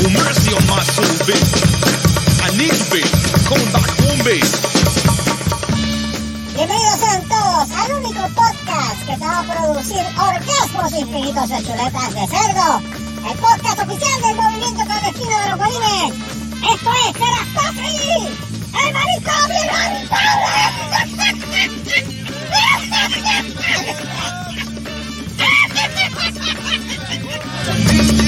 Well, mercy on my soul. I need. Coming. Bienvenidos sean todos al único podcast que te va a producir orgasmos infinitos de chuletas de cerdo. El podcast oficial del movimiento clandestino de los bolines. Esto es Serastofri, el marito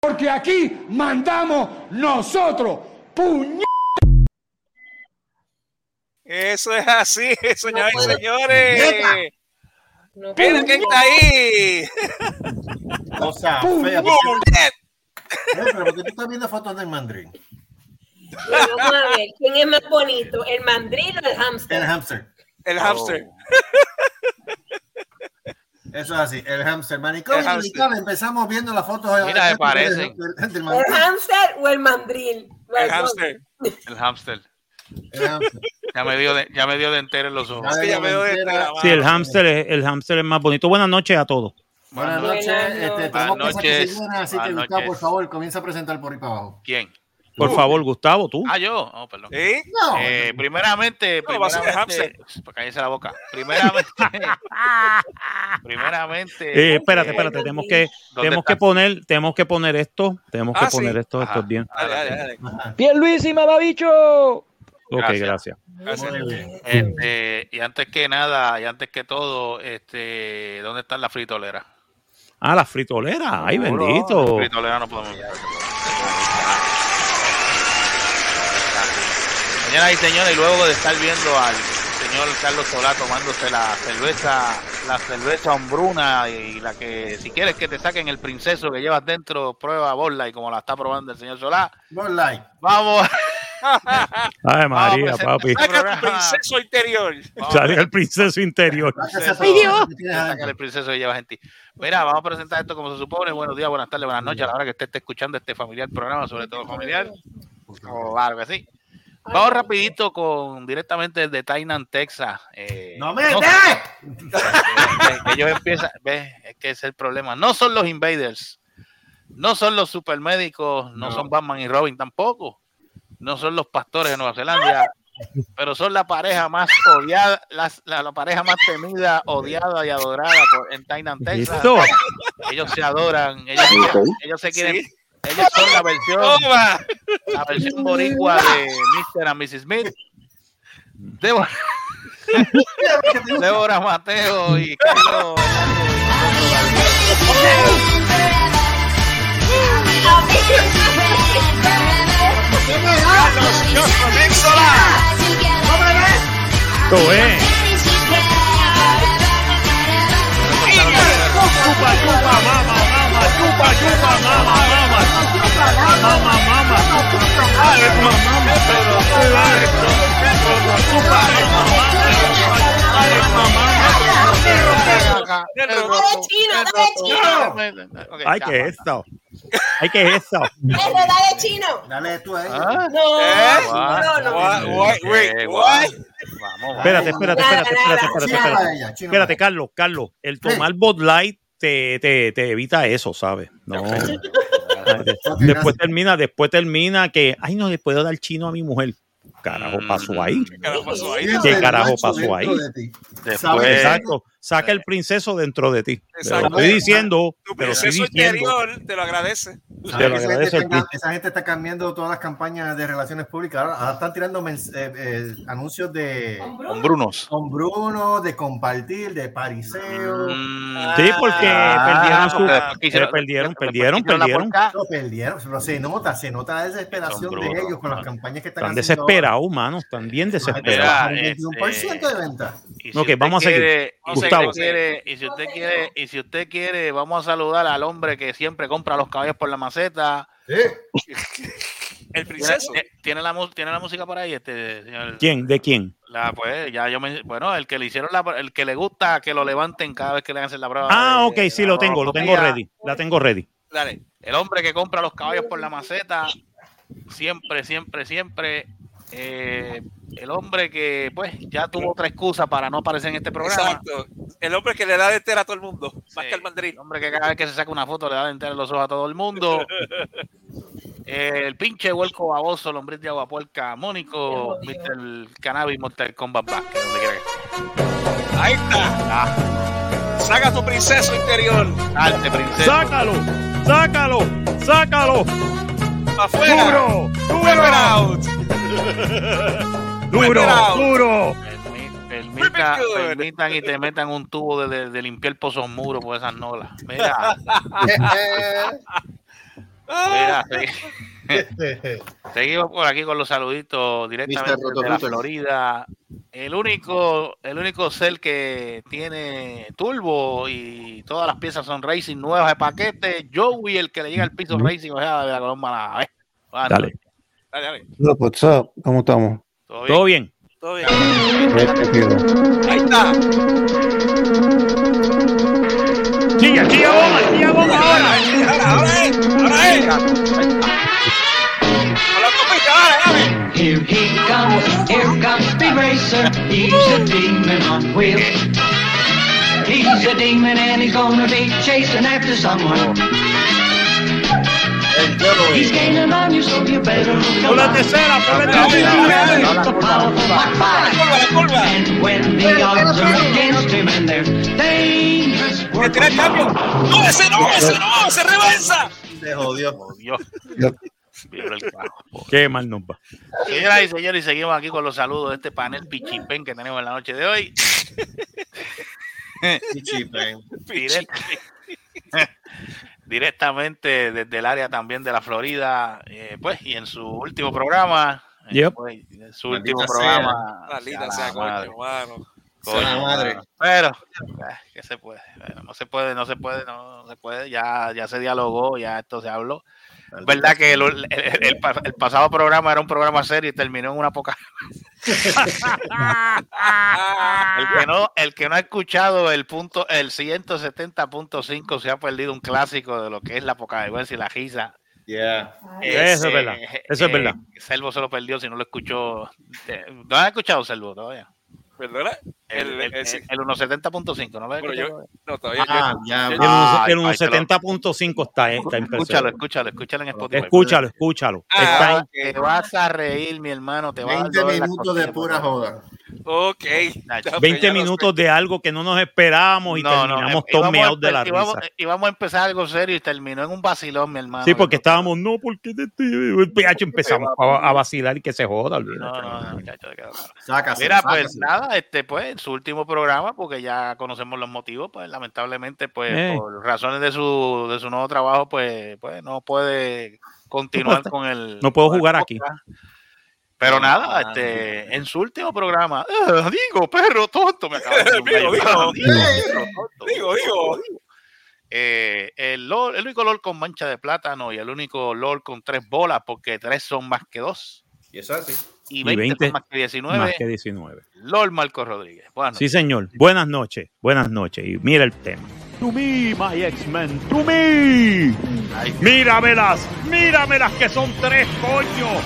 Porque aquí mandamos nosotros. ¡Puñ! Eso es así, señoras y señores. No Mira quién está ahí. Cosa Pum, fea. Pero porque tú estás viendo fotos del mandril. Bueno, vamos a ver, ¿quién es más bonito? ¿El mandril o el El hámster? hamster. El hamster. Eso es así. El hamster. Manicomio El hámster. Dominical. Empezamos viendo las fotos. Mira, me del ¿El hámster o el mandril? El hamster. El hamster. Ya me dio de, ya me dio de entero en los ojos. Que ya me doy de Entera. Sí, el hámster es, el hámster es más bonito. Buenas noches a todos. Buenas Buenas noches. noches. Este, Buenas tenemos cosas que noches. se llenan, así que Buenas Gustavo, por noches. favor, comienza a presentar por ahí para abajo. ¿Quién? Por favor, Gustavo, tú. Ah, yo. Oh, perdón. ¿Sí? No. Eh, primeramente, No, primeramente, pues, cállense la boca. Primeramente, primeramente, Eh, espérate, eh, espérate, tenemos que, ¿dónde tenemos está? que poner, tenemos que poner esto, tenemos Ah, que poner sí. esto, esto Ajá. es bien. Dale, dale, dale. Ajá. Pierluisi, mamabicho. Ok, Gracias. gracias. Gracias. Bien. Este, y antes que nada, y antes que todo, este, ¿dónde están las fritoleras? Ah, la fritolera, ay bendito. Fritolera no podemos. Señoras y señores, y luego de estar viendo al señor Carlos Solá tomándose la cerveza, la cerveza hombruna y la que si quieres que te saquen el princeso que llevas dentro, prueba bola y como la está probando el señor Solá, Light. vamos. Ay, María, Vamos papi. Saca tu princeso interior. Salió el princeso interior. Ay, Dios. Saca el princeso que llevas en ti. Mira, vamos a presentar esto como se supone. Buenos días, buenas tardes, buenas noches a la hora que usted esté escuchando este familiar programa, sobre todo familiar. Claro que sí. Vamos rapidito con directamente desde Tainan, Texas. Eh, ¡No me no- eh, ellos empiezan, ves, es que es el problema. No son los invaders, no son los supermédicos, no, No. son Batman y Robin tampoco, no son los pastores de Nueva Zelanda, pero son la pareja más odiada, las- la, la pareja más temida, odiada y adorada por, en Tainan, Texas. Listo. Ellos se adoran, ellos, ellos se quieren, Sí. Ellos son la versión Toma. la versión boricua de Mr. and Mrs. Smith. Débora, Débora Mateo y Carlos. Es. Mama, chupa, chupa, mama, mama. Mama, mama. Ay, mamá, pero. Chupa, mama, mama. Ay, mamá. Dale chino, dale chino. Ok, Ay, ya, ¿qué es esto? Ay, ¿qué es esto? Ese, dale chino. Dale tú. Ah, No, ¿Eh? no, no. What, what, wait, eh, what? Vamos, Espérate, espérate, espérate, espérate, espérate, espérate. Espérate, Carlos, Carlos, el tomar Bud Light te, te, te evita eso, ¿sabes? No. Después termina, después termina que, ay, no le puedo dar chino a mi mujer. Carajo, pasó ahí. ¿Qué carajo pasó ahí? ¿Qué carajo pasó ahí? Después. Exacto. Saca el princeso dentro de ti. Te lo Exacto. estoy diciendo, Tu te lo estoy proceso diciendo. interior te lo agradece. Te lo ¿Sabes que esa, gente está, ti. esa gente está cambiando todas las campañas de relaciones públicas. Ahora, ahora están tirando eh, eh, anuncios de con Brunos. con Bruno, de compartir, de pariseo. Mm, Sí, porque perdieron su. quisieron- eh, perdieron, perdieron, perdieron. perdieron, pero se nota, se nota la desesperación de ellos con las campañas que están Están haciendo desesperados, humanos. Están bien desesperados. Mira, Un 21% de venta. Y Ok, usted vamos a seguir. quiere- si Gustavo. usted quiere- y si usted quiere, y si usted quiere, vamos a saludar al hombre que siempre compra los caballos por la maceta. El ¿Tiene, princeso. tiene la, tiene la música por ahí, este señor? ¿Quién? ¿De quién? La, pues, ya yo me, bueno, el que le hicieron la, el que le gusta que lo levanten cada vez que le hacen la prueba. Ah, de- ok, sí, lo tengo, lo tengo ready. La tengo ready. Dale. El hombre que compra los caballos por la maceta, siempre, siempre, siempre. Eh, el hombre que, pues, ya tuvo otra excusa para no aparecer en este programa. Exacto. El hombre que le da de entera a todo el mundo, más que el mandril. el hombre que cada vez que se saca una foto le da de entera los ojos a todo el mundo. el pinche huelco baboso, el hombre de agua puerca, Mónico, Mr. Cannabis, Mortal Kombat Basket, donde quiera que Ahí está. Saca tu princeso interior. ¡Sácalo! ¡Sácalo! ¡Sácalo! Afuera. ¡Duro! ¡Duro! out. ¡Duro! ¡Duro! Permi- Permita, permitan y te metan un tubo de, de- de limpiar pozos muros por esas nolas. Mira, mira, sí. Seguimos por aquí con los saluditos directamente de la. Florida. El único, el único cel que tiene turbo y todas las piezas son racing nuevas de paquete. Joey, el que le llega al piso racing, o sea, de la. ¿eh? Bueno, Dale. Dale, dale. Look, what's up? ¿Cómo estamos? todo bien. Todo bien. Todo bien. Este, Ahí está. ¡Chilla, chilla bomba! ¡Chilla bomba ahora! Ahora, ahora es. Ahora es. Here he comes, here comes Speed Racer. He's a demon on wheels. He's a demon and he's gonna be chasing after someone. Por la tercera, por la Dale, dale, dale. It's a powerful Mach La 5. curva, la curva. And when the odds are against him and there's dangerous Que work tira el cambio. No, ese no, ese no. Se reversa. Se jodió. Carajo. Qué mal nos va. Señoras y señores, y seguimos aquí con los saludos de este panel pichipén que tenemos en la noche de hoy. Chipen. Direct- directamente desde el área también de la Florida, eh, pues, y en su último programa, eh, pues, en su Maldita último sea. programa, Maldita sea, madre, coño, coño. Pero, eh, ¿qué se puede? Bueno, no se puede, no se puede, no, no se puede, ya, ya se dialogó, ya esto se habló. ¿Verdad que el, el- el- el pa- el pasado programa era un programa serio y terminó en una poca? El que no, el que no ha escuchado el punto, el 170.5 se ha perdido un clásico de lo que es la poca vergüenza y la risa. Yeah. Eso es verdad, eso es verdad. Selvo se lo perdió si no lo escuchó. Eh, ¿No has escuchado Selvo todavía? ¿Verdad? El, El- el, el- sí. el 170.5, ¿no lo Bueno, yo, no, todavía. Ah, yo- ya. yo- El, Ah, uno- el ahí te lo- 170.5 está, en- está en Escúchalo, escúchalo, escúchalo en Spotify. Escúchalo, escúchalo. Ah, Está Te vas a reír, mi hermano. Te vas a 20 dar dolor en las minutos de pura joda. Ok. Nacho. Ya, 20 ya lo sé. minutos de algo que no nos esperábamos y terminamos eh, todos íbamos a meados de la empe- íbamos- risa. Íbamos a empezar algo serio y terminó en un vacilón, mi hermano. Sí, porque estábamos, no, porque te- el PH empezamos a, a vacilar y que se joda. olvídate. No, no, no, muchacho, te quedó claro. Sácase. Mira, pues sácase. nada, este, pues, su último programa, porque ya conocemos los motivos, pues lamentablemente, pues, Eh. por razones de su, de su nuevo trabajo, pues, pues, no puede continuar puede- con el. no puedo el jugar aquí. Pero nada, este, en su último programa, "Ah, digo, perro tonto, me acaba de Digo, digo. perro tonto". Digo, digo. Eh, el, LOL- el único LOL con mancha de plátano y el único LOL con tres bolas, porque tres son más que dos. Y eso así. Y Y 20, 20 son más que 19. Más que 19. LOL Marco Rodríguez. Buenas Sí, señor. Buenas noches. Buenas noches. Y mira el tema. To me, my X-Men. To me. Ay. Míramelas. Míramelas que son tres coños.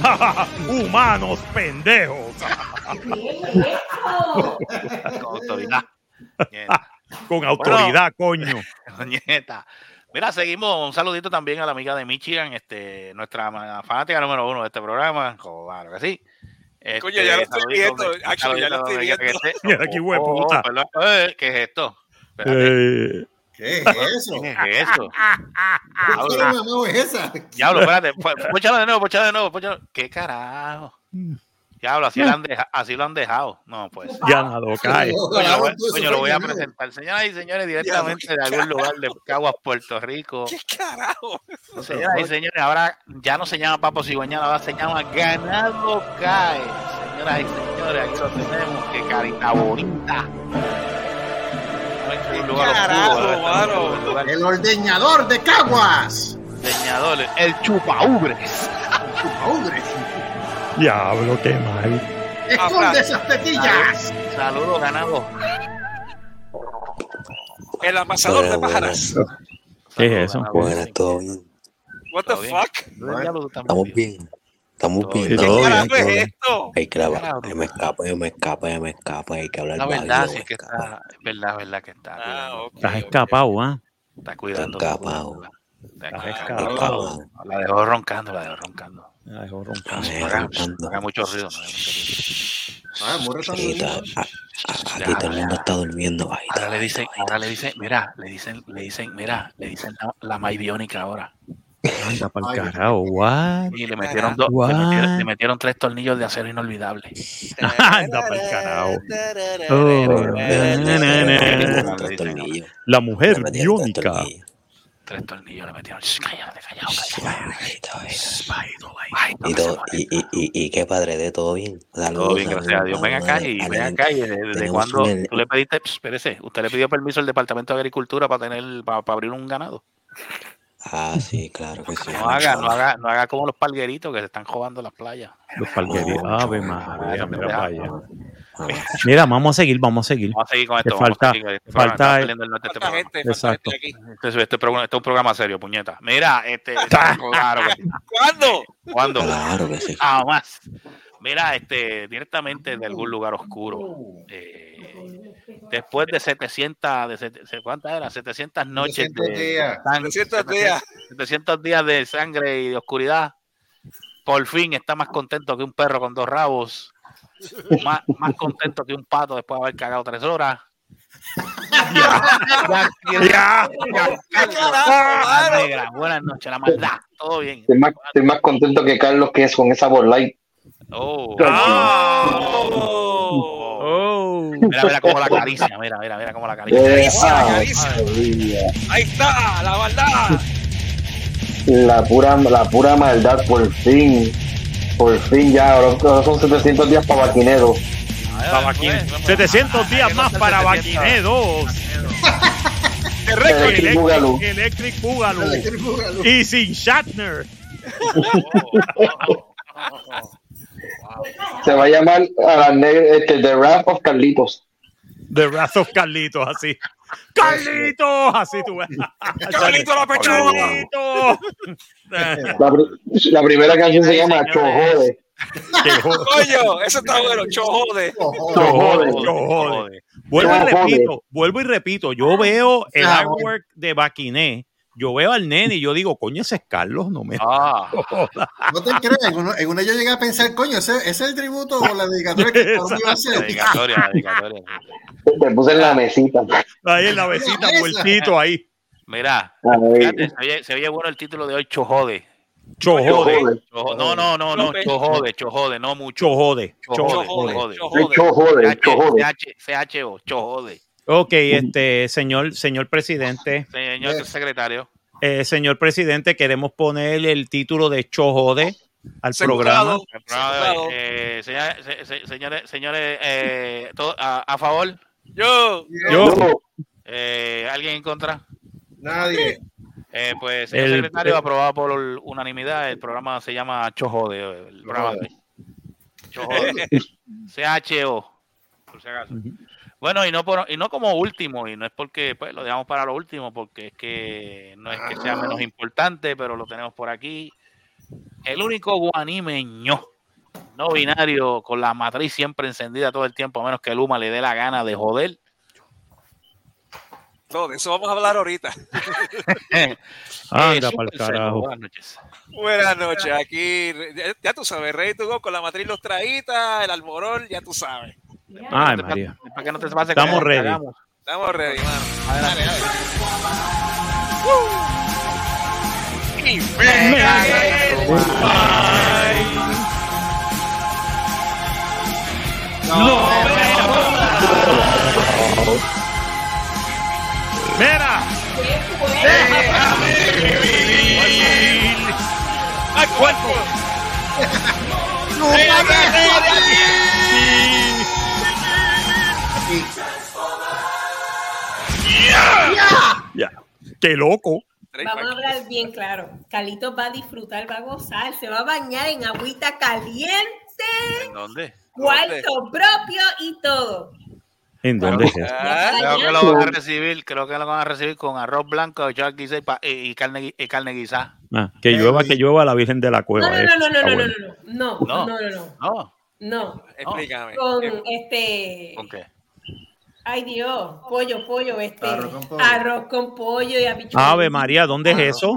Humanos pendejos. con autoridad. Con autoridad, coño. Nieta. Mira, seguimos. Un saludito también a la amiga de Michigan, este, nuestra fanática número uno de este programa. Claro que sí. Este, Coño, ya lo estoy viendo, actually, ya lo estoy viendo. Mira, qué hueputa. perdón. Eh, ¿Qué es esto? Espérate, Eh, ¿Qué es eso? ¿Qué es eso? ¿Qué mamá es esa? Diablo, espérate. Póchalo de nuevo, póchalo de nuevo. póchalo. ¿Qué carajo? Diablo, así lo han, deja- así lo han dejado. No, pues. ya nada, cae. Coño, lo voy, a presentar. Señoras y señores, directamente de algún lugar de Caguas, Puerto Rico. ¿Qué carajo? Señoras y señores, ahora ya no se llama Papo Cigüeñal, ahora se llama Ganado Cae. Señoras y señores, aquí lo tenemos. Qué carita bonita. El ordeñador de Caguas. El chupaubres. Hombre, Diablo, qué mal. esconde esas tetillas. Saludos, ganado. El amasador de Buenas, pájaras. ¿Qué es eso? Buenas, todo bien. What the fuck? ¿Dónde diablos tú estás Estamos bien. Estamos Todo bien. ¿Qué bien, carajo todo es bien. esto? Hay que hablar. Carajo, Me escapa, yo me escapa, yo me escapa. Hay que hablar La verdad, sí que está, es verdad, es verdad que está Ah, cuidando. Estás escapado, ¿ah? está cuidando. Estoy está escapado. cuidando. Está Estás escapado. La dejó roncando, la dejó roncando. Ay, dejó roncando. No haga, mucho ruido. Ah, aquí todo el mundo está durmiendo. Ahí Ahora está, le dicen, ahora le dicen, mira, le dicen, le dicen, mira, le dicen la, la May biónica ahora. Anda para el carajo, what? Y le metieron dos, le metieron, le metieron tres tornillos de acero inolvidable. Anda para el carajo. Oh. La mujer biónica. tornillos. Tres tornillos le metieron. Cállate, callado, callado. Y, qué padre de todo bien. Saludos, Todo bien, gracias a Dios. Ven acá Ale- y ven acá y desde, un- tú le pediste, espérese, usted le pidió permiso al Departamento de Agricultura para tener, para, para abrir un ganado. Ah, sí, claro que sí. No haga, no haga, no haga como los palgueritos que se están jugando las playas. Los palguerías. No, Ave María, mira. Ah, Mira, vamos a seguir, vamos a seguir. Vamos a seguir con esto. vamos a falta- seguir, este falta el- norte este Falta programa. gente, falta Exacto. gente. Este, este, programa, este es un programa serio, puñeta. Mira, este. claro que sí. ¿Cuándo? ¿Cuándo? Claro que sí. Jamás. Mira, este, directamente de algún lugar oscuro. eh, después de 700, de sete- ¿cuántas eran? 700 noches 700 de días. sang- 700 días. 700 días de sangre y de oscuridad. Por fin está más contento que un perro con dos rabos. Más, más contento que un pato después de haber cagado tres horas. Ya, ya, ya, Carlos. La negra, buenas noches, la maldad, todo bien. Estoy más, estoy más contento que Carlos que es con esa Light. Oh. Oh. Oh. Mira, mira cómo la acaricia, mira, mira, mira cómo la acaricia. Eh, ah, caricia. Ahí está, la maldad. la pura, la pura maldad, por fin. Por fin ya, ahora, son 700 días para Baquinedo. Para Baquine- 700 días más para Baquiné 2. Qué récord. Electric Boogaloo. Electric. Y sin Shatner. Se va a llamar a la este, The Wrath of Carlitos. The Wrath of Carlitos, así. ¡Carlitos! Así tú ves. Carlito la pechuga. ¡Carlitos! La, pri- la primera canción se llama Chojode. Coño, eso está bueno. Chojode. Chojode. Chojode. Vuelvo y repito, vuelvo y repito. Yo veo el artwork de Baquiné. Yo veo al nene y yo digo, coño, ese es Carlos, no me Ah. No te creas, en uno, en uno yo llegué a pensar, coño, ese, ese es el tributo o la dedicatoria que Carlos iba a la hacer. dedicatoria, la dedicatoria. Te puse en la mesita. Ahí en la besita, Esa. muertito ahí. Mira, Ahí. fíjate, se oye, se oye bueno el título de hoy, Chojode. Chojode, Chojode. Chojo- no, no, no, no. Chojode, Chojode, no mucho. chojode, Chojode, chojode. Chojode. Chojode, Chojode. Ok, este, señor, señor presidente, Señor secretario. eh, señor presidente, queremos poner el título de Chojode al programa. Eh, señores, se- se- señores, señores eh, todo- a, a favor, Yo. Yo, eh, ¿alguien en contra? Nadie. Eh, pues, señor El- secretario, el- aprobado por unanimidad, el programa se llama Chojode. El programa. Chojode. CHO, por si acaso. Bueno, y no por, y no como último, y no es porque pues, lo dejamos para lo último, porque es que no es que sea menos importante, pero lo tenemos por aquí. El único guanimeño no binario con la matriz siempre encendida todo el tiempo, a menos que Luma le dé la gana de joder. Todo de eso vamos a hablar ahorita. anda Eh, para el carajo. Buenas noches. Buenas noches. Aquí, ya, ya tú sabes, Rey Go con la matriz los traíta, el almorol, ya tú sabes. Ay, María. Para que no te pase Estamos ready. cagamos. Estamos ready, mano. Adelante. Dale, dale. Y Mira, ¡Al cuerpo! ya, qué loco. Vamos a hablar bien claro. Carlitos va a disfrutar, va a gozar, se va a bañar en agüita caliente, ¿En dónde? cuarto propio y todo. ¿En dónde? Creo que lo van a recibir, creo que lo van a recibir con arroz blanco, y, carne, y carne guisada. Ah, que llueva, que llueva la Virgen de la Cueva. No, no, eso no, no, está no, no, bueno. no, no, no, no, no, no, No. no. Explícame. Con este, ¿Con qué? Ay Dios, pollo, pollo, este, Arroz con pollo. arroz con pollo y habichuelas. Ave María, ¿dónde es eso?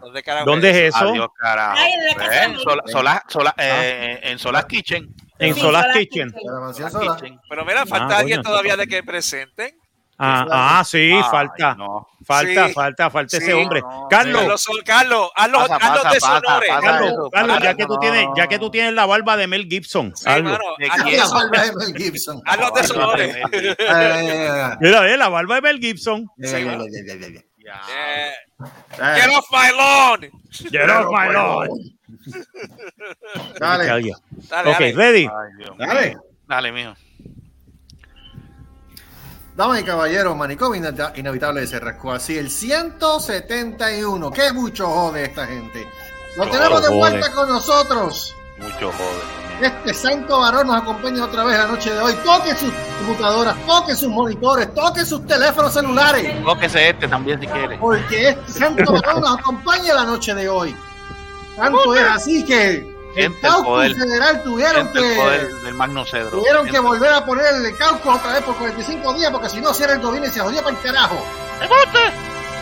¿Dónde carajo ¿Dónde es eso? Adiós, carajo. Ay, en la casa ¿Eh? de- Sola- Sola- Sola- eh, en Solas Kitchen. En Sí, Solas Solas Kitchen. Pero mira, falta Ah, alguien coño, todavía de que presenten. Ah, ah, sí, Ay, falta. no. Falta, Sí. falta, falta ese Sí. hombre. No, Carlos, Carlos, Carlos, hazlo, Pasa, hazlo pasa, de pasa, sonores. pasa. Carlos, eso, Carlos, ya que tú tienes, ya que tú tienes la barba de Mel Gibson, Sí, algo. mano, La sonores. barba de Mel Gibson. Hazlo de sonores. Eh, eh, Mira, eh, la barba de Mel Gibson. Get off my lawn. Get off my lawn. Dale, Dale, Ok, dale. ready. Dale. Dale, mijo. Damas y caballeros, manicomio Inevita- inevitable se rascó así el 171. Qué mucho jode esta gente. Lo Mucho tenemos de jode. vuelta con nosotros. Mucho joder. Este santo varón nos acompaña otra vez la noche de hoy. Toque sus computadoras, toque sus monitores, toque sus teléfonos celulares. Tóquese este también si quiere. Porque este santo varón nos acompaña la noche de hoy. Tanto es así que el Siente el poder. federal tuvieron Siente el poder que del Magno Cedro. tuvieron que volver a poner el caucus otra vez por 45 días porque si no cierra el gobierno y se jodía para el carajo.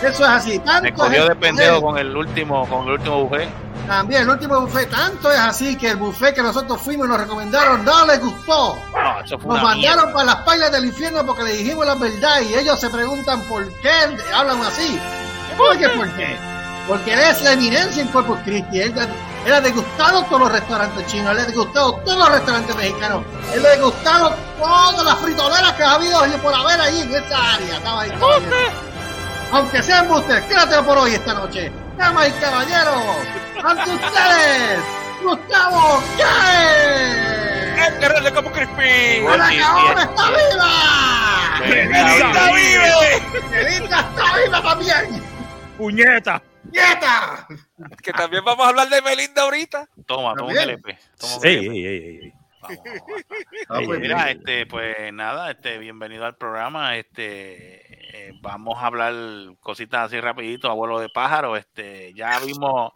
Eso es así. Tanto Me cogió de pendejo con el último, con el último buffet. También el último buffet, tanto es así que el buffet que nosotros fuimos y nos recomendaron no les gustó. No, eso fue Nos una mandaron mierda. para las pailas del infierno porque le dijimos la verdad y ellos se preguntan por qué hablan así. ¿Por qué? ¿Por qué? Porque él es la eminencia en Corpus Christi. Él, él ha degustado todos los restaurantes chinos, él ha degustado todos los restaurantes mexicanos, él ha degustado todas las fritoleras que ha habido y por haber ahí en esta área. Estaba ahí, caballero. Aunque sean ustedes, quédate por hoy esta noche. Damas y caballeros, ante ustedes, Gustavo Gáez. ¡El guerrero de como crispy! Igual ¡La sí, cabona sí. está viva! ¡Belinda está viva también! Puñeta. ¡Nieta! Que también vamos a hablar de Melinda ahorita. Toma, toma un. LP. Toma un LP. ey, ey, ey. Ah, pues, Mira, este, pues nada, este, bienvenido al programa. Este, eh, vamos a hablar cositas así rapidito, abuelo de pájaro. Este, ya vimos,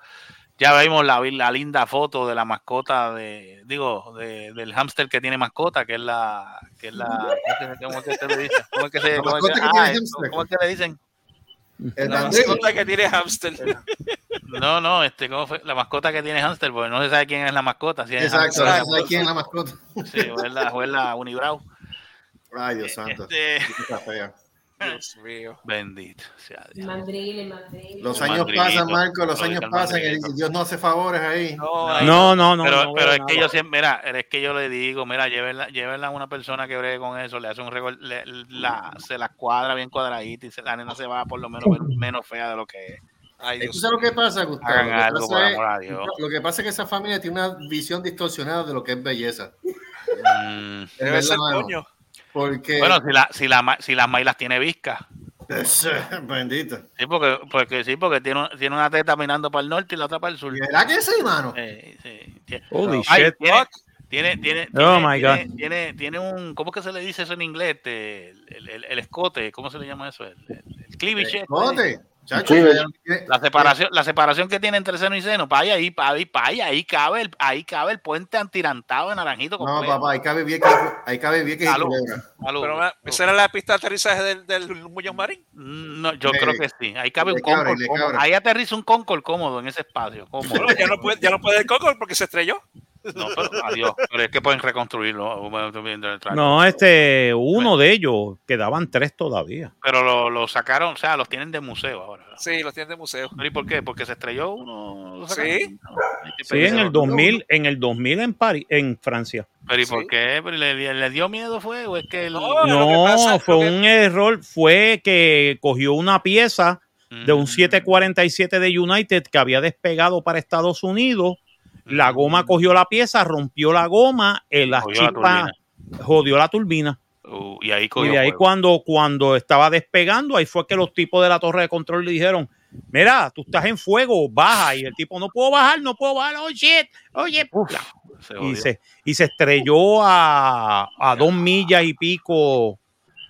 ya vimos la, la linda foto de la mascota de, digo, de- del hámster que tiene mascota, que es la, que es la, ¿cómo es que se le dice? ¿Cómo es que se, cómo es que- ah. ¿cómo es que le dicen? El La mascota que tiene hamster. No, no, este, ¿cómo fue? La mascota que tiene hámster, porque no se sabe quién es la mascota. Si es Exacto, no sé quién es la mascota. sí, o es la, o es la Unibrow. Ay, Dios santo. Este. Dios mío. bendito sea Dios. Mandril, mandril. Los El años mandrilito, pasan, Marco, los lo años el pasan y mandrilito. Dios no hace favores ahí. No, No, no, no. pero no pero veo es que yo siempre, mira, es que yo le digo, mira, llévenla, llévenla a una persona que bregue con eso, le hace un récord, le- la, se la cuadra bien cuadradita y se, la nena se va por lo menos menos fea de lo que es. Ay, ¿Tú Dios sabes lo que pasa, Gustavo? Hagan Lo que algo, pasa es- lo que pasa es que esa familia tiene una visión distorsionada de lo que es belleza. Mm, Debe ser coño. Porque. Bueno, si la, si la, ma- si las mailas tiene visca. Es- Bendito. Sí, porque, porque sí, porque tiene, un- tiene una teta mirando para el norte y la otra para el sur. ¿Verdad que sí, mano? Sí, sí. Holy Ay, shit. tiene, tiene, tiene, Oh, tiene- my God. Tiene, tiene un, ¿cómo es que se le dice eso en inglés? Este, el, el- el escote, ¿cómo se le llama eso? El, el, el cleavage, este. Chacho, Sí, La separación, la separación que tiene entre seno y seno, para ahí, para ahí, para ahí, ahí cabe el, ahí cabe el puente antirantado de naranjito No, completo. papá, ahí cabe bien que ahí cabe bien que Salud. Salud. Pero esa era la pista de aterrizaje del, del Muñoz Marín. No, yo Le- creo que sí. Ahí cabe un cabra, Concord. Ahí aterriza un Concord cómodo en ese espacio. Cómodo. Ya no puede, ya no puede el coco porque se estrelló. No, pero adiós. Pero es que pueden reconstruirlo. No, este, uno de ellos, quedaban tres todavía. Pero lo, lo sacaron, o sea, los tienen de museo ahora. Sí, los tiene de museo. ¿Pero ¿Y por qué? Porque se estrelló uno. Sí. No, Sí, en el 2000, en el 2000 en París, en Francia. Pero ¿y Sí. por qué? ¿Pero le, le- dio miedo fue? ¿O es que el- No, pasa- fue que- un error, fue que cogió una pieza de un Mm. 747 de United que había despegado para Estados Unidos. La goma cogió la pieza, rompió la goma, eh, las Jodió la chispas jodió la turbina. Uh, y ahí Y de ahí cuando, cuando estaba despegando, ahí fue que los tipos de la torre de control le dijeron, mira, tú estás en fuego, baja. Y el tipo, no puedo bajar, no puedo bajar, oh shit, oye. Se y, jodió. se, y se estrelló a, a dos millas y pico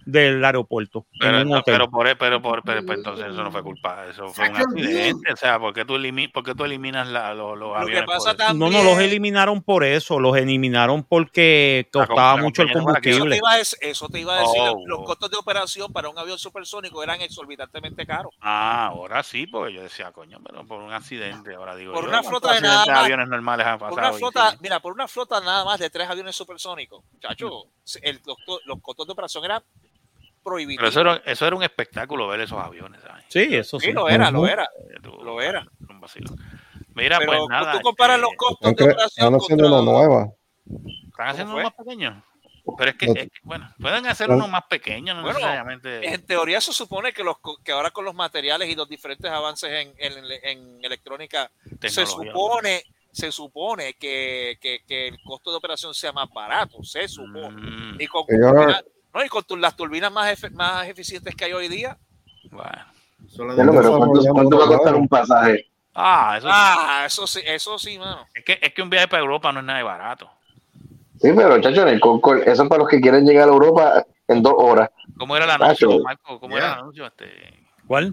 del aeropuerto. en Pero, no, pero, por, pero, por, pero, pues, entonces eso no fue culpa, eso fue un accidente. O sea, ¿por qué tú, elimi- por qué tú eliminas la- los, los Lo que aviones? pasa no, no los eliminaron por eso, los eliminaron porque costaba la mucho el Eso te, combustible. iba a, dec- eso te iba a decir, Oh, los costos de operación para un avión supersónico eran exorbitantemente caros. Ah, ahora sí, porque yo decía, coño, pero por un accidente, ahora digo Por yo, una ¿cuántos flota de nada más- aviones normales han Por una flota, mira, por una flota nada más de tres aviones supersónicos, muchacho, el- los, los costos de operación eran prohibitivos. Pero eso era, eso era un espectáculo ver esos aviones, ¿sabes? Sí, eso sí. Sí, lo era, lo era, tú- lo era. un vacilo. Mira, Pero pues nada. tú comparas los este, costos Están, de operación están haciendo contra- uno nueva. Están haciendo uno más pequeños. Pero es que, No. es que, bueno, pueden hacer No. uno más pequeño, no Bueno, necesariamente. En teoría se supone que, los, que ahora con los materiales y los diferentes avances en, en- en electrónica, se supone, se supone que, que- que el costo de operación sea más barato, se supone. Mm, Y con, Señor. No, y con tu- las turbinas más, efe- más eficientes que hay hoy día. bueno. Pero ¿cuánto, va a costar un pasaje? Ah, eso Ah, eso sí, eso sí, mano. es, que, es que un viaje para Europa no es nada de barato. Sí, pero chacho, en el Concord, eso es para los que quieren llegar a Europa en dos horas. ¿Cómo era el anuncio. Marco? ¿Cómo era el anuncio? Este, ¿Cuál?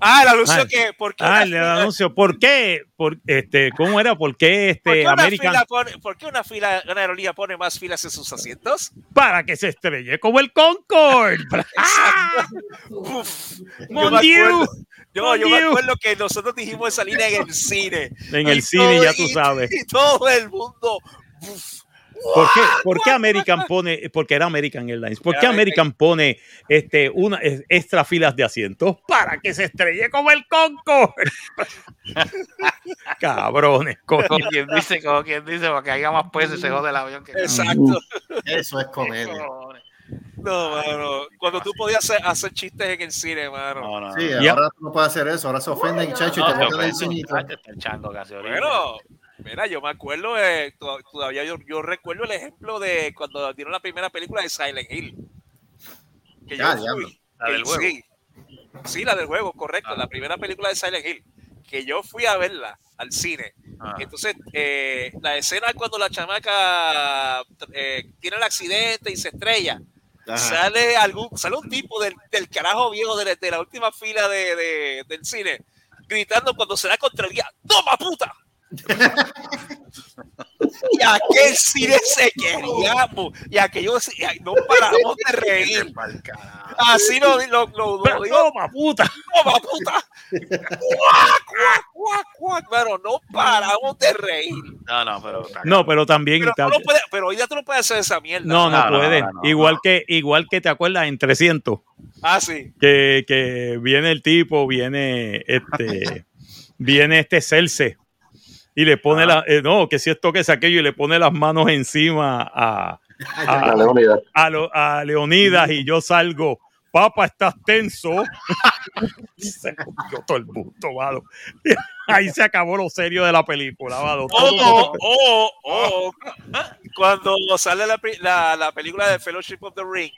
Ah, el anuncio Ah, que, porque Ah, una el fila- anuncio. ¿Por qué? Por, este, ¿Cómo era? ¿Por qué ¿por qué este American? fila pone- por qué una fila, una aerolínea pone más filas en sus asientos? Para que se estrelle como el Concorde. Uf, yo Mon me acuerdo- No, yo me acuerdo que nosotros dijimos esa línea en el cine. En el Y cine, todo- ya tú y- sabes. Y todo el mundo. uf, ¿Por qué, por qué American pone, porque era American Airlines, por qué American pone este, una, extra filas de asientos? Para que se estrelle como el Concorde. Cabrones, coño. como quien dice, como quien dice, para que haya más pesos y se jode el avión. Que Exacto. Eso es comedia. No, mano. Cuando tú podías hacer, hacer chistes en el cine, mano. No, no, Sí, ahora tú no puedes hacer eso. Ahora se ofenden, chacho, y No, te cinito. está el ahorita. Bueno, mira, yo me acuerdo, eh, to- todavía yo, yo recuerdo el ejemplo de cuando dieron la primera película de Silent Hill. Que yo Ya, fui. La que- del juego. Sí, Sí, la del juego, correcto. Ah. La primera película de Silent Hill. Que yo fui a verla al cine. Ah. Entonces, eh, la escena cuando la chamaca eh, tiene el accidente y se estrella. Ajá. Sale algún, sale un tipo del, del carajo viejo de la, de la última fila de, de- del cine gritando cuando se da contra el guía, ¡Toma puta! y aquel cine se queríamos y aquellos y no paramos de reír. Así lo, lo, lo, lo digo, toma, puta. ¡Toma puta! Pero no paramos de reír. No, no, pero. No, pero también. Pero, no puedes- pero hoy ya tú no puedes hacer esa mierda. no, no, No, no, puede. no, no, igual, no. Que, igual que te acuerdas en 300, Ah, sí. que, que viene el tipo, viene este, viene este Celce y le pone la. eh, no, que si esto que es aquello y le pone las manos encima a, a, Leónidas. a, lo- a Leonidas y yo salgo. Papá, estás tenso. se cogió todo el mundo, mano. Ahí se acabó lo serio de la película, mano. Oh, oh, oh. Cuando sale la, la, la película de Fellowship of the Ring,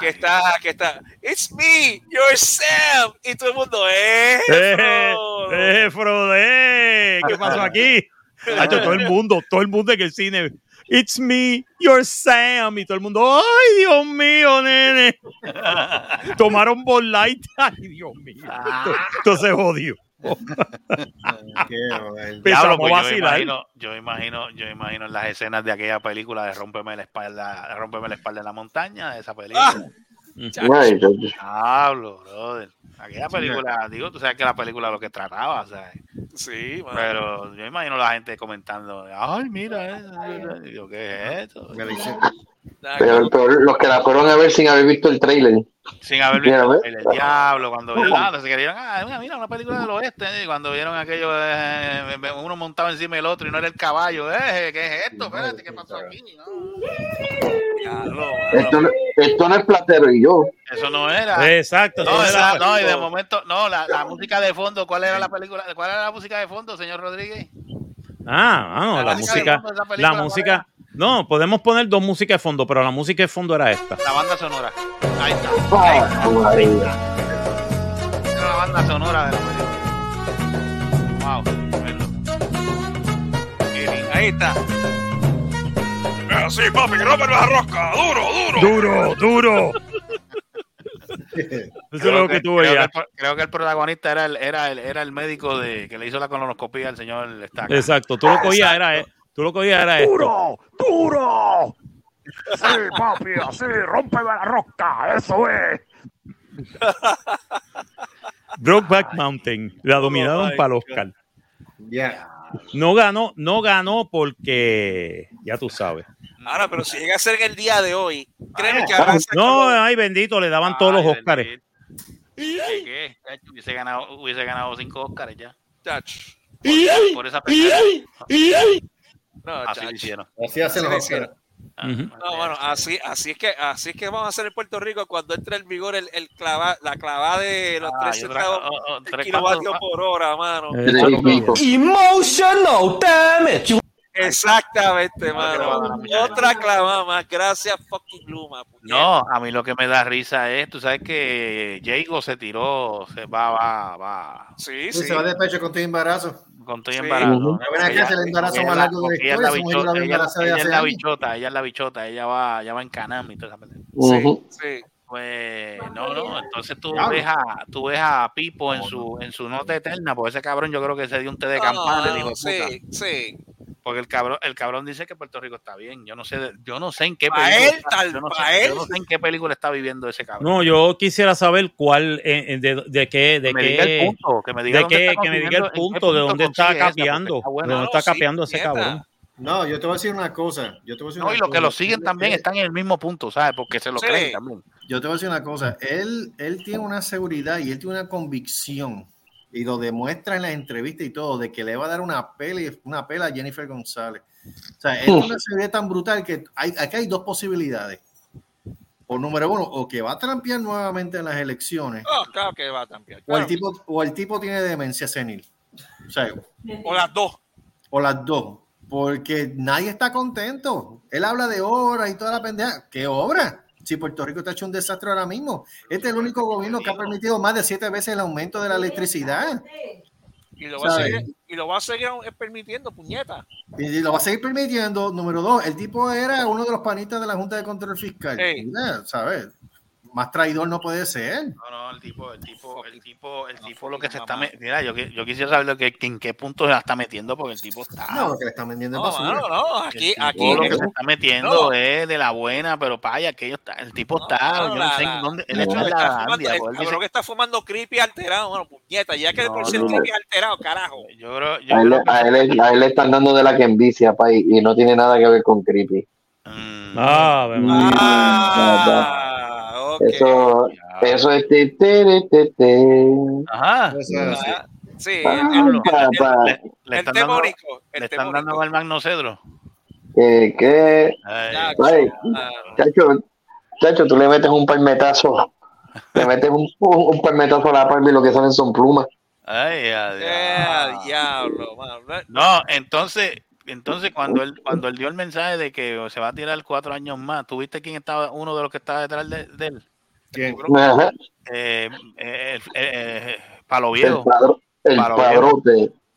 que está, que está, It's me, you're Sam. Y todo el mundo, ¡eh! ¡Eh! Frodo". ¡Eh, Frodo! eh, ¿Qué pasó aquí? Hacho, todo el mundo, todo el mundo en el cine. It's me, you're Sam. Y todo el mundo, ¡ay, Dios mío, nene! Tomaron Bud Light. ¡Ay, Dios mío! Entonces jodió. Qué. Diablo, pues yo vacilar. imagino, yo imagino, yo imagino las escenas de aquella película de Rómpeme la espalda, Rómpeme la espalda en la montaña, de esa película. Chacho. Diablo, brother. Aquella película, digo, tú sabes que la película lo que trataba, ¿sabes? Sí. Pero yo imagino la gente comentando, ay, mira, eh, eh", y yo, ¿qué es esto? Pero el peor, los que la fueron a ver sin haber visto el trailer. Sin haber visto el, el diablo, cuando ¿verdad? se querían, ah, mira, mira, una película del oeste, y cuando vieron aquello, eh, uno montado encima del otro y no era el caballo, eh, ¿qué es esto? Espérate, ¿qué pasó aquí? No, Diablo. Esto, no- esto no es platero y yo. eso no era. Exacto. No, era- no, y de momento, no, la, la música de fondo, ¿cuál era la película? ¿Cuál era la música de fondo, señor Rodríguez? Ah, ah, no, La la música la ¿cuál música, no, podemos poner dos músicas de fondo, pero la música de fondo era esta. La banda sonora. Ahí está. Ah, María. Era la banda sonora de la película. Wow. Ahí está. Así, papi, que rompe la rosca. Duro, duro. Duro, duro. Creo que creo el, creo que el protagonista era el, era el, era el médico de, que le hizo la colonoscopia al señor Staca. Exacto. Tú lo cogías, era, eh, tú lo cogías, era esto. ¡Duro! ¡Duro! Sí, papi, así, rómpeme la rosca, eso es. Brokeback Mountain. La dominaron my para el. Oscar. Ya. No ganó, no ganó porque ya tú sabes. Ahora, pero si llega a ser en el día de hoy, créeme que Ah, ahora No, ay bendito, le daban todos los bendito. ¿Qué, Hubiese ganado, hubiese ganado cinco Oscars ya. Chacho. Por, por esa. No, Así lo hicieron. Así hacen los. Oscars. Ujú. No, bueno, así, así es que así es que vamos a hacer en Puerto Rico cuando entre en vigor el, el clava, la clavada de los Ah, 3 y otra- centavos oh, oh, de tres, kilovatios por hora, mano. Eh. Emotional damage. Exactamente, va mano. Otra clavada más. Gracias, fucking Luma. No, a mí lo que me da risa es, tú sabes que Jago se tiró, se va, va, va, Sí, Sí, sí. Se va de pecho con tu embarazo. con Sí. embarazo. Ella- más largo de la porque ella es la bichota, la ella- es la bichota, ella es la bichota, ella va, va en Canam y toda esa. Ujú. Sí. Pues no, no, entonces tú ves a, tú ves a Pipo en su, en su nota eterna, porque ese cabrón yo creo que se dio un té de campana, sí, sí. Porque el cabrón, el cabrón dice que Puerto Rico está bien. Yo no sé, de- yo no sé en qué película, él, está- tal- yo, no sé, él. yo no sé en qué película está viviendo ese cabrón. No, yo quisiera saber cuál, eh, de, de qué, de que me diga el qué, punto, que me diga de dónde qué, está que me diga el qué punto de dónde está esa, capeando, está de dónde No, está sí, capeando ese cabrón. No, yo te voy a decir una cosa. Yo te voy a decir No, una y los cosa. que lo siguen también están en el mismo punto, ¿sabes? Porque se lo Sí. creen también. Yo te voy a decir una cosa. Él, él tiene una seguridad y él tiene una convicción y lo demuestra en las entrevistas y todo de que le va a dar una pela, una pela a Jennifer González. O sea, tiene una seguridad tan brutal que hay, aquí hay dos posibilidades. O número uno, o que va a trampear nuevamente en las elecciones, Oh, claro que va a cambiar. o el tipo, o el tipo tiene demencia senil. O sea, O las dos. o las dos. Porque nadie está contento. Él habla de obras y toda la pendeja. ¿Qué obra? Si Puerto Rico está hecho un desastre ahora mismo. Este es el único gobierno que ha permitido más de siete veces el aumento de la electricidad. Y lo va a seguir, y lo va a seguir permitiendo, puñeta. Y lo va a seguir permitiendo. Número dos, el tipo era uno de los panitas de la Junta de Control Fiscal. Mira, ¿Sabes? Más traidor no puede ser. No, no, el tipo, el tipo, el tipo, el tipo lo que se está metiendo. Mira, yo, yo quisiera saber lo que, en qué punto se la está metiendo, porque el tipo está. No, lo que le están vendiendo es No, basura. mano, no, aquí, el aquí. lo que se está metiendo No. es de la buena, pero paya, aquello está, el tipo está, no, yo no sé en dónde, el está la está Andia, dice- cabrón que está fumando creepy alterado, bueno, puñeta, ya que de No, por no. creepy alterado, carajo. yo creo, yo A él, creo que- a, él, a él le están dando de la que envicia, pa, y, y no tiene nada que ver con creepy. Mm, Ah, Mm. Ah, ok. Eso, ya. eso es te, te, te, te, te. Ajá. Eso es así. Ah, Sí. Le, están dando, le El están dando al Magno Cedro. Que, que, Ay, Ya, ay, ah, chacho, chacho, tú le metes un palmetazo, le metes un, un, un palmetazo a la palma y lo que salen son plumas. ay, adiós. eh, diablo. No, entonces, entonces cuando él, cuando él dio el mensaje de que se va a tirar cuatro años más, ¿tuviste quién estaba, uno de los que estaba detrás de, de él? ¿Quién? Eh, eh, eh, eh, Palo Viejo,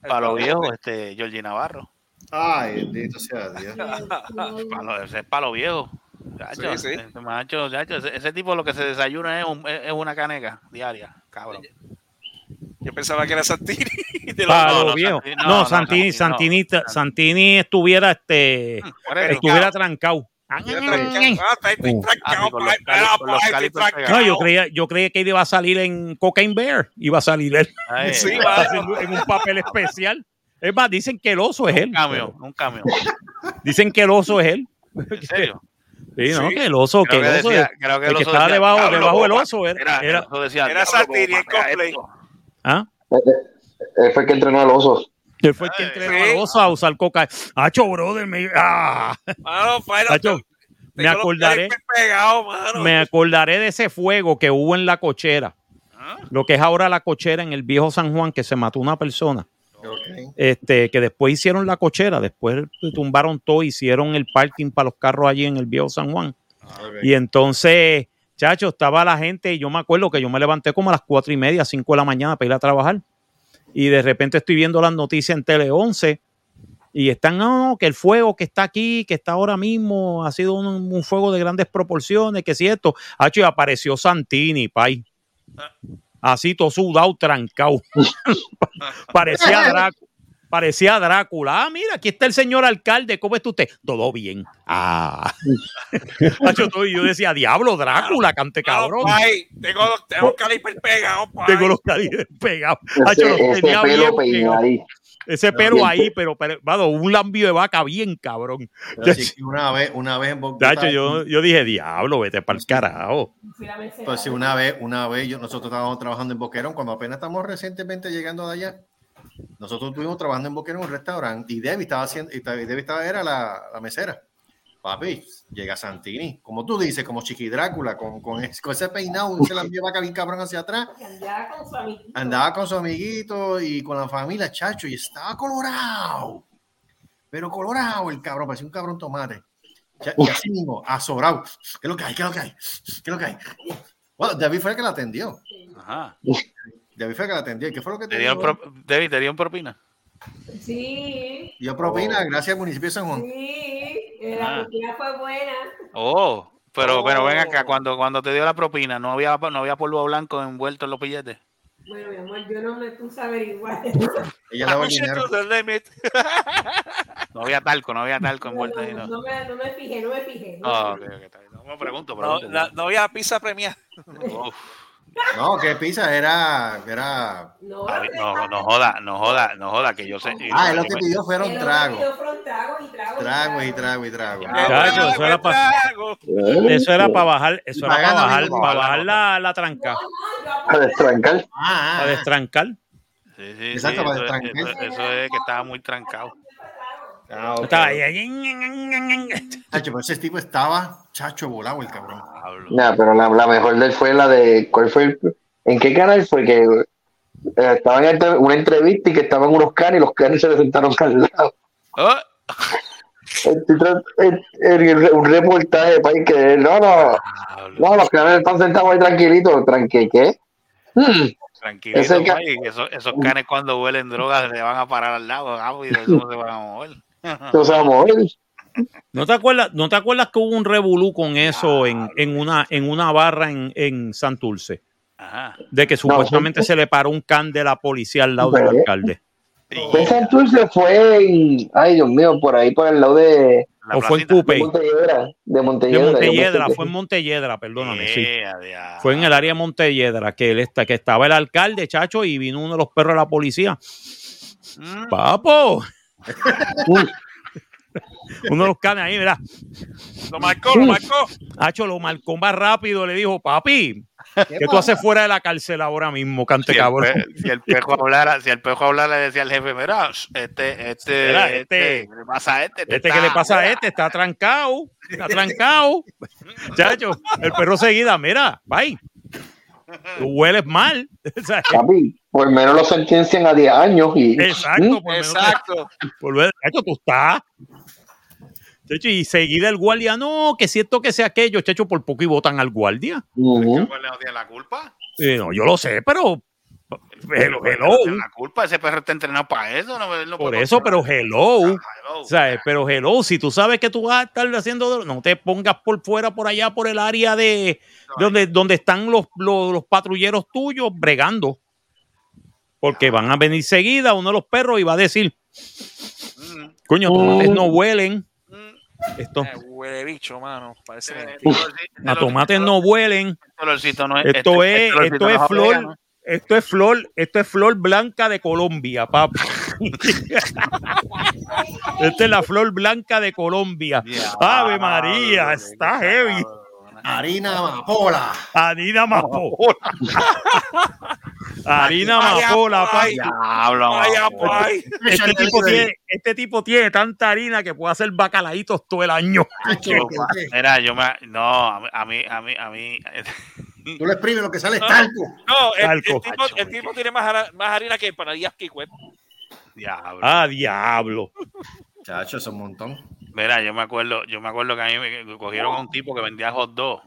Palo Viejo, este, Georgie Navarro. Ay, bendito sea Dios. Palo, ese es Palo Viejo. Sí, sí. ese macho, ese, ese tipo lo que se desayuna es, un- es es una caneca diaria, cabrón. Yo pensaba que era Santini. De los- Palo no, no, viejo. Santini, No, no, no, Santini, Santini, no. Santini, estuviera este, estuviera trancado. Ah, Ah. No, yo creía, yo creía que iba a salir en Cocaine Bear. Iba a salir él Ay, Sí, un va. en un papel especial. Es más, dicen que el oso es él. cambio, un cambio. Dicen que el oso es él. ¿En serio? Sí, ¿no? Sí. Que el oso, que Creo el que oso decía- es- creo que el el que oso estaba debajo, "Diablo, debajo del boba". oso era, Era, el oso decía, era "Diablo, Santini boba, en cosplay". esto". ¿Ah? Él fue el que entrenó al oso. Él fue el que entrenó sí. al oso a usar coca. Hacho, brother, me, ah, Mano, Hacho, me los acordaré, mano. me acordaré de ese fuego que hubo en la cochera. ¿Ah? Lo que es ahora la cochera en el viejo San Juan, que se mató una persona. Este, que después hicieron la cochera, después tumbaron todo, hicieron el parking para los carros allí en el viejo San Juan. Ok. Y entonces, chacho, estaba la gente, y yo me acuerdo que yo me levanté como a las cuatro y media, cinco de la mañana para ir a trabajar. Y de repente estoy viendo las noticias en Tele 11 Y están, no, que el fuego que está aquí, que está ahora mismo, ha sido un, un fuego de grandes proporciones, que si esto. Hacho, y apareció Santini, pay. Así todo sudado, trancado. parecía Drácula. Parecía Drácula. Ah, mira, aquí está el señor alcalde. ¿Cómo está usted? Todo bien. Ah. Yo decía, diablo, Drácula, cante cabrón. Ay, tengo, tengo los calipers pegados. Tengo los calibres pegados. Ese, Hacho, los ese tenía pelo pegados. ahí. Ese pelo Bien ahí, pero, pero vado, un lambio de vaca bien cabrón. Que una vez, una vez en Bogotá. Tacho, yo, yo dije, diablo, vete para el carajo. Pues sí, una vez, una vez yo, nosotros estábamos trabajando en Boquerón, cuando apenas estamos recientemente llegando de allá, nosotros estuvimos trabajando en Boquerón en un restaurante y Debbie estaba haciendo, y Debbie estaba, era la, la mesera. Papi, llega Santini, como tú dices, como Chiqui Drácula, con, con, ese, con ese peinado, se la lleva bien cabrón hacia atrás, Andaba con su amiguito. andaba con su amiguito y con la familia, chacho, y estaba colorado. Pero colorado el cabrón, parecía un cabrón tomate. Ya- Y así mismo, asobrado. ¿Qué es lo que hay? ¿Qué es lo que hay? ¿Qué es lo que hay? Bueno, David fue el que la atendió. Ajá. David fue que la atendió. ¿Y qué fue lo que ¿Te dijo? pro- David, ¿te dieron propina? Sí, Dio propina, gracias al municipio de San Juan. sí. eh, La Ah. propina fue buena. Oh, pero, Oh. pero ven acá, cuando, cuando te dio la propina, ¿no había, no había polvo blanco envuelto en los billetes? Bueno, mi amor, yo no me puse a averiguar. Ella daba el dinero. No había talco, no había talco No, envuelto ahí, ¿no? no me, no me fijé, no me fijé. no Ah, me fijé. está bien. No me pregunto, No, pregunto. la- no había pizza premiada. No, que pizza era. era... No, a ver, no, no joda, no joda, no joda, que yo sé. Ah, él lo que pidió fueron tragos. tragos y tragos. y Tragos. Chacho, eso era para eso era para bajar, eso era para bajar, para bajar la, la tranca, Para destrancar. Ah, para ah, destrancar. Sí, sí, Exacto, sí, para eso, destrancar. eso- eso es que estaba muy trancado. Ah, ok. Estaba ahí, ahí, Chacho, pero ese tipo estaba chacho volado el cabrón. Nah, pero la, la mejor de él fue la de. ¿Cuál fue? el- ¿En qué canal fue? Que eh, estaba en una entrevista y que estaban unos canes y los canes se le sentaron al lado. Oh, el- el- un reportaje para que no, no, no, los canes están sentados ahí tranquilitos. ¿Tranqui qué? Hmm, Tranquilito, Ese esos, esos canes cuando huelen drogas le van a parar al lado, rápido, no se van a mover. No se va a mover. ¿No te acuerdas, no te acuerdas que hubo un revolú con eso en, en una en una barra en, en Santurce? Ajá. De que supuestamente se le paró un can de la policía al lado del alcalde. Fue Santurce, fue en, ay Dios mío, por ahí por el lado de, La O fue en de. Montelledra, de De Montelledra. Fue en Montelledra, perdóname, sí. Yeah. Fue en el área de Montelledra, que, él está, que estaba el alcalde, chacho, y vino uno de los perros de la policía. Mm, papo. Uno de los canes ahí, mira. Lo marcó, lo marcó. Hacho lo marcó más rápido, le dijo, papi, ¿qué tú haces fuera de la cárcel ahora mismo, cante Si el, cabrón? pe- si el pejo hablara, si el pejo hablara, le decía al jefe, mira, este, este, Mira, este, este- ¿qué le pasa a este? Este que le pasa a este está trancado, está trancado. Chacho, el perro seguida, mira, bye. Tú hueles mal. Papi, por menos lo sentencian a 10 años y Exacto, por menos que- Exacto. por Chacho, tú estás. Chacho, y seguida el guardia, no, que siento que sea aquello, chacho, por poco y votan al guardia. Ujú. ¿Cuál no tiene la culpa? Eh, no, yo lo sé, pero. Hello, hello. La culpa, ese perro está entrenado para eso. No, no Por eso, pero hello. Ah, hello. O sea, pero hello, si tú sabes que tú vas a estar haciendo, no te pongas por fuera, por allá, por el área de donde, donde están los, los, los patrulleros tuyos bregando. Porque van a venir seguida uno de los perros y va a decir, Mm, coño, tomates no huelen. mm. Esto, Eh, huele bicho, mano. Parece este los tomates no huelen. no es- Esto este- es, este esto es flor, esto es flor, esto es flor blanca de Colombia, papá. Esta es la flor blanca de Colombia. Ave María, está heavy. Harina amapola. Harina amapola. Harina amapola, papá. ay, Diablo, Vaya, mamá. guay. Este tipo, tiene, este tipo tiene tanta harina que puede hacer bacalaitos todo el año. Mira, yo me. No, a mí, a mí, a mí. Tú le exprimes lo que sale es talco. No, el, tipo, el tipo tiene más, harina que empanadillas Kikwe. diablo. Ah, diablo. Chacho, eso es un montón. Mira, yo me acuerdo, yo me acuerdo que a mí me cogieron a un tipo que vendía hot dog.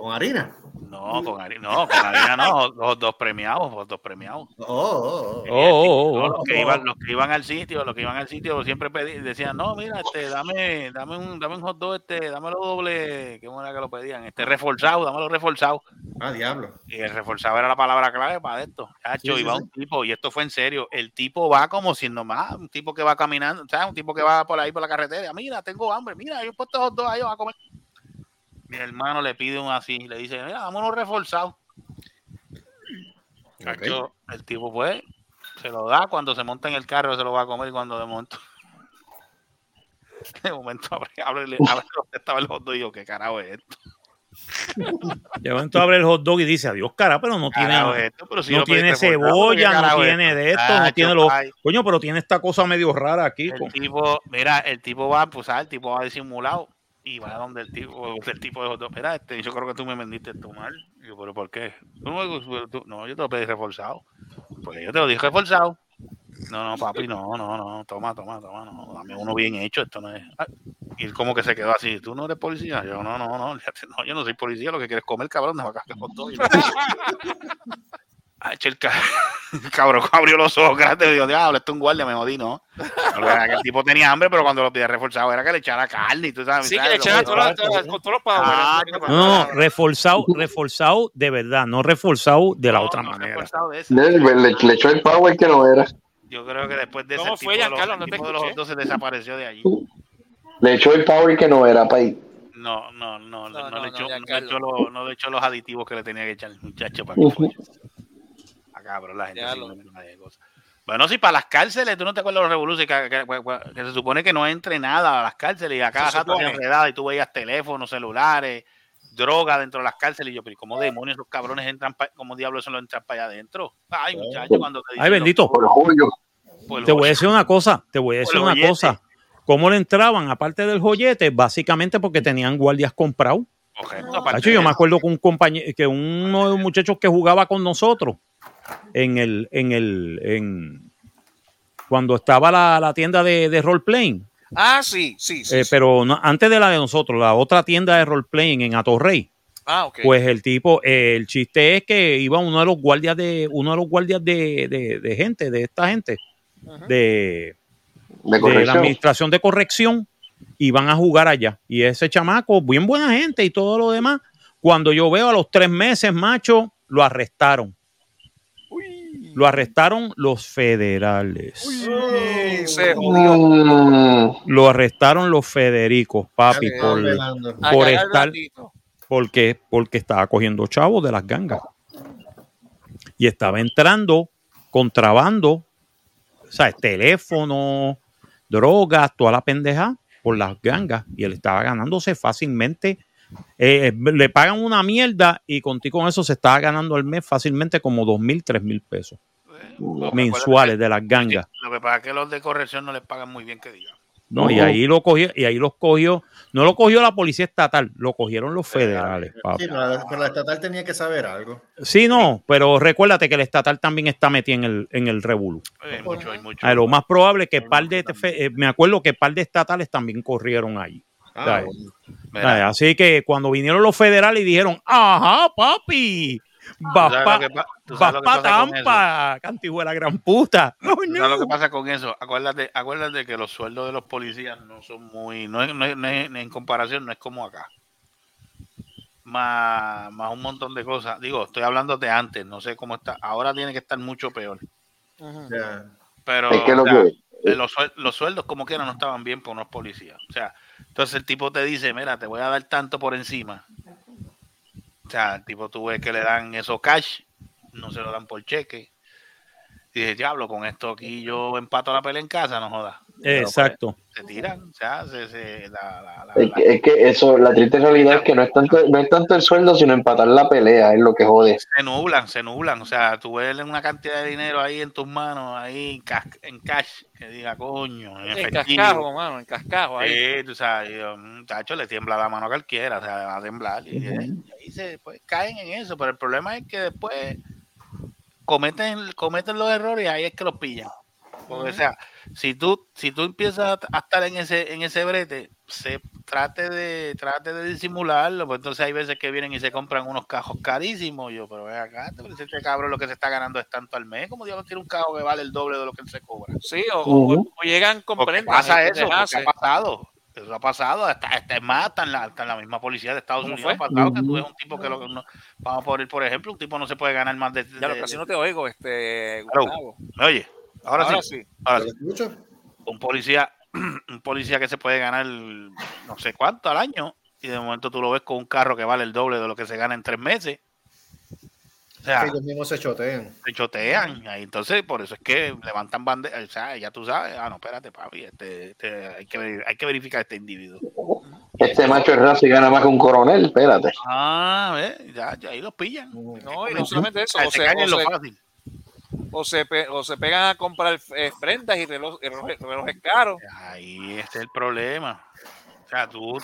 Con harina. No, con harina, no, con harina no, los dos premiados, los dos premiados. Oh, oh, oh. Eh, Oh, oh, oh. los, que iban, los que iban al sitio, los que iban al sitio siempre pedían, decían, no, mira, este, dame, dame un, dame un hot dog, este, dámelo doble, qué buena que lo pedían, este reforzado, dámelo reforzado. Ah, diablo. Y el reforzado era la palabra clave para esto. Chacho, Sí, iba sí. un tipo, y esto fue en serio, el tipo va como si nomás, un tipo que va caminando, ¿sabes? Un tipo que va por ahí por la carretera, mira, tengo hambre, mira, hay un puesto de hot dog ahí, va a comer. Mi hermano le pide un así, le dice, mira, vámonos reforzados. El tipo pues se lo da cuando se monta en el carro, se lo va a comer y cuando de momento de momento abre, abre, abre donde estaba el hot dog y yo, ¿qué carajo es esto? De momento abre el hot dog y dice, adiós, cara, pero no tiene, Carajo es esto, pero si no tiene reforzado, ¿qué cebolla, no tiene esto? de esto, no tiene los... ay. Coño, pero tiene esta cosa medio rara aquí. El con- tipo, mira, el tipo va, pues, ¿sabes? El tipo va disimulado y va donde el tipo, el tipo dog. Mira, este, yo creo que tú me vendiste esto mal. Y yo, ¿pero por qué? "No, pero tú- no, yo te lo pedí reforzado. Pues yo te lo dije reforzado. No, no, papi, no, no, no, toma, toma, toma, no, dame uno bien hecho, esto no es. Ah, Y él como que se quedó así, ¿tú no eres policía? Yo, no, no, no, no, yo no soy policía, lo que quieres comer, cabrón, de vaca con todo. Ah, el, ca- el cabrón abrió los ojos grandes y dijo, diablo, esto es un guardia, me jodí, ¿no? El tipo tenía hambre, pero cuando lo pide reforzado era que le echara carne y tú sabes. Sí, que le echara todos los pavos. Ah. No, no, reforzado, reforzado de verdad, no reforzado de la otra manera. reforzado de esa. Le, le- le echó el power que no era. Yo creo que después de ese ¿Cómo el fue, tipo de los- de los dos se desapareció de allí. Le echó el power que no era, país. No, no, no, no, No, no no, le no, echó, no, le Giancarlo. echó los, no le echó los aditivos que le tenía que echar el muchacho para que Acá, pero la gente lo-. Bueno, si para las cárceles, tú no te acuerdas de los revoluciones que, que- que- que se supone que no entre nada a las cárceles y a cada Se rato enredaba y tú veías teléfonos, celulares, droga dentro de las cárceles y yo, pero ¿cómo demonios esos cabrones entran, pa- cómo diablos se lo entran para allá adentro? Ay, muchacho, cuando te dicen Ay, bendito. Por julio. los- por Te voy a los- decir una cosa, te voy a decir una joyete. cosa. ¿Cómo le entraban? Aparte del joyete, básicamente porque tenían guardias comprados. Correcto, aparte Hacho, yo me eso. acuerdo que un compañero, que uno de los muchachos que jugaba con nosotros en el, en el, en cuando estaba la, la tienda de, de role playing, Ah, sí, sí, sí. eh, sí. pero no- antes de la de nosotros, la otra tienda de role playing en Atorrey, Ah, ok. pues el tipo, eh, el chiste es que iba uno de los guardias de, uno de los guardias de, de- de gente, de esta gente, de, De de la administración de corrección y van a jugar allá. Y ese chamaco, bien buena gente y todo lo demás, cuando yo veo a los tres meses, macho, lo arrestaron. Lo arrestaron los federales. Uy, se jodió. Lo arrestaron los Federicos, papi, por, por estar, porque, porque estaba cogiendo chavos de las gangas. Y estaba entrando contrabando, o sea, teléfono, drogas, toda la pendeja por las gangas. Y él estaba ganándose fácilmente. Eh, le pagan una mierda y contigo con eso se estaba ganando al mes fácilmente como dos mil, tres mil pesos mensuales de las gangas. Lo que pasa es que los de corrección no les pagan muy bien que digan. No, y ahí lo cogió, y ahí los cogió, no lo cogió la policía estatal, lo cogieron los federales. Sí, pero la, pero la estatal tenía que saber algo. Sí, no, pero recuérdate que el estatal también está metido en el, en el revolú. Hay mucho, hay mucho. A lo más probable que par de, fe- eh, me acuerdo que par de estatales también corrieron ahí. Ah. Así que cuando vinieron los federales y dijeron, ajá, papi, vas ¿tú sabes pa- Tampa, cantijuela gran puta. Oh, ¿Tú no. ¿Sabes lo que pasa con eso? Acuérdate, acuérdate que los sueldos de los policías no son muy, no es, no es- no es- en comparación no es como acá. Más, más un montón de cosas. Digo, estoy hablando de antes, no sé cómo está. Ahora tiene que estar mucho peor. Pero Es que lo o sea, que- los, los sueldos como quiera no estaban bien por unos policías. O sea, entonces el tipo te dice, mira, te voy a dar tanto por encima. O sea, el tipo tú ves que le dan eso cash, no se lo dan por cheque. Y dice, diablo, con esto aquí yo empato la pelea en casa, no jodas. Pero, Exacto. pues, se tiran, o sea, se, se- la- la- la- Es que, es que eso, la triste realidad es que no es tanto, no es tanto el sueldo, sino empatar la pelea, es lo que jode. se nublan, se nublan. O sea, tú ves una cantidad de dinero ahí en tus manos, ahí en cash, en cash que diga, coño, en En cascajo, mano, en cascajo. Ahí. Sí, tú sabes, y yo, tacho, le tiembla la mano a cualquiera, o sea, va a temblar. Y, y ahí se pues, caen en eso, pero el problema es que después cometen, cometen los errores y ahí es que los pillan. Porque, o sea, si tú, si tú empiezas a estar en ese, en ese brete, se trate de, trate de disimularlo, pues entonces hay veces que vienen y se compran unos cajos carísimos. Yo, pero ve acá, este cabrón lo que se está ganando es tanto al mes, como Dios tiene un cajo que vale el doble de lo que él se cobra. Sí, o, o- o llegan con prendas pasa eso, ha pasado. Eso ha pasado, hasta, hasta es más, hasta en, la, hasta en la misma policía de Estados ¿Cómo Unidos fue? ha pasado que tú ves un tipo que lo, no- vamos a poner, por ejemplo, un tipo no se puede ganar más de... Ya lo de- casi no te oigo, este Claro. Gustavo. ¿Me oye? Ahora, Ahora sí. sí. Ahora sí. Un policía, un policía que se puede ganar no sé cuánto al año y de momento tú lo ves con un carro que vale el doble de lo que se gana en tres meses. O sea, Ellos mismos se chotean. se chotean. Entonces, por eso es que levantan banderas. O sea, ya tú sabes, ah, no, espérate, papi, este, este, hay, que, ver- hay que verificar este individuo. Este macho es raza y gana más que un coronel, espérate. Ah, ¿ves? Ya, ya ahí los pillan. No, y no solamente eso, o se o en lo se- fácil. O se pe- o se pegan a comprar eh, prendas y reloj- y relojes, relojes caros. Ahí ese es el problema. O sea, tú,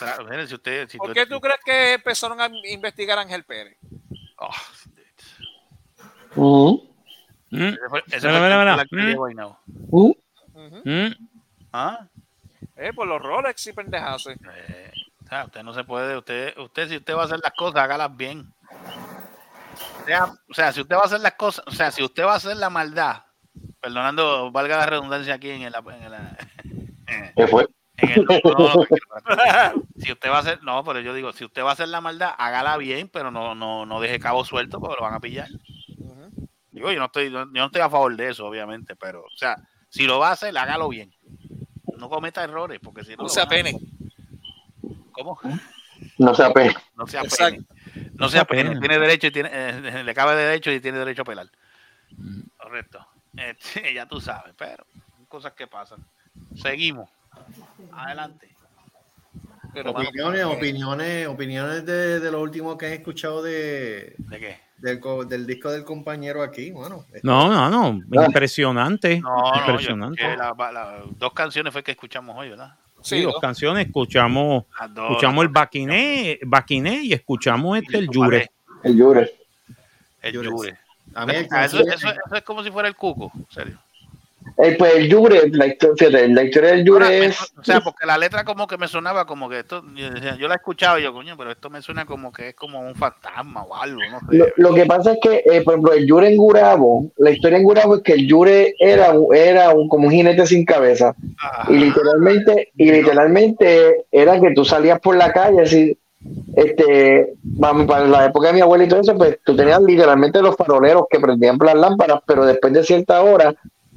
si usted, si ¿Por qué tú crees que empezaron a investigar a Ángel Pérez? Oh, que Mm. Ujú. Mm. ¿Ah? Eh, por los Rolex y pendejaces. Eh, o sea, usted no se puede, usted, usted si usted va a hacer las cosas, hágalas bien. O sea, o sea, si usted va a hacer las cosas, o sea, si usted va a hacer la maldad, perdonando, valga la redundancia aquí en el, en el, ¿Qué fue? en el- no, no, tranquilo, si usted va a hacer, no, pero yo digo, si usted va a hacer la maldad, hágala bien, pero no, no, no deje cabo suelto porque lo van a pillar. Digo, yo no estoy, yo no estoy a favor de eso, obviamente, pero, o sea, si lo va a hacer, hágalo bien. No cometa errores, porque si no. No se apene. ¿Cómo? No se apena. No se apene. Exacto. No se apene. Tiene derecho y tiene, eh, le cabe derecho y tiene derecho a pelar. Correcto. Este, ya tú sabes, pero son cosas que pasan. Seguimos. Adelante. Pero, Opiniones, opiniones, opiniones de, de lo último que han escuchado de, ¿De qué? del, co- del disco del compañero aquí. Bueno, No, no, no. Impresionante. No, no, yo- impresionante. la- la- dos canciones fue que escuchamos hoy, ¿verdad? Sí, dos canciones. Escuchamos, dos. escuchamos el Baquiné, Baquiné y escuchamos este, el Yure. El Jure. El Yure. Yure. A mí el Ah, eso, eso- eso es como si fuera el cuco, en serio. Eh, pues el Jure, la historia, fíjate, la historia del Ahora, me- es. o sea, porque la letra como que me sonaba como que esto, yo, la he escuchado y yo, coño, pero esto me suena como que es como un fantasma o algo, no sé. Lo, lo que pasa es que, eh, por ejemplo, el Jure en Gurabo, la historia en Gurabo es que el Jure era, era un, como un jinete sin cabeza. Y literalmente, y literalmente era que tú salías por la calle así, este, para la época de mi abuela y todo eso, pues tú tenías literalmente los faroleros que prendían las lámparas, pero después de cierta hora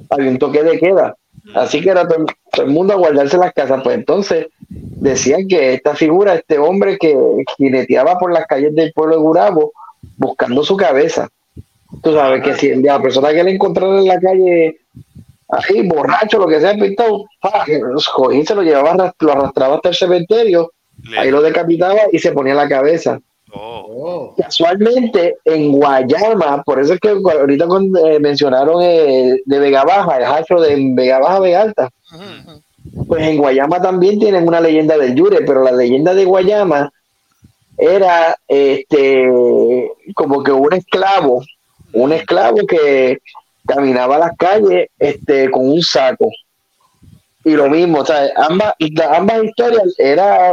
había un toque de queda. Así que era todo, todo el mundo a guardarse las casas. Pues entonces decían que esta figura, este hombre que jineteaba por las calles del pueblo de Gurabo buscando su cabeza. Tú sabes que si la persona que le encontrara en la calle ahí, borracho, lo que sea, pintado, los cogí, se lo llevaba, lo arrastraba hasta el cementerio, ahí lo decapitaba y se ponía la cabeza. Oh, Casualmente, en Guayama, por eso es que ahorita eh, mencionaron eh, de Vega Baja, el rastro de Vega Baja, Vega Alta, pues en Guayama también tienen una leyenda del Yure, pero la leyenda de Guayama era este como que un esclavo, un esclavo que caminaba a las calles este con un saco. Y lo mismo, o sea, ambas, ambas historias era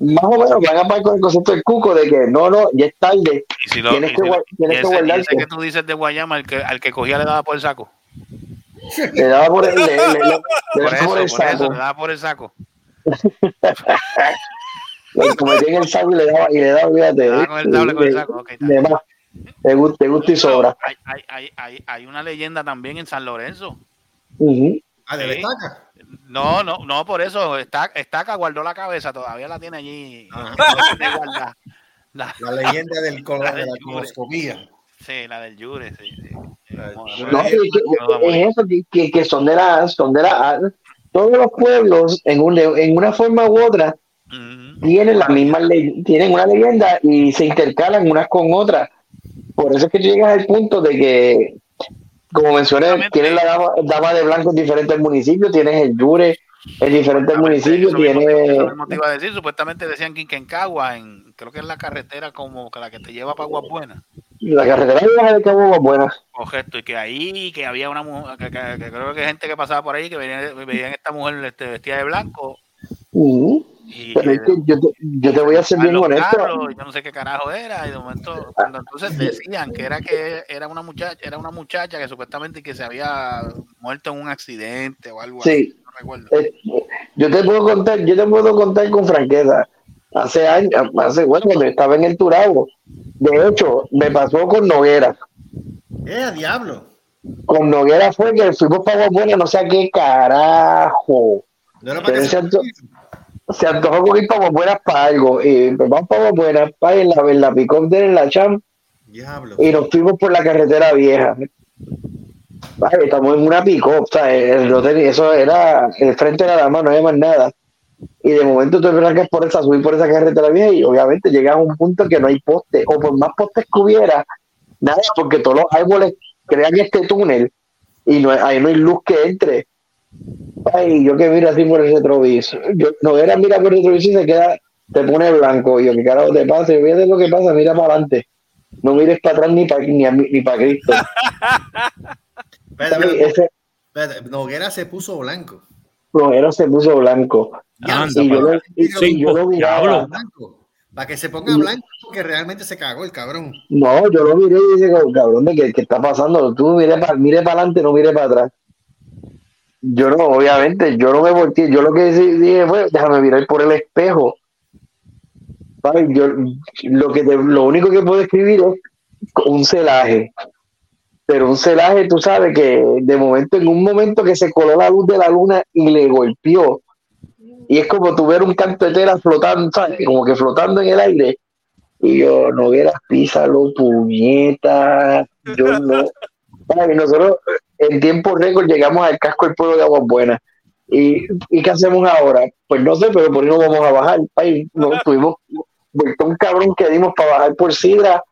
más o menos van a parar con el concepto del cuco de que no, no, ya es tarde. Y si lo- tienes y que, si- tienes y que ese- y guardarte. ese que tú dices de Guayama, el que, al que cogía le daba por el saco. Le daba por el, le- le- le- le Por daba eso, por el por eso, saco. le daba por el saco. Le metía en el saco y le daba, y le daba, fíjate. Le daba con el sable, con el saco, ok. Te gusta, te gusta y sobra. Hay, hay, hay, hay, una leyenda también en San Lorenzo. Ujú. Ah, de. Betaca. No, no, no, por eso. Esta- Estaca guardó la cabeza, todavía la tiene allí. Ah. La, La leyenda del colo- La de la Yure. coloscomía. sí, la del Yure, sí, sí. No, es, eso que, que, que son de la, son de la, todos los pueblos en, un, en una forma u otra tienen la misma ley, tienen una leyenda y se intercalan unas con otras. Por eso es que tú llegas al punto de que, como mencioné, tienes la dama, dama de blanco en diferentes municipios, tienes el Yure en diferentes municipios, tienes eso mismo te iba a decir, supuestamente decían que en Quencagua, en, creo que es la carretera como que la que te lleva para Aguas Buenas. La carretera de Aguas Buenas. Correcto, y que ahí que había una mujer, que, que- que creo que gente que pasaba por ahí que veían, veían esta mujer este, vestida de blanco. Ujú. Y Pero es que yo te, yo te voy a ser bien honesto. carros, yo no sé qué carajo era, y de momento, cuando entonces decían que era que era una muchacha, era una muchacha que supuestamente que se había muerto en un accidente o algo Sí. así, no recuerdo. Eh, yo te puedo contar, yo te puedo contar con franqueza. Hace años, hace bueno, cuando estaba en el Turabo, de hecho, me pasó con Noguera. ¡Eh, diablo! Con Noguera fue que fuimos para Buenas, no sé a qué carajo. No era para Pero que se, se... anto- se antojó con ir para Aguas Buenas para algo. Y vamos para Aguas Buenas, para en la, en la pick-up de la champ, Diablo. y nos fuimos por la carretera vieja. Estamos en una pick-up, eso era, el frente nada más, no había más nada. Y de momento tú arrancas por esa, subir por esa carretera vieja y obviamente llegas a un punto que no hay poste, o por más postes que hubiera, nada, porque todos los árboles crean este túnel y no ahí no hay luz que entre. Ay, yo que miro así por el retrovisor. Yo, no era mira por el retrovisor y se queda, te pone blanco. Y yo, ¿qué carajo te pasa? Y fíjate lo que pasa, mira para adelante. No mires para atrás ni para ni, a- ni para Cristo. Ese espérate. Noguera se puso blanco. flojero se puso blanco. Anda, y yo, para- lo- y- y yo lo miraba. Blanco. Para que se ponga blanco, porque realmente se cagó el cabrón. No, yo lo miré y dije, "Oh, cabrón, ¿de qué, qué está pasando? Tú mire para mire para adelante, no mire para atrás. Yo no, obviamente, yo no me volteé. Yo lo que dije fue, déjame mirar por el espejo. Yo, lo, que te- lo único que puedo escribir es un celaje. Pero un celaje, tú sabes que de momento, en un momento que se coló la luz de la luna y le golpeó, y es como tu ver un canto de tela flotando, ¿sabes? Como que flotando en el aire. Y yo, no vieras, písalo, puñeta. Yo no. Ay, nosotros en tiempo récord llegamos al casco del pueblo de Aguas Buenas. ¿Y, ¿Y qué hacemos ahora? Pues no sé, pero por ahí no vamos a bajar. Ay, no, tuvimos vuelto un cabrón que dimos para bajar por Sidra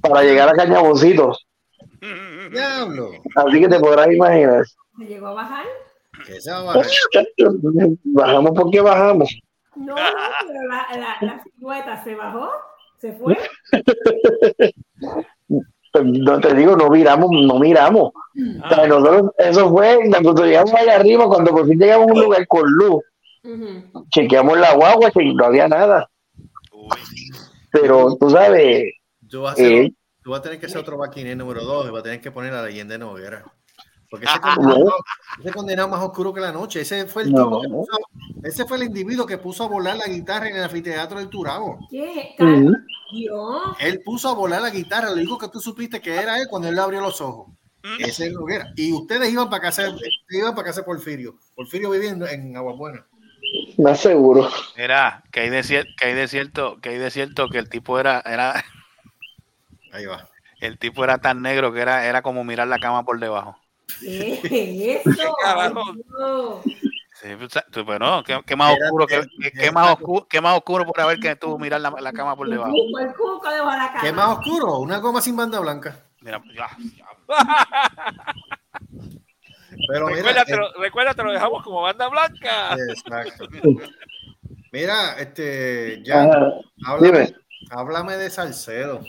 para llegar a Cañaboncitos. Diablo. Así que te podrás imaginar. ¿Se llegó a bajar? Que se va a bajar. Bajamos porque bajamos. No, pero la, la, la silueta se bajó, se fue. Pues, No te digo, no miramos, no miramos. O sea, nosotros, eso fue cuando llegamos allá arriba, cuando por fin llegamos a un lugar con luz, chequeamos la guagua y no había nada. Pero tú sabes, Tú vas, a hacer- Eh. tú vas a tener que hacer otro vaquiné número 2 y vas a tener que poner la leyenda de Noguera. Porque ese Ah, condenado, no. ese condenado más oscuro que la noche. Ese fue el No. tipo que puso, ese fue el individuo que puso a volar la guitarra en el anfiteatro del Turabo. ¿Qué? Dios. Él puso a volar la guitarra. Lo único que tú supiste que era él cuando él le abrió los ojos. Ese es Noguera. Y ustedes iban para casa, iban para casa de Porfirio. Porfirio viviendo en Aguabuena. más seguro. Mira, que hay de que hay de cierto, que hay de cierto que el tipo era, era, Ahí va. el tipo era tan negro que era, era como mirar la cama por debajo. ¿Qué es eso? Sí, pues, tú, pues, no, ¿qué, qué más oscuro qué- qué más oscuro, qué más oscuro por haber que tú mirar la, la cama por debajo? cuco, el cuco debajo de la cama. ¿Qué más oscuro? Una goma sin banda blanca. Mira, ya, ya. Pero mira, Recuérdate, recuérdate, lo dejamos como banda blanca. eh, exacto. Mira, este, ya, Ajá. háblame, háblame de Salcedo.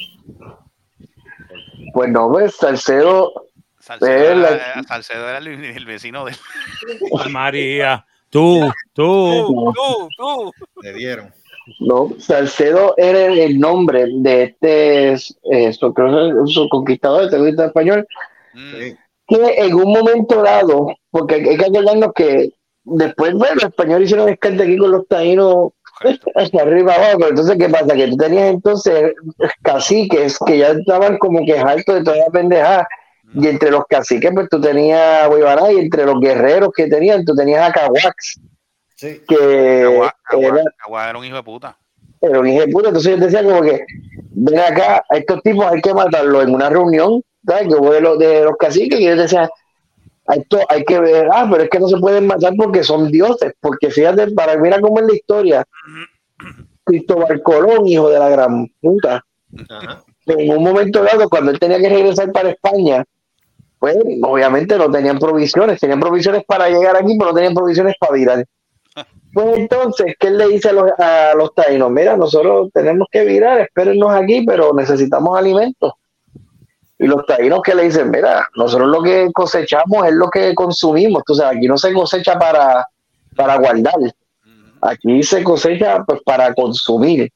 Pues no, pues Salcedo, Salcedo, la- era, Salcedo era el, el vecino de María, tú, tú. Tú, tú, tú. Le dieron. no, Salcedo era el nombre de este eh, so- creo que es un conquistador, terrorista español, Mm, Sí. que en un momento dado, porque hay que acordarnos que después, bueno, los españoles hicieron descarte aquí con los taínos hacia arriba abajo, pero entonces, ¿qué pasa? Que tú tenías entonces caciques que ya estaban como que hartos de toda la pendejada, y entre los caciques, pues tú tenías Guibará, y entre los guerreros que tenían, tú tenías a Caguax, Sí. que Cagua- Cagua- era, un hijo de puta. era un hijo de puta, entonces yo decía como que, ven acá, a estos tipos hay que matarlos en una reunión, ¿sabes? Que hubo de los, de los caciques, y yo decía, a esto hay que ver, ah, pero es que no se pueden matar porque son dioses, porque fíjate, para mira cómo es la historia, Cristóbal Colón, hijo de la gran puta, Ajá. en un momento dado, cuando él tenía que regresar para España, pues obviamente no tenían provisiones, tenían provisiones para llegar aquí, pero no tenían provisiones para virar. Pues entonces, ¿qué le dice a los, a los taínos? Mira, nosotros tenemos que virar, espérennos aquí, pero necesitamos alimentos. Y los taínos que le dicen, mira, nosotros lo que cosechamos es lo que consumimos. Tú sabes, aquí no se cosecha para, para guardar. Aquí se cosecha pues para consumir.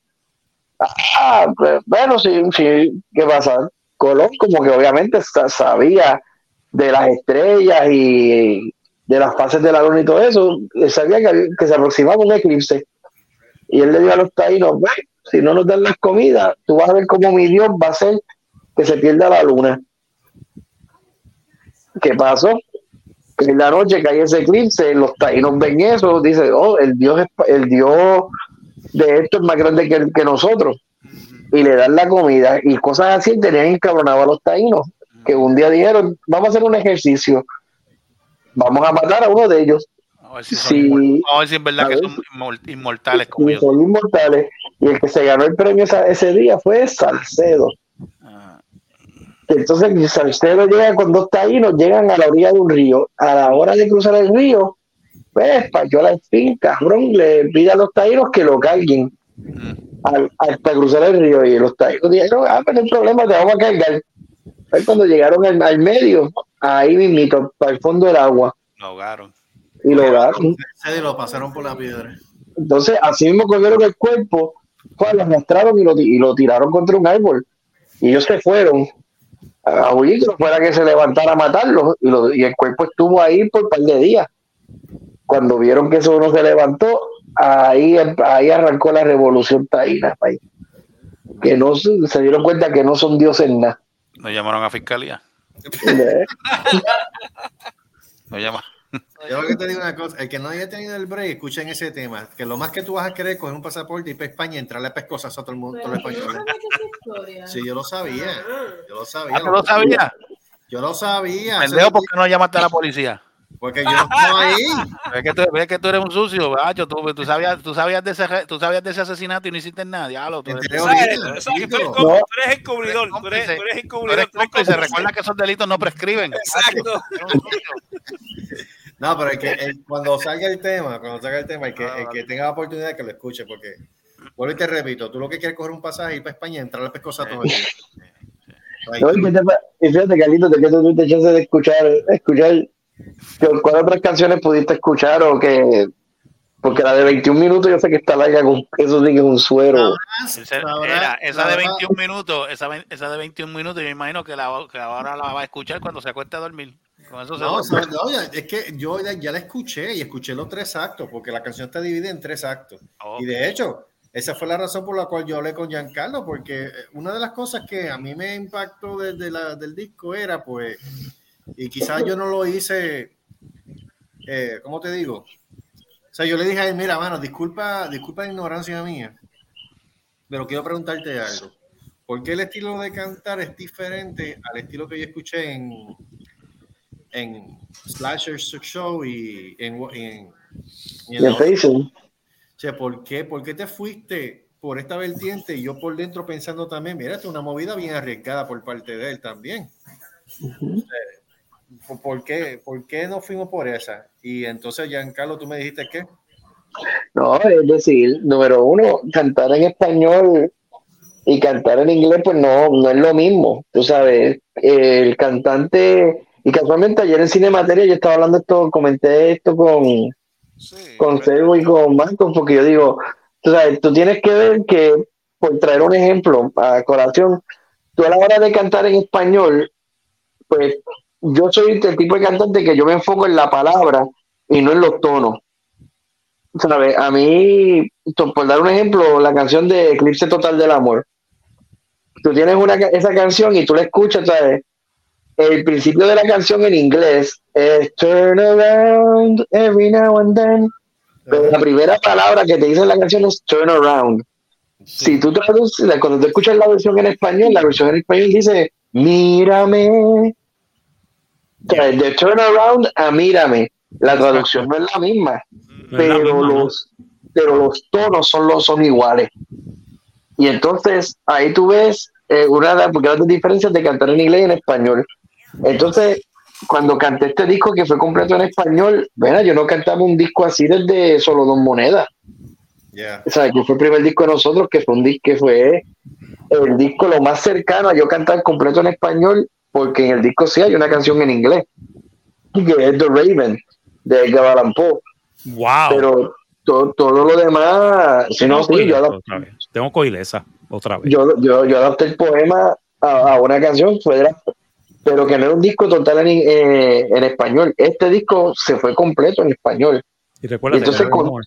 Ah, pues, bueno, sí, sí, ¿qué pasa? Colón como que obviamente sa- sabía de las estrellas y de las fases de la luna y todo eso, él sabía que, que se aproximaba un eclipse. Y él le dijo a los taínos, "Ve, si no nos dan las comidas, tú vas a ver cómo mi Dios va a hacer que se pierda la luna. ¿Qué pasó? En la noche que hay ese eclipse, los taínos ven eso, dicen, oh, el Dios, el Dios de esto es más grande que, que nosotros. Y le dan la comida y cosas así tenían encabronado a los taínos, que un día dijeron, vamos a hacer un ejercicio, vamos a matar a uno de ellos. A ver si, son Sí. a ver si es verdad que ver. son inmor- inmortales como yo. son inmortales. Y el que se ganó el premio ese día fue Salcedo. Entonces Salcedo llega con dos taínos, llegan a la orilla de un río. A la hora de cruzar el río, pues Payola al fin, cabrón, le pide a los taínos que lo carguen al, al- para cruzar el río. Y los taínos dijeron, ah, pues no hay problema, te vamos a cargar. Fue cuando llegaron al, al medio, ahí mismito, para el fondo del agua. Lo ahogaron. Y lo agarraron. Se lo pasaron por la piedra. Entonces, así mismo cogieron el cuerpo, pues, lo arrastraron y lo, y lo tiraron contra un árbol. Y ellos se fueron a huir, que no fuera que se levantara a matarlos. Y, lo- y el cuerpo estuvo ahí por un par de días. Cuando vieron que eso no se levantó, ahí, ahí arrancó la revolución taína. país. Que no se, dieron cuenta que no son dioses nada. Nos llamaron a fiscalía. ¿Eh? Nos llama. Yo lo que te digo una cosa, el que no haya tenido el break, escuchen ese tema, que lo más que tú vas a querer es coger un pasaporte y ir para España y entrarle a pescosas a todo el mundo, españoles. Sí, yo lo sabía, yo lo sabía. Ah, ¿tú lo sabías? Yo lo sabía. Pendejo, ¿por qué no llamaste a la policía? Porque yo no estaba ahí. Es que tú, es que tú eres un sucio, gacho. Tú, tú, sabías, tú, sabías de ese, tú sabías de ese asesinato y no hiciste nada. Diablo, tú eres, ¿Sabes? ¿Sabes que tú eres, tú eres encubridor, tú eres, tú eres tú eres encubridor. tú eres cómplice. cómplice. Recuerda que esos delitos no prescriben. Exacto. No, pero el que, el- cuando salga el tema, cuando salga el tema, el que, el que tenga la oportunidad que lo escuche, porque vuelvo y te repito, tú lo que quieres es coger un pasaje, ir para España y entrar a pescosas todo el día. Y te y fíjate, Carlito, de que tú tuviste chance de escuchar, escuchar, ¿cuáles otras canciones pudiste escuchar o que, porque la de 21 minutos yo sé que está larga, con, eso sí que es un suero. Ese- era, esa de 21 minutos, esa, esa de 21 minutos, yo imagino que, la, que ahora la va a escuchar cuando se acueste a dormir. Con eso se No, duerme. o sea, no, ya- es que yo ya, ya la escuché y escuché los tres actos, porque la canción está dividida en tres actos. Y de hecho, esa fue la razón por la cual yo hablé con Giancarlo, porque eh, una de las cosas que a mí me impactó desde la, del disco era, pues, y quizás yo no lo hice, eh, ¿cómo te digo? O sea, yo le dije a él, mira, mano, disculpa, disculpa la ignorancia mía, pero quiero preguntarte algo. ¿Por qué el estilo de cantar es diferente al estilo que yo escuché en, en Slasher Show y en, en, y en Facebook. o sea, ¿por qué, ¿por qué te fuiste por esta vertiente? Y yo por dentro pensando también, mira, es una movida bien arriesgada por parte de él también. ¿Por- ¿por, qué, ¿Por qué no fuimos por esa? Y entonces, Giancarlo, tú me dijiste que No, es decir, número uno, cantar en español y cantar en inglés, pues no, no es lo mismo. Tú sabes, el cantante, y casualmente ayer en Cinemateria yo estaba hablando esto, comenté esto con, con Servo y con Marcos, porque yo digo, tú sabes, tú tienes que ver que, por traer un ejemplo a colación, tú a la hora de cantar en español, pues yo soy el tipo de cantante que yo me enfoco en la palabra y no en los tonos. ¿Sabes? A mí, por dar un ejemplo, la canción de Eclipse Total del Amor. Tú tienes una, esa canción y tú la escuchas, ¿sabes? El principio de la canción en inglés es Turn around every now and then. Pero la primera palabra que te dice la canción es Turn around. Si tú traduces, cuando tú escuchas la versión en español, la versión en español dice Mírame. De turn around a mírame. La traducción no es la misma No es la pero los pero los tonos son los son iguales y entonces ahí tú ves eh, una de las grandes diferencias de cantar en inglés y en español entonces cuando canté este disco que fue completo en español bueno yo no cantaba un disco así desde solo dos monedas Yeah. O sea, que fue el primer disco de nosotros, que fue un disco que fue el disco lo más cercano a yo cantar completo en español, porque en el disco sí hay una canción en inglés, que es The Raven, de Edgar. Wow. Pero todo, todo lo demás, si no, sí, yo, adap- Otra vez. Tengo coileza otra vez. yo, yo, yo adapté el poema a, a una canción, fue de la- pero que no era un disco total en, eh, en español. Este disco se fue completo en español. Y recuerda Entonces, con-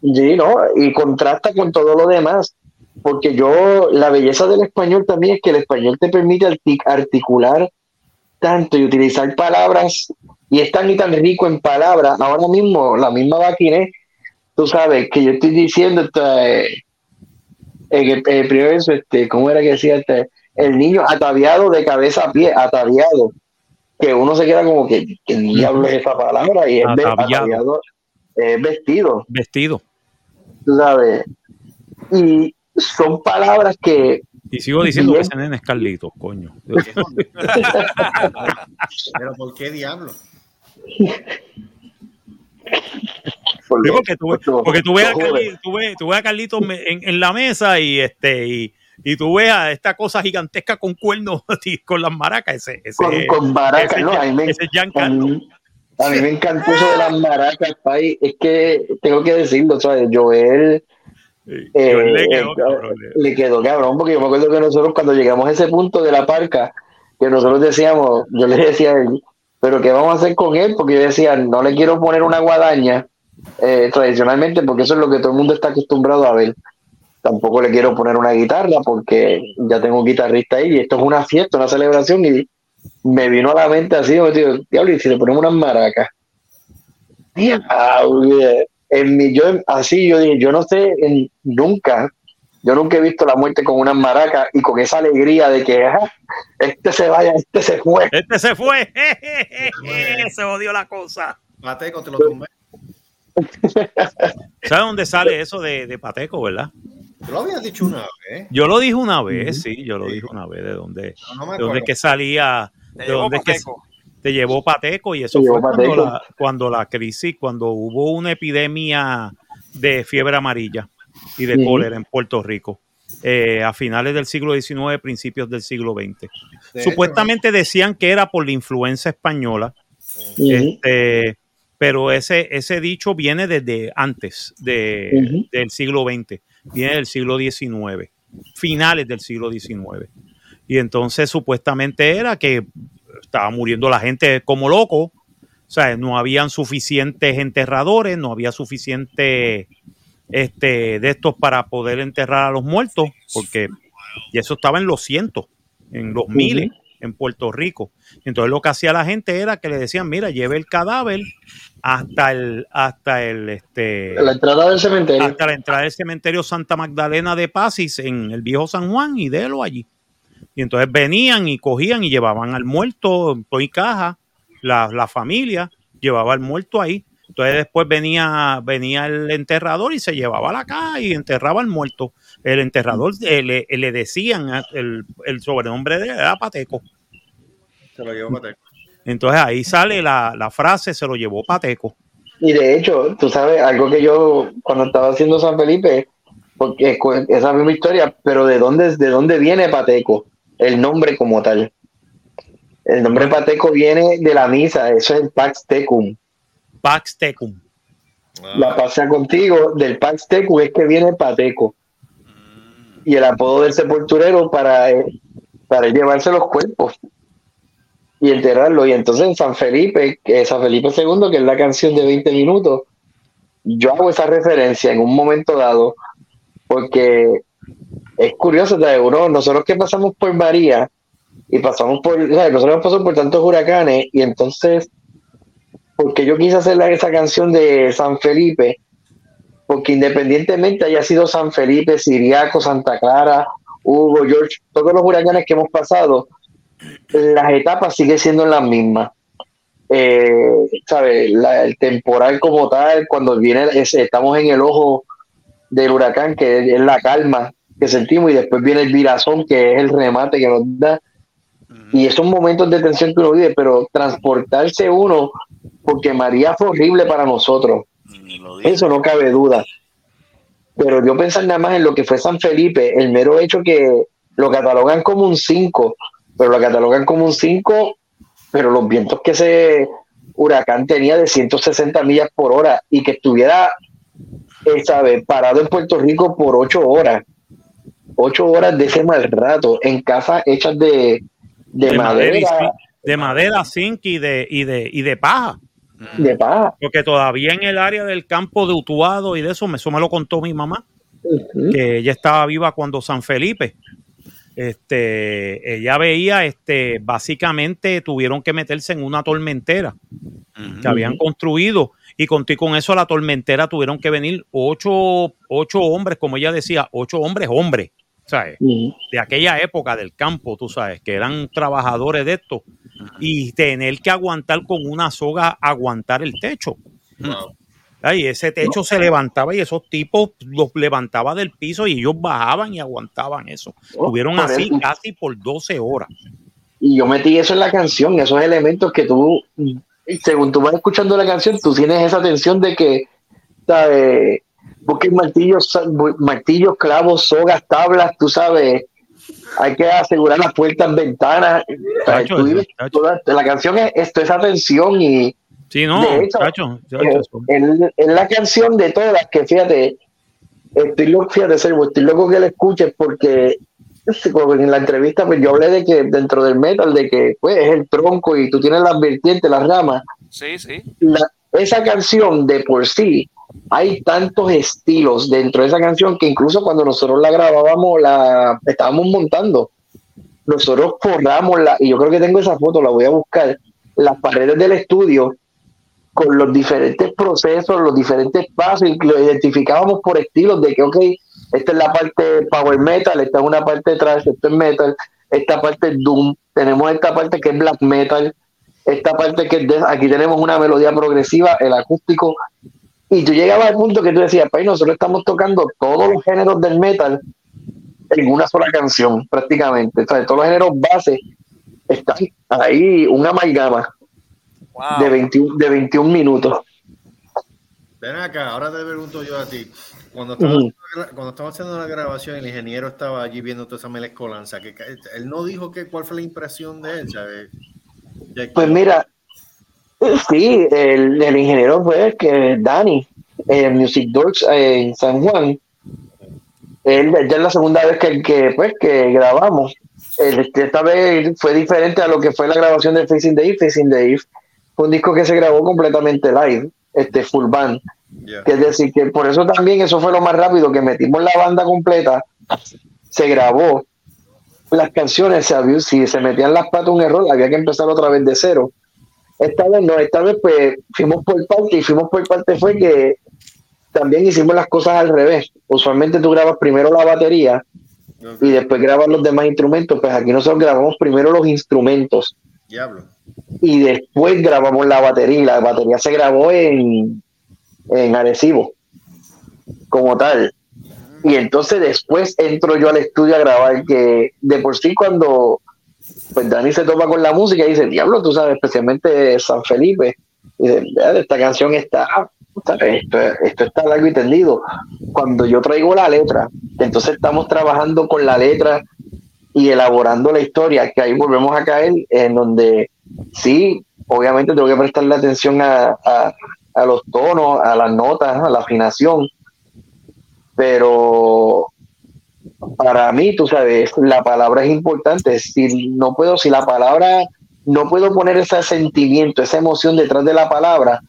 Sí, ¿no? Y contrasta con todo lo demás. Porque yo, la belleza del español también es que el español te permite arti- articular tanto y utilizar palabras, y es tan y tan rico en palabras. Ahora mismo, la misma Baquiné, tú sabes que yo estoy diciendo, este, en el, primer verso, este, ¿cómo era que decía este? El niño ataviado de cabeza a pie, ataviado. Que uno se queda como que, ¿qué diablo es esa palabra? Y es ataviado, es vestido Vestido. tú sabes. Y son palabras que Y sigo diciendo Bien. que ese nene es Carlito, coño. Pero ¿por qué diablo? Sí, porque tú, porque tú ves a. Carlitos, tú ves, tú ves a Carlitos en, en la mesa y este y, y tú ves a esta cosa gigantesca con cuernos y con las maracas. Ese, ese, con, con maracas, ese ¿no? A mí, me, ese es a, mí, a mí me encantó eso de las maracas, pai. Es que tengo que decirlo, ¿sabes? Joel Sí, eh, Joel le quedó, eh, cabrón. le quedó cabrón, porque yo me acuerdo que nosotros cuando llegamos a ese punto de la parca, que nosotros decíamos, yo le decía a él, pero ¿qué vamos a hacer con él? Porque yo decía, no le quiero poner una guadaña eh, tradicionalmente, porque eso es lo que todo el mundo está acostumbrado a ver. Tampoco le quiero poner una guitarra, porque ya tengo un guitarrista ahí, y esto es una fiesta, una celebración, y me vino a la mente así, me digo, diablo, y si le ponemos unas maracas. Diablo, en mi, yo, así yo dije, yo no sé, en- nunca, yo nunca he visto la muerte con unas maracas y con esa alegría de que ajá, este se vaya, este se fue. Este se fue. se odió la cosa. Mateco, te lo tumbé. ¿Sabes dónde sale eso de, de Pateco, verdad? Tú lo habías dicho una vez. Yo lo dije una vez, sí, yo lo dije una vez de dónde, No, no me de dónde es que salía, Te de llevó dónde es que Pateco. Te llevó Pateco y eso fue cuando la, cuando la crisis, cuando hubo una epidemia de fiebre amarilla y de cólera en Puerto Rico. eh, a finales del siglo XIX, principios del siglo XX. De Supuestamente decían que era por la influenza española, este, pero ese, ese dicho viene desde antes de- del siglo XX, viene del siglo XIX, finales del siglo XIX. Y entonces supuestamente era que estaba muriendo la gente como loco, o sea, no habían suficientes enterradores, no había suficiente este, de estos para poder enterrar a los muertos, porque y eso estaba en los cientos, en los miles en Puerto Rico. Entonces lo que hacía la gente era que le decían, mira, lleve el cadáver hasta el, hasta el, este, La entrada del cementerio. hasta la entrada del cementerio Santa Magdalena de Pasis en el viejo San Juan y délo allí. Y entonces venían y cogían y llevaban al muerto en caja, la, la familia llevaba al muerto ahí. Entonces después venía, venía el enterrador y se llevaba la caja y enterraba al muerto. El enterrador eh, le, le decían, eh, el, el sobrenombre de él era Pateco. Se lo llevó Mateco. Entonces ahí sale la, la frase, se lo llevó Pateco. Y de hecho, tú sabes, algo que yo cuando estaba haciendo San Felipe, porque esa misma historia, pero ¿de dónde, de dónde viene Pateco? El nombre como tal. El nombre Pateco viene de la misa, eso es el Pax Tecum. Pax Tecum. La pasea contigo, del Pax Tecum es que viene Pateco. Y el apodo del sepulturero para, eh, para llevarse los cuerpos y enterrarlo. Y entonces en San Felipe, que San Felipe II, que es la canción de 20 minutos, yo hago esa referencia en un momento dado, porque es curioso, ¿sabes? Uno, nosotros que pasamos por María y pasamos por, ¿sabes? nosotros pasamos por tantos huracanes, y entonces, porque yo quise hacer esa canción de San Felipe, porque independientemente haya sido San Felipe, Siriaco, Santa Clara, Hugo, George, todos los huracanes que hemos pasado, las etapas siguen siendo las mismas. Eh, ¿sabes? El temporal como tal, cuando viene, ese- estamos en el ojo del huracán, que es la calma que sentimos, y después viene el virazón, que es el remate que nos da. Y esos momentos de tensión que uno vive, pero transportarse uno, porque María fue horrible para nosotros. Eso no cabe duda. pero yo pensar nada más en lo que fue San Felipe, el mero hecho que lo catalogan como un 5, pero lo catalogan como un 5, pero los vientos que ese huracán tenía de 160 millas por hora y que estuviera, eh, ¿sabe? parado en Puerto Rico por 8 horas, 8 horas de ese mal rato, en casas hechas de, de, De madera, de madera, zinc y de, y de, y de paja. de paja. Porque todavía en el área del campo de Utuado y de eso, me- eso me lo contó mi mamá, que ella estaba viva cuando San Felipe. Este, ella veía, este, básicamente tuvieron que meterse en una tormentera que habían construido y con, y con eso a la tormentera tuvieron que venir ocho, ocho hombres, como ella decía, ocho hombres, hombres, ¿sabes? De aquella época del campo, tú sabes, que eran trabajadores de esto y tener que aguantar con una soga, aguantar el techo. Ay, ese techo se levantaba y esos tipos los levantaba del piso y ellos bajaban y aguantaban eso. Oh, Estuvieron así eso. casi por 12 horas. Y yo metí eso en la canción, esos elementos que tú, según tú vas escuchando la canción, tú tienes esa tensión de que, ¿sabes? Busques martillos, martillos, clavos, sogas, tablas, tú sabes, hay que asegurar las puertas, ventanas. toda- la canción es esto, esa tensión y Sí, no, de hecho, chacho, chacho, eh, es es la canción de todas que fíjate, estoy loco, fíjate, Servo, estoy loco que la escuches porque en la entrevista pues yo hablé de que dentro del metal de que pues es el tronco y tú tienes las vertientes, las ramas. Sí, sí. La- esa canción de por sí hay tantos estilos dentro de esa canción que incluso cuando nosotros la grabábamos, la estábamos montando, nosotros forramos la, y yo creo que tengo esa foto, la voy a buscar, las paredes del estudio con los diferentes procesos, los diferentes pasos, y lo identificábamos por estilos de que, ok, esta es la parte power metal, esta es una parte de trash, esto es metal, esta parte es doom, tenemos esta parte que es black metal, esta parte que es de- aquí tenemos una melodía progresiva, el acústico, y tú llegabas al punto que tú decías, pues nosotros estamos tocando todos los géneros del metal en una sola canción, prácticamente. O sea, todos los géneros base están ahí, un amalgama de, 21, de 21 minutos. Ven acá, ahora te pregunto yo a ti. Cuando estaba, cuando estaba haciendo la grabación, el ingeniero estaba allí viendo toda esa mezcolanza. Que, que- él no dijo que cuál fue la impresión de él, ¿sabes? De Pues mira, sí, el, el ingeniero fue que Dani, en Music Dorks eh, en San Juan, él ya es la segunda vez que, que, pues, que grabamos. El- esta vez fue diferente a lo que fue la grabación de Facing the Eve. Facing the Eve fue un disco que se grabó completamente live, este full band. Que es decir, que por eso también eso fue lo más rápido, que metimos la banda completa, se grabó, las canciones, se si se metían las patas un error, había que empezar otra vez de cero. Esta vez no, esta vez pues fuimos por parte y fuimos por parte fue que también hicimos las cosas al revés. Usualmente tú grabas primero la batería y después grabas los demás instrumentos, pues aquí nosotros grabamos primero los instrumentos Diablo. y después grabamos la batería y la batería se grabó en, en Arecibo como tal. Y entonces después entro yo al estudio a grabar que de por sí cuando pues Dani se topa con la música y dice, diablo, tú sabes, especialmente San Felipe, y dice, "Vea, esta canción está, esto, esto está largo y tendido. Cuando yo traigo la letra, entonces estamos trabajando con la letra y elaborando la historia, que ahí volvemos a caer en donde sí, obviamente tengo que prestarle atención a, a- a los tonos, a las notas, a la afinación, pero para mí, tú sabes, la palabra es importante. Si no puedo, si la palabra, no puedo poner ese sentimiento, esa emoción detrás de la palabra,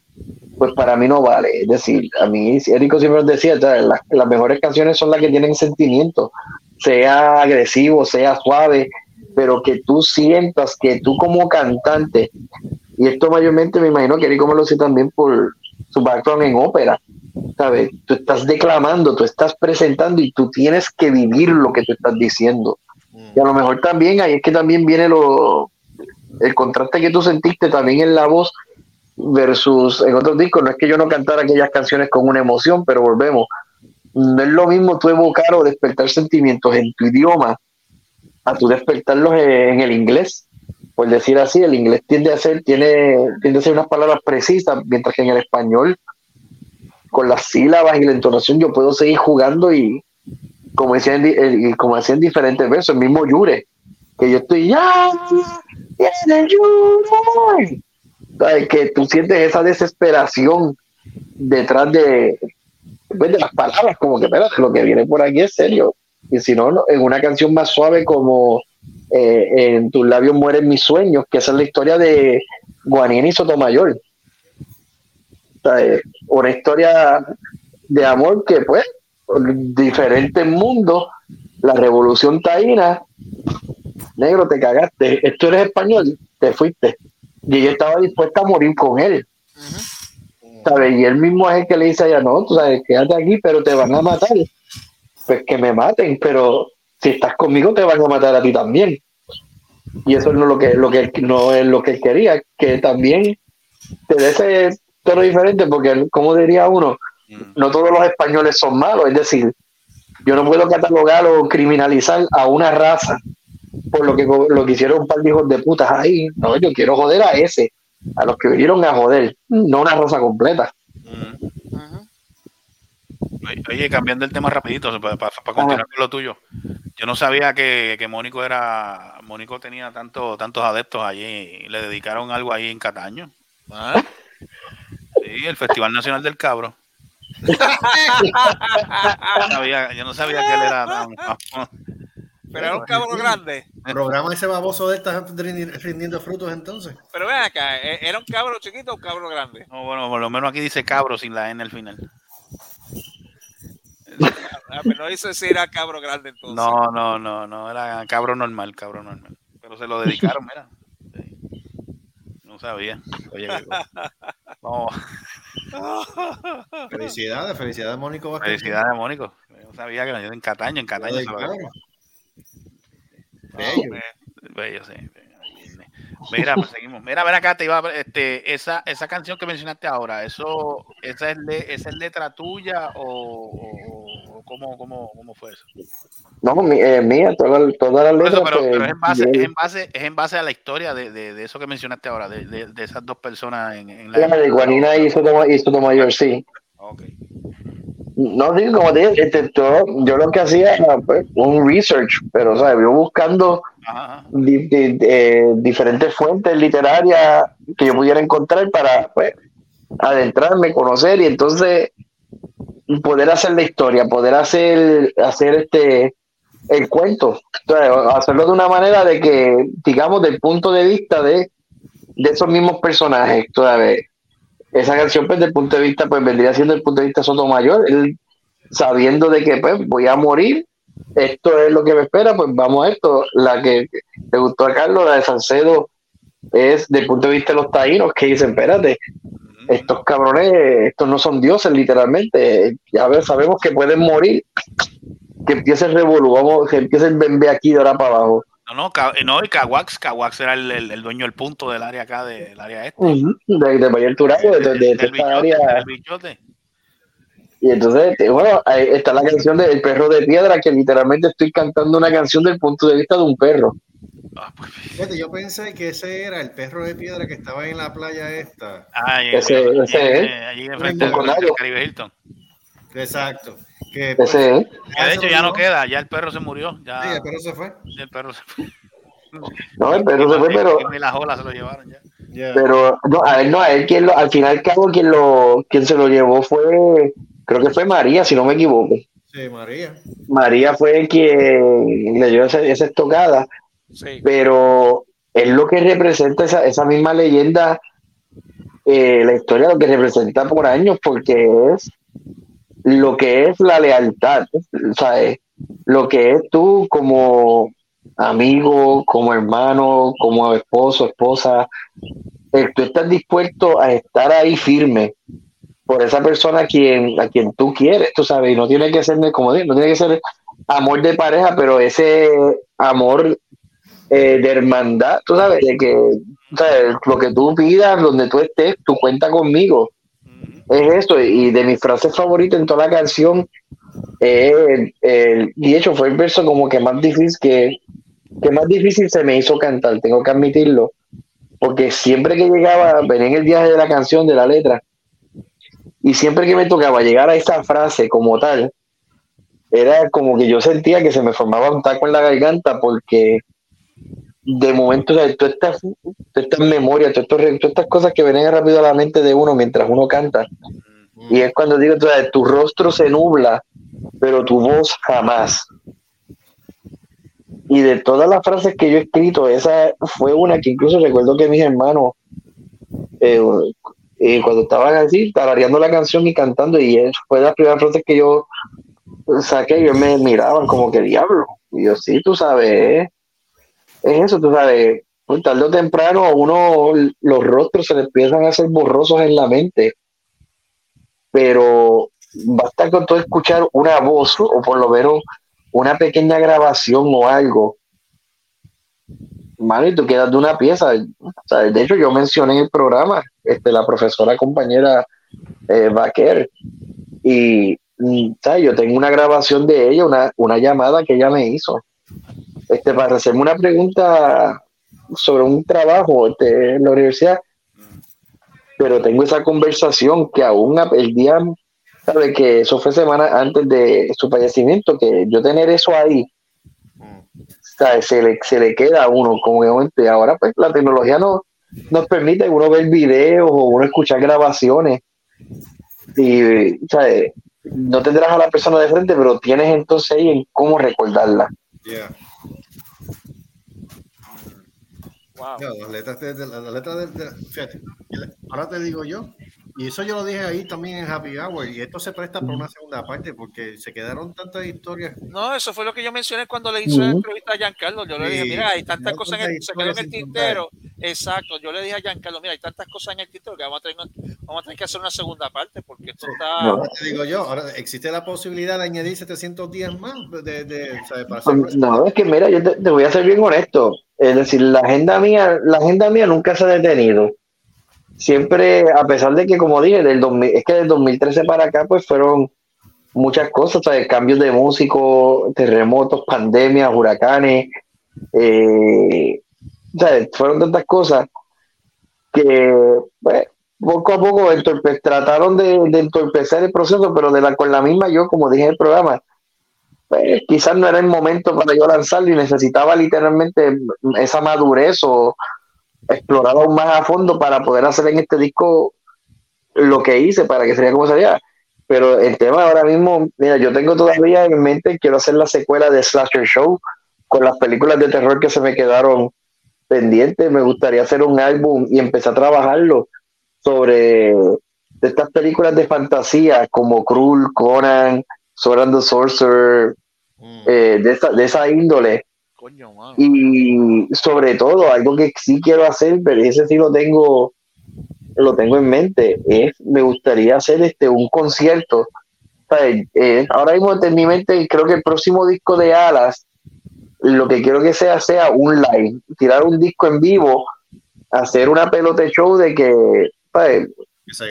pues para mí no vale. Es decir, a mí, Érico siempre nos decía, las, las mejores canciones son las que tienen sentimiento, sea agresivo, sea suave, pero que tú sientas que tú como cantante, y esto mayormente me imagino que Érico me lo dice también por su background en ópera, ¿sabes? Tú estás declamando, tú estás presentando y tú tienes que vivir lo que tú estás diciendo. Y a lo mejor también ahí es que también viene lo el contraste que tú sentiste también en la voz versus en otros discos. No es que yo no cantara aquellas canciones con una emoción, pero volvemos. No es lo mismo tú evocar o despertar sentimientos en tu idioma a tú despertarlos en el inglés. Por decir así, el inglés tiende a ser, tiene, tiende a ser unas palabras precisas, mientras que en el español con las sílabas y la entonación yo puedo seguir jugando y como decían, como hacían diferentes versos, el mismo Yure, que yo estoy ya, Yure. Que tú sientes esa desesperación detrás de, pues, de las palabras, como que espérate, lo que viene por aquí es serio. Y si no, en una canción más suave como eh, En tus labios mueren mis sueños, que esa es la historia de Guanini Sotomayor. ¿Sabes? Una historia de amor que, pues, diferentes mundos, la revolución taína, negro, te cagaste, tú eres español, te fuiste. Y ella estaba dispuesta a morir con él. ¿Sabes? Y él mismo es el que le dice a ella, no, tú sabes, quédate aquí, pero te van a matar. Pues que me maten, pero si estás conmigo te van a matar a ti también. Y eso no es lo que, lo que no es lo que él quería, que también te dé ese tono diferente, porque como diría uno, no todos los españoles son malos, es decir, yo no puedo catalogar o criminalizar a una raza por lo que lo que hicieron un par de hijos de putas ahí. No, yo quiero joder a ese, a los que vinieron a joder, no una raza completa. Oye, Oye, cambiando el tema rapidito, para, para- para continuar con lo tuyo. Yo no sabía que, que Mónico era, Mónico tenía tanto, tantos adeptos allí y le dedicaron algo ahí en Cataño. Sí, el Festival Nacional del Cabro. Yo no sabía, yo no sabía que él era tan... Pero era un cabrón grande. Programa ese baboso de estar rindiendo frutos entonces. Pero ven acá, ¿e- ¿era un cabrón chiquito o un cabrón grande? No, bueno, por lo menos aquí dice cabro sin la N al final. Ah, pero no dice si era cabrón grande entonces. No, no, no, no, era cabro normal, cabro normal. Pero se lo dedicaron, mira. Sí. No sabía. Oye, Vamos. Felicidades, felicidades, Mónico Vázquez. Felicidades, Mónico. No sabía que nació en Cataño, en Cataño. lo. Bello. Bello, sí. Mira, pues seguimos. Mira, ven acá, te iba a, este, esa, esa canción que mencionaste ahora, eso, esa es, le- esa es letra tuya o, o- o cómo, cómo, cómo fue eso? No, mi- eh, mía, todas las todas las Por eso, letras. pero, pues, pero es, en base, es, en base, es en base a la historia de, de, de eso que mencionaste ahora, de, de, de esas dos personas en, en la de Guanina y Sotomayor, sí. No, sí, como te dije, este, yo, yo lo que hacía era pues, un research, pero, ¿sabes? Yo buscando di- di- eh, diferentes fuentes literarias que yo pudiera encontrar para, pues, adentrarme, conocer y entonces poder hacer la historia, poder hacer, hacer este el cuento, hacerlo de una manera de que, digamos, del punto de vista de, de esos mismos personajes, sabes, esa canción pues, desde el punto de vista, pues vendría siendo el punto de vista Sotomayor, él sabiendo de que pues voy a morir, esto es lo que me espera, pues vamos a esto, la que le gustó a Carlos, la de Salcedo, es del punto de vista de los taínos que dicen, espérate, estos cabrones, estos no son dioses literalmente, ya ves, sabemos que pueden morir, que empiece el que empiece el bembé aquí de ahora para abajo. No, no, Ca- no, y Caguax, Caguax era el, el, el dueño del punto del área acá, de- del área este. De, de Mayor de, de- de El esta bichote, área. Y entonces, este, bueno, ahí está la canción del perro de piedra, que literalmente estoy cantando una canción del punto de vista de un perro. Fíjate, yo pensé que ese era el perro de piedra que estaba en la playa esta. Ah, Ese- allí- ese allí- es. allí enfrente del. Caribe Hilton. Exacto. Que, Ese pues, de hecho ya no queda, ya el perro se murió. Ya, Sí, el perro se fue. el perro se fue. No, el perro se fue, pero, Ni las olas se lo llevaron ya. pero no, a él no, a él quien lo, al final y al cabo quien lo, quien se lo llevó fue, creo que fue María, si no me equivoco. Sí, María. María fue quien le dio esa, esa estocada, Sí. pero es lo que representa esa, esa misma leyenda, eh, la historia lo que representa por años, porque es lo que es la lealtad, ¿sabes? Lo que es tú como amigo, como hermano, como esposo, esposa, eh, tú estás dispuesto a estar ahí firme por esa persona a quien, a quien tú quieres, tú sabes, y no tiene que ser, como digo, no tiene que ser amor de pareja, pero ese amor eh, de hermandad, tú sabes, de que lo que tú pidas, donde tú estés, tú cuenta conmigo. Es eso, y de mis frases favoritas en toda la canción, eh, y de hecho fue el verso como que más difícil que, que más difícil se me hizo cantar, tengo que admitirlo, porque siempre que llegaba, venía en el viaje de la canción, de la letra, Y siempre que me tocaba llegar a esa frase como tal, era como que yo sentía que se me formaba un taco en la garganta porque de momento, todas estas, todas estas memorias, todas, estos- todas estas cosas que vienen rápido a la mente de uno mientras uno canta. Y es cuando digo, tu rostro se nubla, pero tu voz jamás. Y de todas las frases que yo he escrito, esa fue una que incluso recuerdo que mis hermanos, eh, eh, cuando estaban así, tarareando la canción y cantando, y es- fue de las primeras frases que yo saqué, ellos me miraban como que diablo. Y yo, sí, tú sabes, eh, es eso, tú sabes, pues, tarde o temprano uno los rostros se le empiezan a hacer borrosos en la mente, pero basta con todo escuchar una voz o por lo menos una pequeña grabación o algo, mano, y tú quedas de una pieza. O de hecho, yo mencioné en el programa este, la profesora compañera eh, Baquer, y mm, ¿sabes? yo tengo una grabación de ella, una, una llamada que ella me hizo este, para hacerme una pregunta sobre un trabajo este, en la universidad, pero tengo esa conversación que aún el día, sabe que eso fue semana antes de su fallecimiento, que yo tener eso ahí, sabe, se, le, se le queda a uno como "Oye, ahora pues la tecnología no, nos permite uno ver videos o uno escuchar grabaciones y sabe, no tendrás a la persona de frente, pero tienes entonces ahí en cómo recordarla. Las letras de, de- las letras de, de- fíjate, ahora te digo yo, y eso yo lo dije ahí también en Happy Hour, y esto se presta para una segunda parte porque se quedaron tantas historias. No, eso fue lo que yo mencioné cuando le hice la Ujú. entrevista a Giancarlo. Yo le dije, mira, hay tantas no cosas en el, se quedó en el tintero. Exacto, yo le dije a Giancarlo, mira, hay tantas cosas en el tintero que vamos a tener, vamos a tener que hacer una segunda parte porque esto está... Ahora te digo yo, ahora existe la posibilidad de añadir 700 días más de, para hacer Pues, No, es que mira, yo te, te voy a ser bien honesto. Es decir, la agenda mía, la agenda mía nunca se ha detenido. Siempre, a pesar de que, como dije, del 2000, es que del 2013 para acá, pues fueron muchas cosas, cambios de músicos, terremotos, pandemias, huracanes, eh, ¿sabes? fueron tantas cosas que, pues, poco a poco entorpe- trataron de, de entorpecer el proceso, pero de la, con la misma yo, como dije en el programa, pues, quizás no era el momento para yo lanzarlo y necesitaba literalmente esa madurez o explorar aún más a fondo para poder hacer en este disco lo que hice para que sería como sería. Pero el tema ahora mismo, mira, yo tengo todavía en mente, quiero hacer la secuela de Slasher Show con las películas de terror que se me quedaron pendientes. Me gustaría hacer un álbum y empezar a trabajarlo sobre estas películas de fantasía como Krull, Conan, Sword and the Sorcerer, eh, de, esa, de esa índole. Y sobre todo, algo que sí quiero hacer, pero ese sí lo tengo, lo tengo en mente, es me gustaría hacer este un concierto. Eh, ahora mismo en mi mente, creo que el próximo disco de Alas, lo que quiero que sea sea un live, tirar un disco en vivo, hacer una pelota show de que ¿sabes?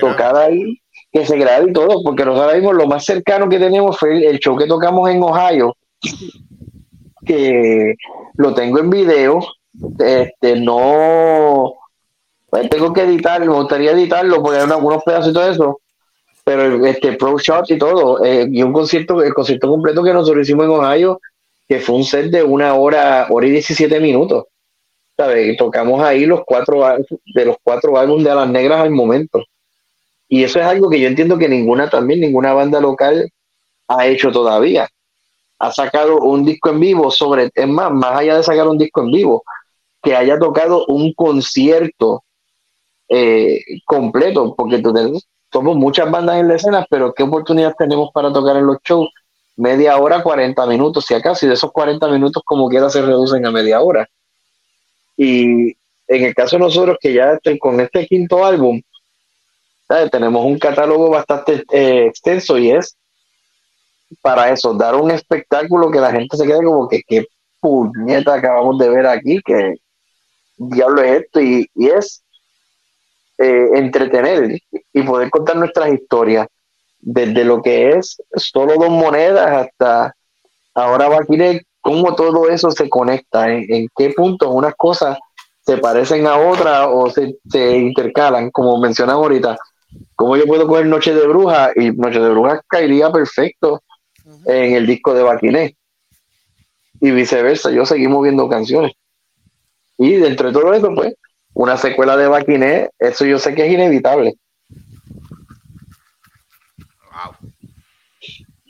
tocar ahí, que se grabe y todo, porque nosotros ahora mismo lo más cercano que tenemos fue el- el show que tocamos en Ohio, que lo tengo en video, este no pues tengo que editarlo, me gustaría editarlo porque hay algunos pedazos y todo eso, pero este pro shot y todo, eh, y un concierto, el concierto completo que nosotros hicimos en Ohio, que fue un set de una hora, hora y 17 minutos. ¿sabes? Tocamos ahí los cuatro de los cuatro álbumes de Alas Negras al momento. Y eso es algo que yo entiendo que ninguna también, ninguna banda local ha hecho todavía. Ha sacado un disco en vivo sobre, es más, más allá de sacar un disco en vivo, que haya tocado un concierto eh, completo, porque somos muchas bandas en la escena, pero ¿qué oportunidad tenemos para tocar en los shows? Media hora, 40 minutos, si acaso, y de esos 40 minutos como quiera se reducen a media hora. Y en el caso de nosotros, que ya este- con este quinto álbum, tenemos un catálogo bastante eh, extenso y es para eso, dar un espectáculo que la gente se quede como que qué puñeta acabamos de ver aquí, que diablo es esto, y, y es eh, entretener y poder contar nuestras historias, desde lo que es solo dos monedas hasta ahora va a cómo todo eso se conecta, en, qué puntos unas cosas se parecen a otras o se, se intercalan, como mencionamos ahorita. ¿Cómo yo puedo coger Noche de Bruja? Y Noche de Bruja caería perfecto en el disco de Baquiné. Y viceversa, yo seguí moviendo canciones. Y dentro de todo eso, pues, una secuela de Baquiné, eso yo sé que es inevitable.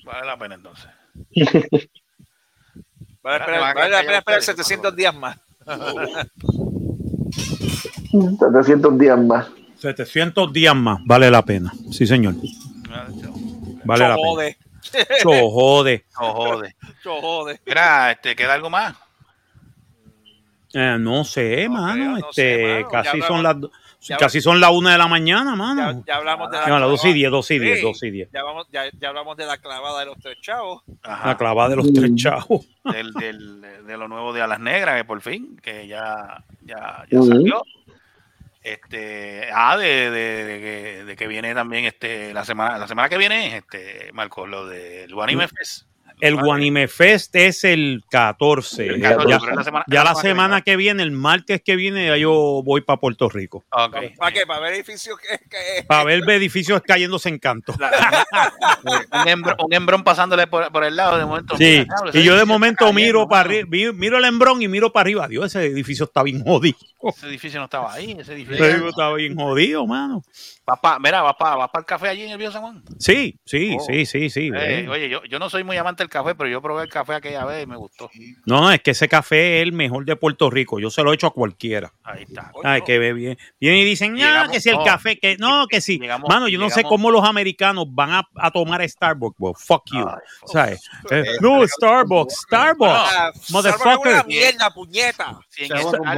Vale la pena entonces. Vale, espera, vale la pena esperar 700 días más. 700 días más. 700 días más, vale la pena. Sí, señor. Vale la pena. Chojode. Chojode. Chojode. Mira, este, ¿queda algo más? Eh, no sé, mano. este, mano. casi son las ya casi son las una de la mañana, mano. Ya hablamos de la No, las y clavada. diez, dos y diez, Sí, dos y diez. Ya, vamos, ya, ya hablamos de la clavada de los tres chavos. La clavada de los tres chavos. Del, del- de lo nuevo de Alas Negras, que por fin, que ya, ya, ya salió. Este, ah, de, de- de que, de que viene también este la semana, la semana que viene, este, Marco, lo del Anime Fest. El Guanime Fest es el 14. El 14, ya la semana- ya la la semana que viene, el martes que viene, ya yo voy para Puerto Rico. ¿Para qué? ¿Para ver edificios que, que- Para ver edificios cayéndose en canto. un, hembrón pasándole por, por el lado de momento. Sí, mira, y yo de edificio momento miro para arriba, miro el hembrón y miro para arriba. Dios, ese edificio está bien jodido. Ese edificio no estaba ahí, ese Ese edificio. edificio está bien jodido, mano. Vas pa- mira, vas para el café allí en el Viejo San Juan. Sí, sí, Oh. sí, sí, sí. Eh, eh. oye, yo, yo no soy muy amante del café, pero yo probé el café aquella vez y me gustó. No, no, es que ese café es el mejor de Puerto Rico. Yo se lo he hecho a cualquiera. Ahí está. Ay, que ve bien. Vienen y dicen, no, Llegamos- que si el no, café, que no, que si. llegamos- Mano, yo no sé cómo los americanos van a, a tomar Starbucks, bro. Fuck you. Ay, ¿Sabes? Eh, no, Starbucks, Starbucks. Ah, Motherfucker. Una mierda, puñeta. A, a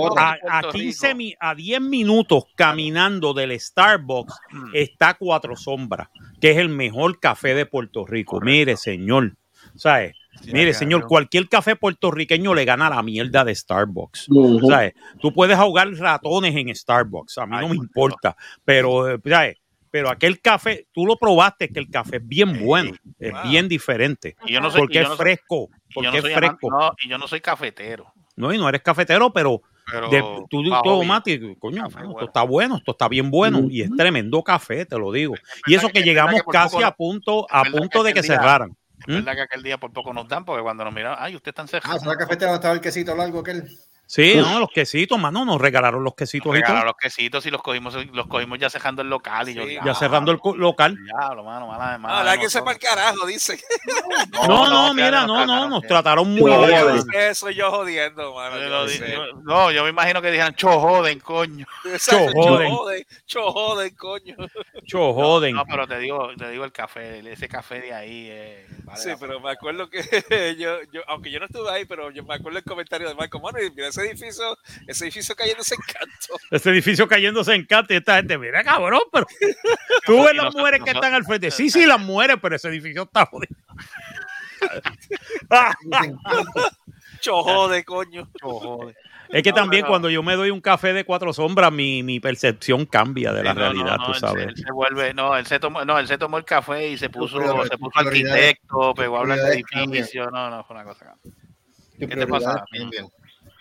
Puerto 15 Rico- mi- a 10 minutos caminando del Starbucks está Cuatro Sombras, que es el mejor café de Puerto Rico. Mire, señor. ¿Sabes? Mire, acá, señor, ¿no? cualquier café puertorriqueño le gana la mierda de Starbucks. ¿Sabes? Tú puedes ahogar ratones en Starbucks, a mí no me importa, pero, ¿sabes? Pero aquel café, tú lo probaste, que el café es bien bueno, es bien diferente. Y yo no soy- porque y yo es no soy- fresco, y yo porque no es soy fresco. amante- no, y yo no soy cafetero. No, y no eres cafetero, pero, Pero de- tú, bien. Mati, coño, Café mano, bueno. esto está bueno, esto está bien bueno y es tremendo café, te lo digo. Y eso que- llegamos que casi poco a punto, a punto que de que día- cerraran. Es ¿Mm? verdad que aquel día por poco nos dan, porque cuando nos miraron, ay, usted está Ah, cerrado. ¿sabes la cafetera donde estaba el quesito largo aquel? Sí, no, los quesitos, mano, nos regalaron los quesitos y todo. Regalaron los quesitos y los cogimos, los cogimos ya cerrando el local. Y yo, Sí. Ya cerrando el local. Diablo, mano, mala, mala Ah, la que sepa el carajo, dice. No, no, no, mira, no, nos no, nos trataron muy No, bien. Eso yo jodiendo, mano. Yo yo lo no yo- no, yo me imagino que dijeran, cho joden, coño. Exacto, Chojoden. chojoden, chojoden, coño. Cho, joden. No, pero te digo, te digo el café, ese café de ahí. eh, vale Sí, pero me acuerdo que yo, yo, aunque yo no estuve ahí, pero yo me acuerdo el comentario de Marco, mano, y mira ese edificio, ese edificio cayéndose en canto. Este edificio cayéndose en cante y esta gente, mira cabrón, pero tú ves las mujeres que están al frente. Sí, sí, las mujeres, pero ese edificio está jodido. Chojode, coño. Cho joden. Es que No, también cuando yo me doy un café de cuatro sombras, mi, mi percepción cambia de la Sí, no, no, realidad, no, tú él sabes. se- Él, se vuelve, no, él se tomó, no, él se tomó el café y se puso, se puso arquitecto, pegó a hablar de edificio, no, no, fue una cosa. ¿Qué te pasa? cambian.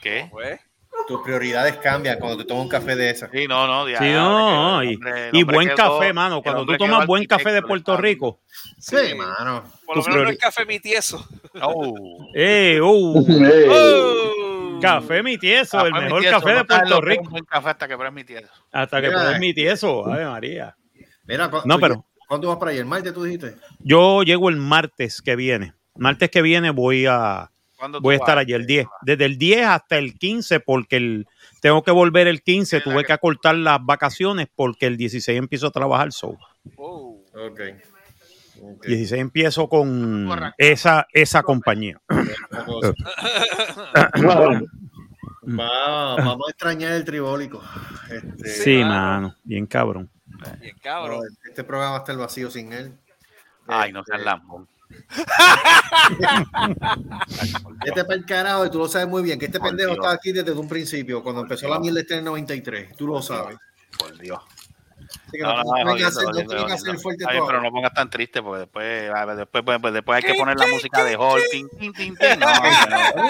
¿Qué? Pues, Tus prioridades cambian cuando te tomas un café de esa. Sí, no, no, Sí, diablo, no, y, hombre- buen café, mano. Cuando tú tomas buen café de Puerto Rico, Sí, mano. por lo menos no priori- es café mi tieso. Oh. eh, uh, Ey. Oh. café mi tieso, el mi mejor tieso, café no de Puerto Rico. Un buen café hasta que pruebes mi tieso. Hasta que pruebes mi tieso, ay María. Mira, No, pero- ¿cuándo vas para allá? ¿El martes tú dijiste? Yo llego el martes que viene. Martes que viene voy a ¿Cuándo tú voy a estar allí el 10. Desde el 10 hasta el 15 porque el tengo que volver el 15, tuve que acortar las vacaciones porque el 16 empiezo a trabajar solo. Oh. Ok. Ok. 16 empiezo con esa esa compañía. Va- vamos a extrañar el tribólico. Este, Sí, mano, bien cabrón. Bien cabrón. este programa a estar vacío sin él. Ay, no seas lambón. Este para el carajo y tú lo sabes muy bien que este Por pendejo Dios. estaba aquí desde un principio, cuando empezó la mierda este en el 93. Tú lo sabes. Por Dios. No, no, no, Está pero no pongas tan triste porque después, ver, después, pues, pues, después hay que poner la música de Hulk.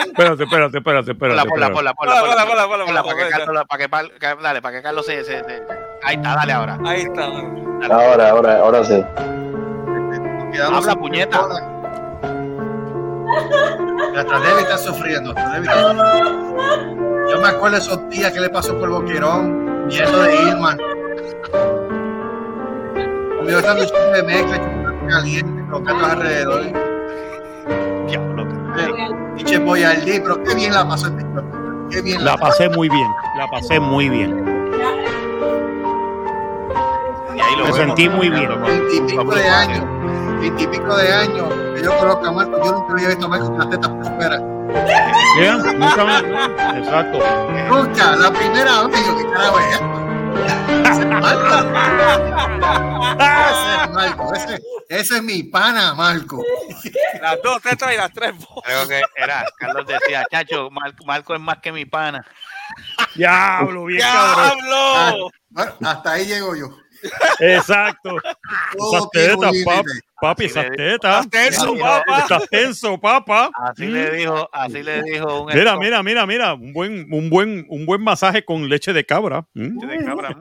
Espérate, espérate, espérate, espérate. Ponla, ponla, ponla, para que. Carlos, se- Ahí está, dale ahora. Ahí está. Ahora, ahora, ahora sí. Habla, puñeta. Hasta Debbie está sufriendo. Debbie está sufriendo. Yo me acuerdo de esos días que le pasó por Boquerón, viendo de Irma. Conmigo estando chico de mezcla, caliente, con gatos alrededor. Diablo. Y Che Boyardee, pero qué bien la pasó este. Qué bien La pasé muy bien, la pasé muy bien. Y ahí lo Me vemos. sentí muy bien. Veintipico de años, veintipico de años, que yo conozco a Marco, yo nunca había visto a Marco con las tetas por fuera. Bien, nunca me- Exacto. Nunca, la primera vez yo, ¿qué carajo es esto? Ese es Marco. Ese es Marco, ese, ese es mi pana, Marco. Las dos tetas y las tres bolas. Creo que era, Carlos decía, chacho, Mar- Marco es más que mi pana. Diablo, bien cabrón. ¡Diablo! Bueno, hasta ahí llego yo. Exacto. Todo Esas tetas, papi, papi, esas tetas. Estás tenso, papá. Estás tenso, papá. Así Mm. le dijo, así le dijo un Mira, mira, mira, mira, un buen, un buen, un buen masaje con leche de cabra. Mm. de cabra.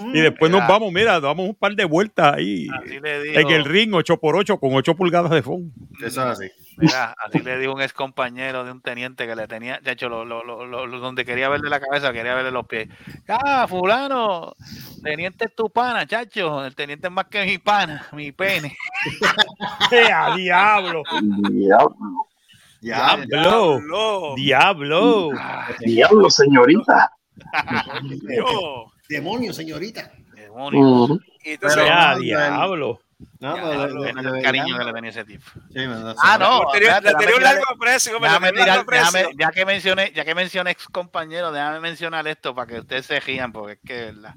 Mm, Mm. Y después nos vamos, mira, damos un par de vueltas ahí Así le dijo, en el ring 8x8 con 8 pulgadas de fondo. Eso es así. mira, así le dijo un ex compañero de un teniente que le tenía, de hecho, lo, lo- lo- donde quería verle la cabeza, quería verle los pies. Ah, fulano, teniente es tu pana, chacho, el teniente es más que mi pana, mi pene. ¡Eh, a diablo! Diablo, ¡Diablo! ¡Diablo! diablo, señorita. Yo. Demonio, señorita. Demonio. Y entonces, Pero- ¡Ya, diablo! No, Ya, pero de- el cariño que le tenía ese tipo. Sí, no, Ah, no, tenía un tirar- largo precio. Déjame tirar- déjame- precio. ya que mencioné, ya que mencioné ex compañero, déjame mencionar esto para que ustedes se rían, porque es que verdad.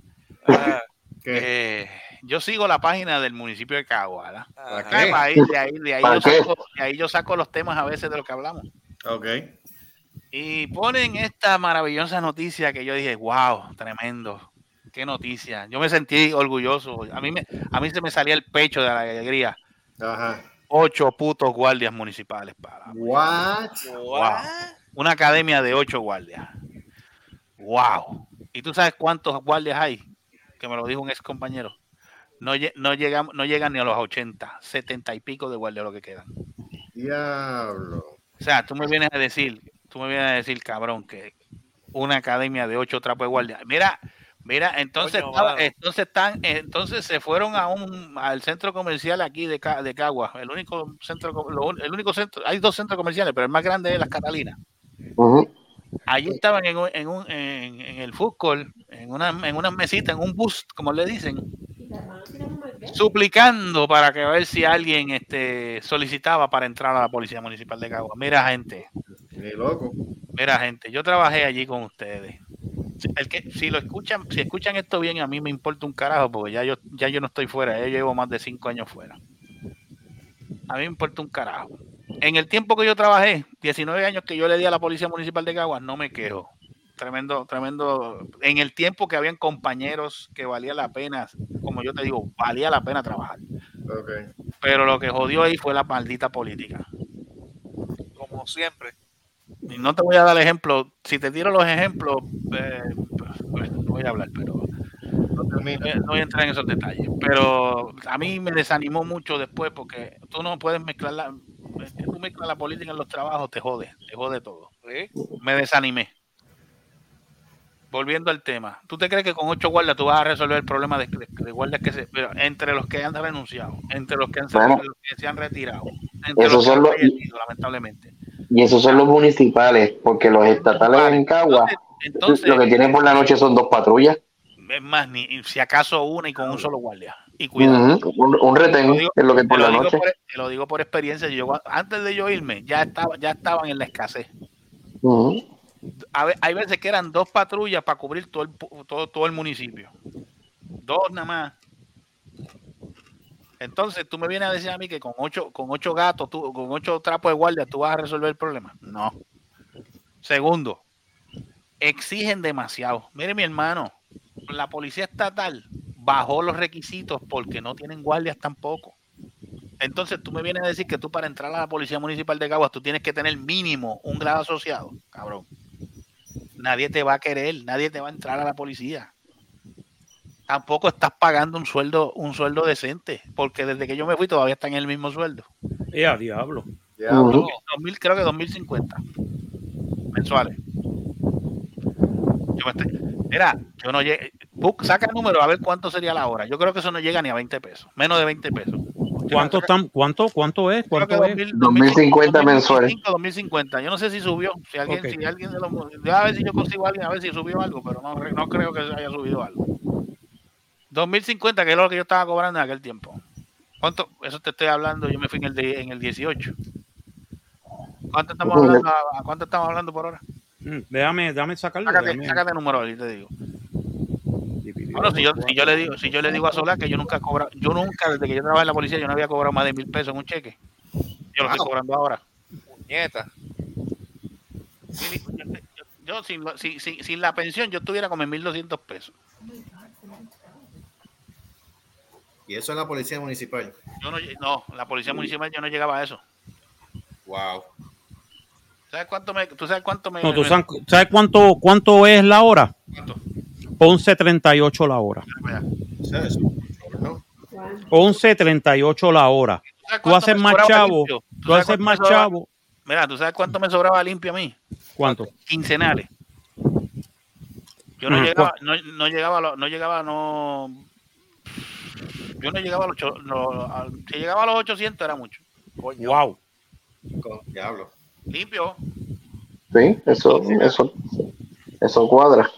Ah, Eh, yo sigo la página del municipio de Cagua, ¿verdad? ajá. qué? De ahí, de ahí, de ahí ¿Para yo qué? saco, de ahí yo saco los temas a veces de lo que hablamos. Ok. Y ponen esta maravillosa noticia que yo dije, wow, tremendo. Qué noticia. Yo me sentí orgulloso. A mí, me, a mí se me salía el pecho de la alegría. Ajá. Ocho putos guardias municipales para. What? Wow. Una academia de ocho guardias. Wow. ¿Y tú sabes cuántos guardias hay? Que me lo dijo un ex compañero. No, no, llegan, no llegan ni a los 80, 70 y pico de guardias lo que quedan. Diablo. O sea, tú me vienes a decir, tú me vienes a decir, cabrón, que una academia de ocho trapos de guardia. Mira, mira, entonces, Coño, estaba- mano. entonces están, entonces se fueron a un al centro comercial aquí de, de Cagua, el único centro, el único centro, hay dos centros comerciales, pero el más grande es Las Catalinas. Ujú. Allí estaban en, un- en, un- en, en el court, en una, en una mesita, en un bus, como le dicen, suplicando para que a ver si alguien este, solicitaba para entrar a la policía municipal de Cagua. Mira, gente, Ni loco. Mira, gente, yo trabajé allí con ustedes. Si- El que, si lo escuchan, si escuchan esto bien, a mí me importa un carajo, porque ya yo, ya yo no estoy fuera, yo llevo más de cinco años fuera. A mí me importa un carajo. En el tiempo que yo trabajé, 19 años que yo le di a la Policía Municipal de Caguas, no me quejo. Tremendo, tremendo. En el tiempo que habían compañeros que valía la pena, como yo te digo, valía la pena trabajar. Ok. Pero lo que jodió ahí fue la maldita política. Como siempre. No te voy a dar ejemplos. Si te tiro los ejemplos, eh, pues, no voy a hablar, pero No eh, no voy a entrar en esos detalles. Pero a mí me desanimó mucho después porque tú no puedes mezclar la, tú mezclas la política en los trabajos, te jode, te jode todo. ¿sí? Me desanimé. Volviendo al tema, ¿tú te crees que con ocho guardias tú vas a resolver el problema de, de- de guardias que se, pero entre los que han renunciado, entre los que, han, Bueno. los que se han retirado, entre los que son han los- fallecido, lamentablemente? Y esos son los municipales, porque los estatales en Cagua, Entonces, lo que tienen por la noche son dos patrullas. es más, ni si acaso una y con un solo guardia. Y cuidado. Un, un digo- es lo que por lo la noche. por- te lo digo por experiencia. Yo, antes de yo irme, ya estaba, ya estaban en la escasez. A hay veces que eran dos patrullas para cubrir todo el, todo, todo el municipio. Dos nada más. Entonces tú me vienes a decir a mí que con ocho, con ocho gatos, tú, con ocho trapos de guardia, tú vas a resolver el problema. No. Segundo, exigen demasiado. Mire, mi hermano, la policía estatal bajó los requisitos porque no tienen guardias tampoco. Entonces tú me vienes a decir que tú para entrar a la policía municipal de Caguas tú tienes que tener mínimo un grado asociado, cabrón. Nadie te va a querer, nadie te va a entrar a la policía. Tampoco estás pagando un sueldo, un sueldo decente, porque desde que yo me fui todavía están en el mismo sueldo. Eh, a diablo. Dos mil- creo que 2050 mensuales. Yo me estoy- mira, yo no llegué. Book, saca el número a ver cuánto sería la hora. Yo creo que eso no llega ni a 20 pesos, menos de 20 pesos. ¿Cuánto, están, cuánto, ¿Cuánto es? ¿Cuánto es? 2000, 2050 mensuales. 2025, 2050. Yo no sé si subió. Si alguien, si alguien de los, yo a ver si yo consigo a alguien a ver si subió algo, pero no, no creo que haya subido algo. 2050, que es lo que yo estaba cobrando en aquel tiempo. ¿Cuánto? Eso te estoy hablando, yo me fui en el, de- en el 18. ¿Cuánto estamos hablando, a, a cuánto estamos hablando por hora? Mm, Déjame, déjame sacarlo. Sácate, déjame- sácate el número ahí, te digo. Bueno, si yo, si yo le digo, si yo le digo a Solá que yo nunca he cobrado, yo nunca, desde que yo trabajé en la policía, yo no había cobrado más de mil pesos en un cheque. Yo lo estoy Wow. cobrando ahora. Nieta. Yo sin, sin, sin- sin la pensión yo estuviera como en 1200 pesos. Y eso es la policía municipal. Yo no, no, la policía municipal yo no llegaba a eso. Wow. ¿Sabes cuánto me, ¿Tú sabes cuánto me, No, ¿tú me- sabes, sabes cuánto, cuánto es la hora? cuánto? 11.38 la hora. ¿Sabes? 11.38 la hora. ¿Sabes Tú haces más chavo. ¿Tú haces más chavo. Mira, ¿tú sabes cuánto me sobraba limpio a mí? ¿Cuánto? Quincenales. Yo no llegaba, no, no llegaba, no llegaba, no. Yo no llegaba a los, ocho- no, a- si llegaba a los 800 era mucho. Wow. Con- Diablo. Limpio. Sí, eso, eso, eso cuadra.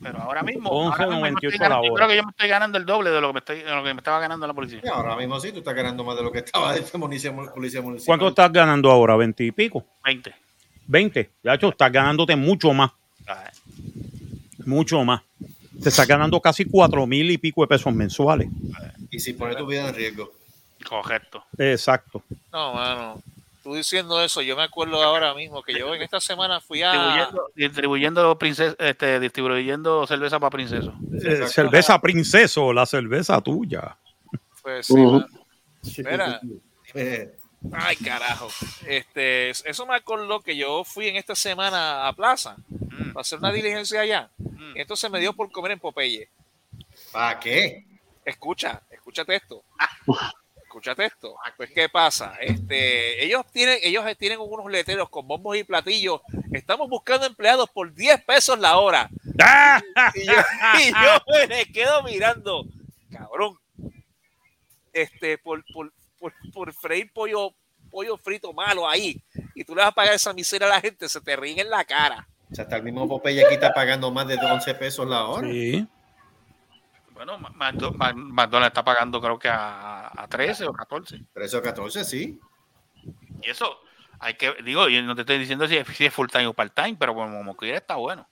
Pero ahora mismo, 11, ahora mismo yo, me 98 estoy la ganando- yo hora. creo que yo me estoy ganando el doble de lo que me, estoy, de lo que me estaba ganando la policía. Y ahora mismo sí, tú estás ganando más de lo que estaba de policía, policía municipal. ¿Cuánto estás ganando ahora? ¿20 y pico? 20. 20. Ya hecho, estás ganándote mucho más. Mucho más. Te estás ganando casi 4 mil y pico de pesos mensuales. Y si pones tu vida en riesgo. Correcto. Exacto. No, mano. Tú diciendo eso, yo me acuerdo ahora mismo que yo en esta semana fui a. Distribuyendo, este, distribuyendo cerveza para princesos. Eh, cerveza princeso, la cerveza tuya. Pues sí, mano. Mira. Eh, Ay, carajo. Este, eso me acordó que yo fui en esta semana a Plaza Mm. para hacer una diligencia allá. Y entonces me dio por comer en Popeye. ¿Para qué? Escucha, escúchate esto. Escúchate esto. Pues, ¿qué pasa? Este, ellos tienen, ellos tienen unos letreros con bombos y platillos. Estamos buscando empleados por 10 pesos la hora. Y yo, y yo me quedo mirando, cabrón. Este, por, por, por, freír pollo, pollo frito malo ahí. Y tú le vas a pagar esa miseria a la gente, se te ríen en la cara. O sea, hasta el mismo Popeye aquí está pagando más de 11 pesos la hora. Sí. Bueno, McDonald's está pagando creo que a, a 13 o 14. 13 o 14, sí. Y eso, hay que, digo, yo no te estoy diciendo si es, si es full time o part time, pero como, como quiera está bueno.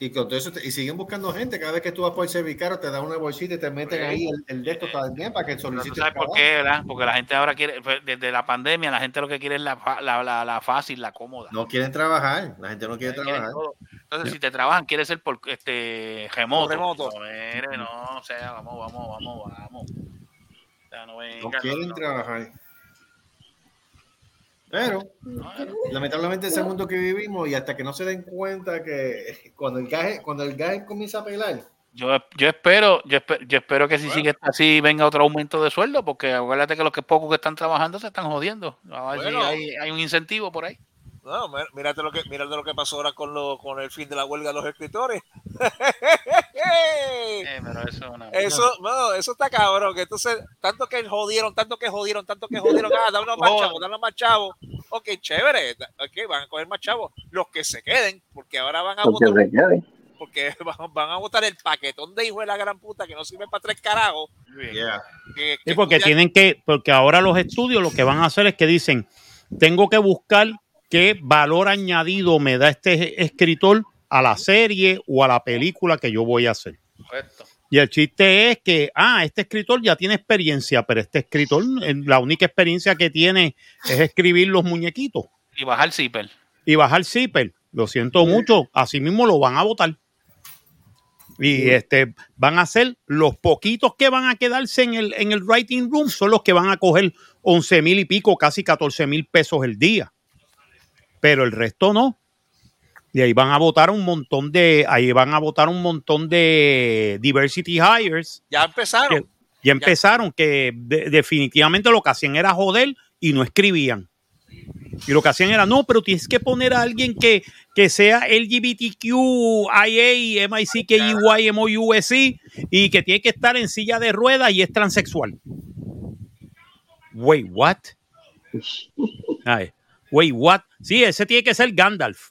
Y con todo eso, te- y siguen buscando gente. Cada vez que tú vas por el servicaro, te dan una bolsita y te meten ahí el, el de esto también para que Pero ¿Tú solicites. sabes por qué, verdad? Porque la gente ahora quiere, pues, desde la pandemia, la gente lo que quiere es la, la, la, la fácil, la cómoda. No quieren trabajar. La gente no quiere Quieren trabajar. todo. Entonces, si te trabajan, quiere ser por este remoto. remoto. No, mire, no, o sea, vamos, vamos, vamos, vamos. O sea, no venga, quieren no, no. trabajar. Pero, lamentablemente, ese mundo que vivimos y hasta que no se den cuenta que cuando el gas, cuando el gas comienza a pelar, Yo, yo espero, yo espero, yo espero que si sigue así venga otro aumento de sueldo, porque acuérdate que los que pocos que están trabajando se están jodiendo. A ver si Bueno. hay, hay un incentivo por ahí. No, mí- mírate lo que, mírate lo que pasó ahora con, lo, con el fin de la huelga de los escritores. Eh, pero eso es una- Eso, no, eso está cabrón. Que entonces, tanto que jodieron, tanto que jodieron, tanto que jodieron, ah, dame más Oh. chavos, dame más chavos. Ok, chévere, ok, van a coger más chavos. Los que se queden, porque ahora van a Porque votar, porque van, van a votar el paquetón de hijo de la gran puta que no sirve para tres carajos. yeah. Que, Sí, que porque tienen que, porque ahora los estudios lo que van a hacer es que dicen, tengo que buscar qué valor añadido me da este escritor a la serie o a la película que yo voy a hacer. Correcto. Y el chiste es que, ah, este escritor ya tiene experiencia, pero este escritor, eh, la única experiencia que tiene es escribir los muñequitos Y bajar zipper. y bajar zipper. Lo siento mucho, así mismo lo van a votar. Y este van a ser los poquitos que van a quedarse en el, en el writing room, son los que van a coger 11 mil y pico, casi 14 mil pesos el día. Pero el resto no. Y ahí van a votar un montón de, ahí van a votar un montón de diversity hires. Ya empezaron. que- ya empezaron, que de- definitivamente lo que hacían era joder y no escribían. Y lo que hacían era, no, pero tienes que poner a alguien que, que sea LGBTQ, IA, MICKY, MOUSI y que tiene que estar en silla de ruedas y es transexual. Wait, what? Ay, wait, what? Sí, ese tiene que ser Gandalf.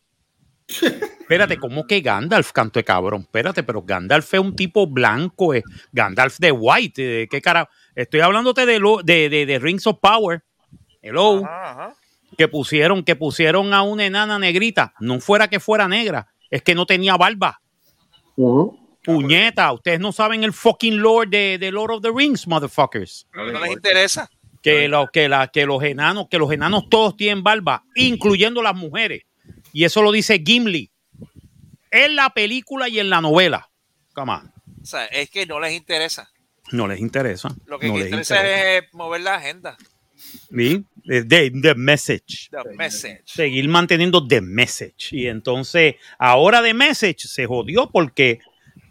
Espérate, ¿cómo que Gandalf, canto de cabrón? Espérate, pero Gandalf es un tipo blanco, eh. Gandalf de White, eh, ¿qué cara? Estoy hablándote de, lo, de, de, de Rings of Power. Hello. Que pusieron, que pusieron a una enana negrita. No fuera que fuera negra, es que no tenía barba. Puñeta, ustedes no saben el fucking lore de, de Lord of the Rings, motherfuckers. No les interesa. Que, lo, que, la, que los enanos, que los enanos todos tienen barba, incluyendo las mujeres. Y eso lo dice Gimli. En la película y en la novela. Come on. O sea, es que no les interesa. No les interesa. Lo que no les interesa interesa. es mover la agenda. ¿Sí? The, the message. The message. Seguir manteniendo the message. Y entonces, ahora The Message se jodió porque,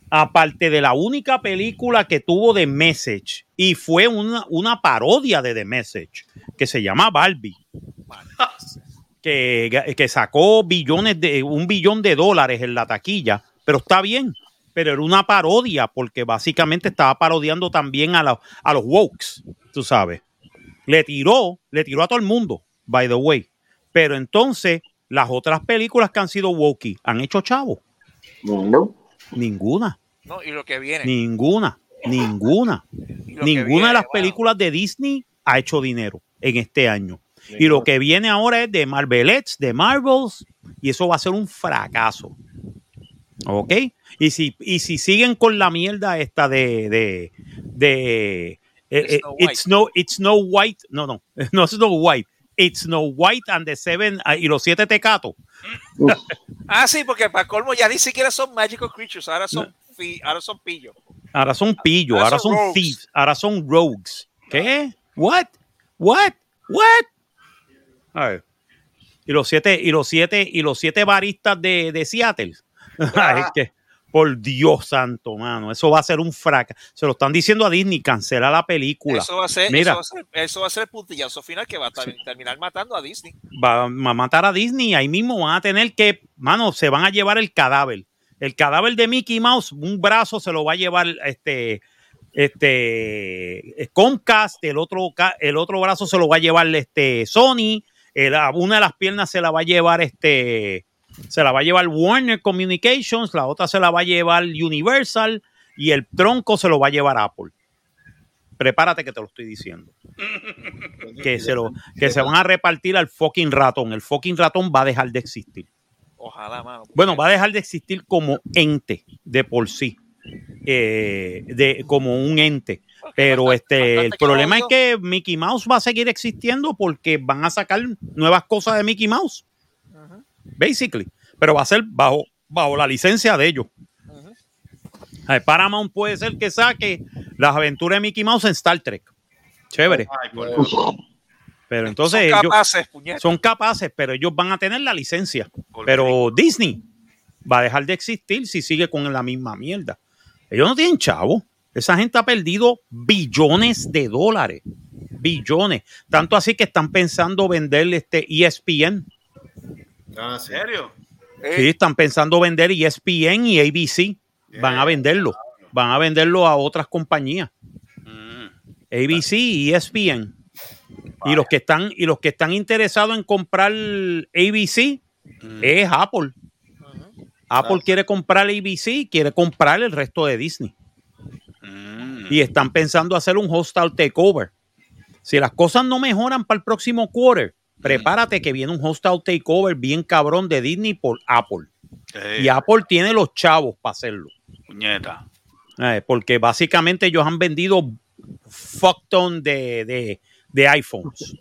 aparte de la única película que tuvo The Message, y fue una, una parodia de The Message, que se llama Barbie, que, que sacó billones de, un billón de dólares en la taquilla, pero está bien. Pero era una parodia, porque básicamente estaba parodiando también a, la- a los wokes, tú sabes le tiró, le tiró a todo el mundo, by the way. Pero entonces, las otras películas que han sido wokey, ¿han hecho chavo? Ninguna, No, y lo que viene. ninguna, ninguna. Ninguna viene, de las películas de Disney ha hecho dinero en este año. Y lo que viene ahora es de Marvelettes, de Marvels, y eso va a ser un fracaso. ¿Ok? Y si, y si siguen con la mierda esta de, de, de eh, eh, it's, no, it's no white, no, no, no es no white, it's no white and the seven ah, y los siete tecatos. Ah, sí, porque para colmo ya ni siquiera son magical creatures, ahora son, fi- ahora son pillos. Ahora son pillos, Ahora ahora son son thieves, ahora son rogues. ¿Qué? What? What? What? Y los siete, y los siete, y los siete baristas de, de Seattle. Ay, es que, por Dios santo, mano, eso va a ser un fracaso. Se lo están diciendo a Disney, cancela la película. Eso va a ser, Mira, eso va a ser, eso va a ser el puntillazo final que va a ter- terminar matando a Disney. va a matar a Disney ahí mismo van a tener que, mano, se van a llevar el cadáver. El cadáver de Mickey Mouse, un brazo se lo va a llevar este, este Comcast, el otro, el otro brazo se lo va a llevar este Sony, el- una de las piernas se la va a llevar este, se la va a llevar Warner Communications, la otra se la va a llevar Universal y el tronco se lo va a llevar Apple. Prepárate que te lo estoy diciendo que se lo que se van a repartir al fucking ratón. El fucking ratón va a dejar de existir. Ojalá, mano. Bueno, va a dejar de existir como ente de por sí. eh, de, como un ente. Pero este, el problema es que Mickey Mouse va a seguir existiendo porque van a sacar nuevas cosas de Mickey Mouse. Basically. Pero va a ser bajo, bajo la licencia de ellos. Paramount puede ser que saque las aventuras de Mickey Mouse en Star Trek. Chévere. Pero entonces Son ellos- capaces, puñeta. son capaces, pero ellos van a tener la licencia. Pero Disney va a dejar de existir si sigue con la misma mierda. Ellos no tienen chavo. Esa gente ha perdido billones de dólares. Billones. Tanto así que están pensando vender este ESPN. Ah, ¿En serio? Sí, están pensando vender ESPN y ABC. Van a venderlo. Van a venderlo a otras compañías. ABC y ESPN. Y los que están y los que están interesados en comprar ABC es Apple. Apple quiere comprar ABC, quiere comprar el resto de Disney. Y están pensando hacer un hostile takeover. Si las cosas no mejoran para el próximo quarter, prepárate que viene un hostile takeover bien cabrón de Disney por Apple. Y Apple tiene los chavos para hacerlo. Puñeta. Eh, porque básicamente ellos han vendido fuck ton de, de, de iPhones.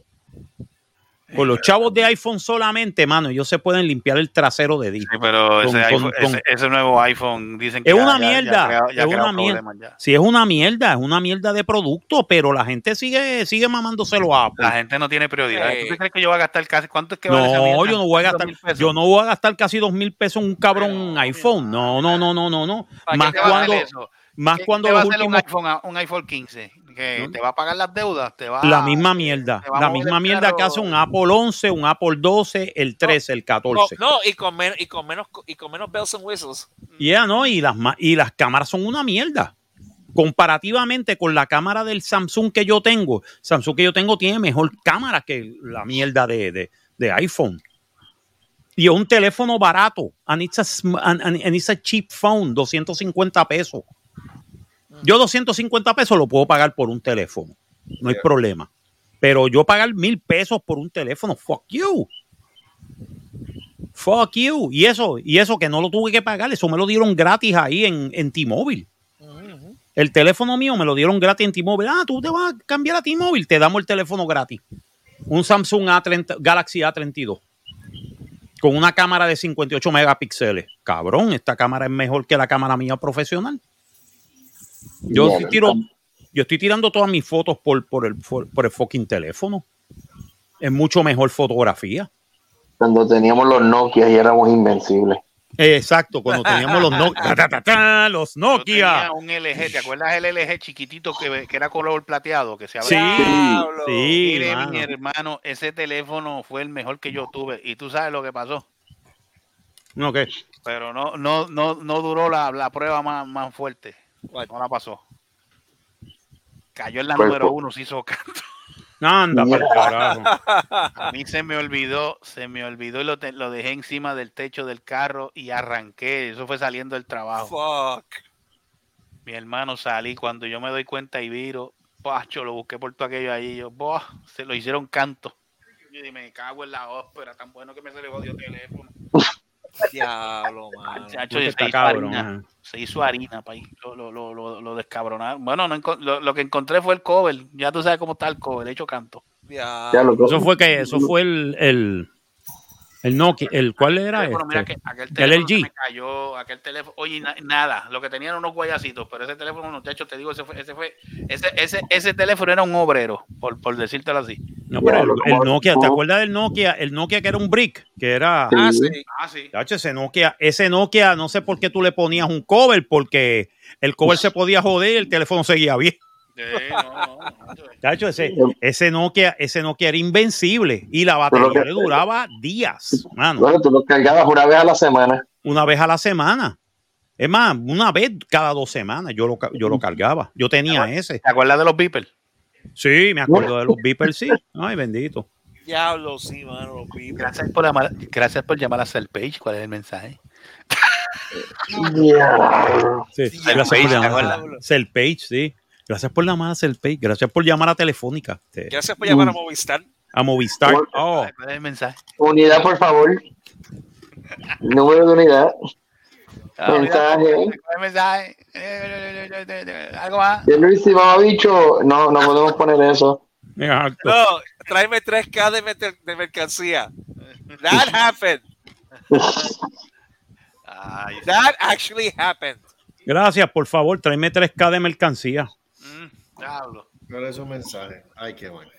Con los chavos de iPhone solamente, mano, ellos se pueden limpiar el trasero de disco. Sí, pero ese, Con- iPhone- con- ese- ese nuevo iPhone dicen que Es ya- una ya- ya mierda, creado- ya ha es una mierda. ya. Sí, es una mierda, es una mierda de producto, pero la gente sigue, sigue mamándoselo a Apple. La gente no tiene prioridad. Eh. ¿Tú crees que yo voy a gastar casi cuánto es que vale No, yo no voy a gastar, 2.000 pesos. yo no voy a gastar casi dos mil pesos en un cabrón iPhone. No, no, no, no, no, no. ¿Para qué Más te va a cuando, hacer eso? más ¿Qué- cuando va a hacer un últimos, iPhone, un iPhone 15? Que te va a pagar las deudas, te va la misma mierda, la misma mierda que hace un Apple 11, un Apple 12, el 13, el No, 14. no, y con, men- y con menos y con menos bells and whistles. Ya, no, y las, y las cámaras son una mierda. Comparativamente con la cámara del Samsung que yo tengo, Samsung que yo tengo tiene mejor cámara que la mierda de, de- de iPhone. Y es un teléfono barato. And it's, a, and- and it's a cheap phone, 250 pesos. Yo 250 pesos lo puedo pagar por un teléfono. No hay problema. Pero yo pagar mil pesos por un teléfono, fuck you. Fuck you. Y eso, y eso que no lo tuve que pagar, eso me lo dieron gratis ahí en, en T-Mobile. El teléfono mío me lo dieron gratis en T-Mobile. Ah, tú te vas a cambiar a T-Mobile, te damos el teléfono gratis. Un Samsung A30, Galaxy A32 con una cámara de 58 megapíxeles. Cabrón, esta cámara es mejor que la cámara mía profesional. Yo Bien, sí tiro, yo estoy tirando todas mis fotos por, por, el, por, por el fucking teléfono. Es mucho mejor fotografía. Cuando teníamos los Nokia y éramos invencibles. Exacto, cuando teníamos los Nokia. Ta, ta, ta, ta, los Yo Nokia. tenía un LG, ¿te acuerdas el LG chiquitito que, que era color plateado? Que se Sí, abría? sí, Mire, mano. mi hermano, ese teléfono fue el mejor que yo tuve. Y tú sabes lo que pasó. No, ¿qué? Pero no, no, no, no duró la, la prueba más, más fuerte. No la pasó. Cayó en la ¿Cuál número fue? uno, se hizo canto. Anda, pa'l carajo. A mí se me olvidó, se me olvidó y lo, te- lo dejé encima del techo del carro y arranqué. Eso fue saliendo del trabajo. Fuck. Mi hermano salí cuando yo me doy cuenta y viro, pacho, lo busqué por todo aquello ahí. Yo, "Buah", se lo hicieron canto. Dije, me cago en la ópera, tan bueno que me salió jodido teléfono. Diablo, Usted se, hizo cabrón, harina, man. se hizo harina, país. Lo, lo, lo, lo, lo descabronaron. Bueno, no lo, lo que encontré fue el cover. Ya tú sabes cómo está el cover, hecho canto. Diablo. Eso fue que, eso fue el, el, el Nokia, el cuál era Teléfono, mira este? que aquel El teléfono LG. me cayó, aquel teléfono, oye, na- nada, lo que tenían unos guayacitos, pero ese teléfono, muchachos, te digo, ese fue, ese fue, ese, ese, ese teléfono era un obrero, por, por decírtelo así. No, pero el, Diablo, el ¿cómo- Nokia, ¿te acuerdas del Nokia? El Nokia que era un brick, que era Ah, Sí. Ah, sí. Chacho, ese Nokia, ese Nokia, no sé por qué tú le ponías un cover, porque el cover se podía joder y el teléfono seguía bien. No, no, no, Chacho, ese, ese Nokia, ese Nokia era invencible y la batería que- le duraba días, mano, Bueno, tú lo cargabas una vez a la semana. una vez a la semana. Es más, una vez cada dos semanas yo lo, yo lo cargaba. Yo tenía ese. ¿Te acuerdas de los beepers? Sí, me acuerdo de los beepers, sí. Ay, bendito. Diablo, sí, mano. Los. Gracias por, llamar, gracias por llamar a Page. ¿Cuál es el mensaje? Diablo. Sí, Sí, gracias Page, por ¿te llamar. acuerdas? Cell Page, sí. Gracias por llamar a Cell Page. Gracias por llamar a Telefónica. Te- Gracias por llamar a Movistar. A Movistar. Oh, ¿Cuál es el mensaje? Unidad, por favor. Número de unidad. Ah, Mensaje. ¿Cuál es el mensaje? Eh, ¿Algo más? Luis, bicho, no, no podemos poner eso. exacto. No, tráeme 3K de, mer- de mercancía. That happened. That actually happened. Gracias, por favor, tráeme 3K de mercancía. Diablo. ¿Cuál es su mensaje? Ay, qué bueno.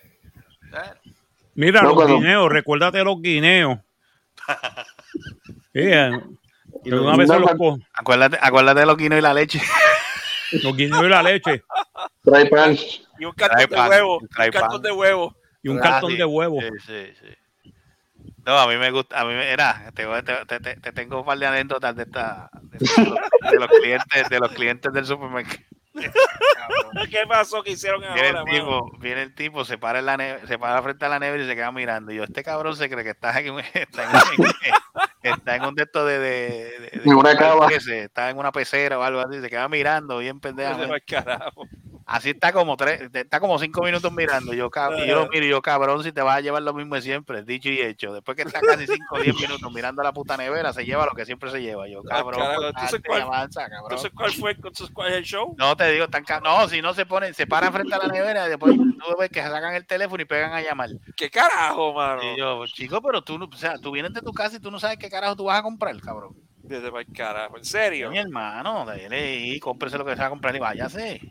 Eh, Mira, No, los cuando- guineos, recuérdate los guineos. Eh, Y que los una vez se no, los, no. co- Acuérdate, acuérdate de los guineos y la leche. los guineos y la leche Trae pan. Y un cartón de pan, huevo. trae Un cartón de huevo. y un Ah, cartón sí. de huevo. Sí, sí, sí. No, a mí me gusta, a mí me, era, te, voy- te, te- te- te tengo un par de anécdotas de esta, de, los- de los clientes, de los clientes del supermercado. ¿Qué pasó que hicieron Viene ahora, el tipo, viene el tipo, se para en la neve- se para frente a la nevera y se queda mirando. Y yo, este cabrón se cree que está en, un- está en, un- está en un de estos de, de, de- de- una cava. ese, está en una pecera o algo así, se queda mirando bien pendejo. Así está como tres, está como cinco minutos mirando. Yo, cab- y yo lo miro y yo, cabrón, si te vas a llevar lo mismo de siempre, dicho y hecho. Después que está casi cinco o diez minutos mirando la puta nevera, se lleva lo que siempre se lleva. Yo, cabrón, carajo, pues, entonces, date, ¿cuál- avanza, cabrón. Entonces, ¿cuál fue entonces, cuál es el show? No te digo, tan no, si no se ponen, se paran frente a la nevera y después tú ves que sacan el teléfono y pegan a llamar. ¿Qué carajo, mano? Y yo, chico, pero tú, o sea, tú vienes de tu casa y tú no sabes qué carajo tú vas a comprar, cabrón. Desde para el carajo, en serio. Mi hermano, dale y cómprese lo que se va a comprar y váyase.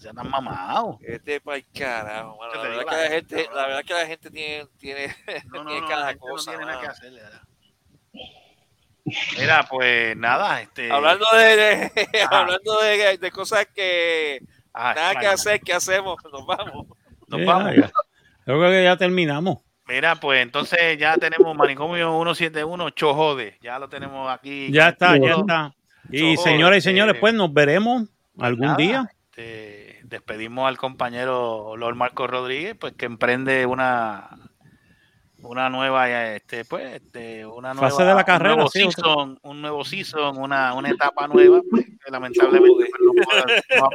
O sea, tan mamado. Este para el carajo, La verdad, la la gente, gente, la verdad que la gente tiene, tiene, No, tiene no, cada no cosa. tiene nada que hacer. Mira, pues nada, este. Hablando de, hablando de, de cosas que Ajá, nada que hacer, ¿qué hacemos? Nos vamos. Nos Ya, vamos. ya. Creo que ya terminamos. Mira, pues entonces ya tenemos Manicomio 171, Chojode. Ya lo tenemos aquí. Ya está, ya está. Y Todo, señoras y este, señores, pues nos veremos algún nada, día. este, despedimos al compañero Lord Marco Rodríguez, pues que emprende una una nueva este pues este, una nueva Fase de la carrera, un nuevo sí, season, un nuevo season, una, una etapa nueva, pues, que lamentablemente pues, no va-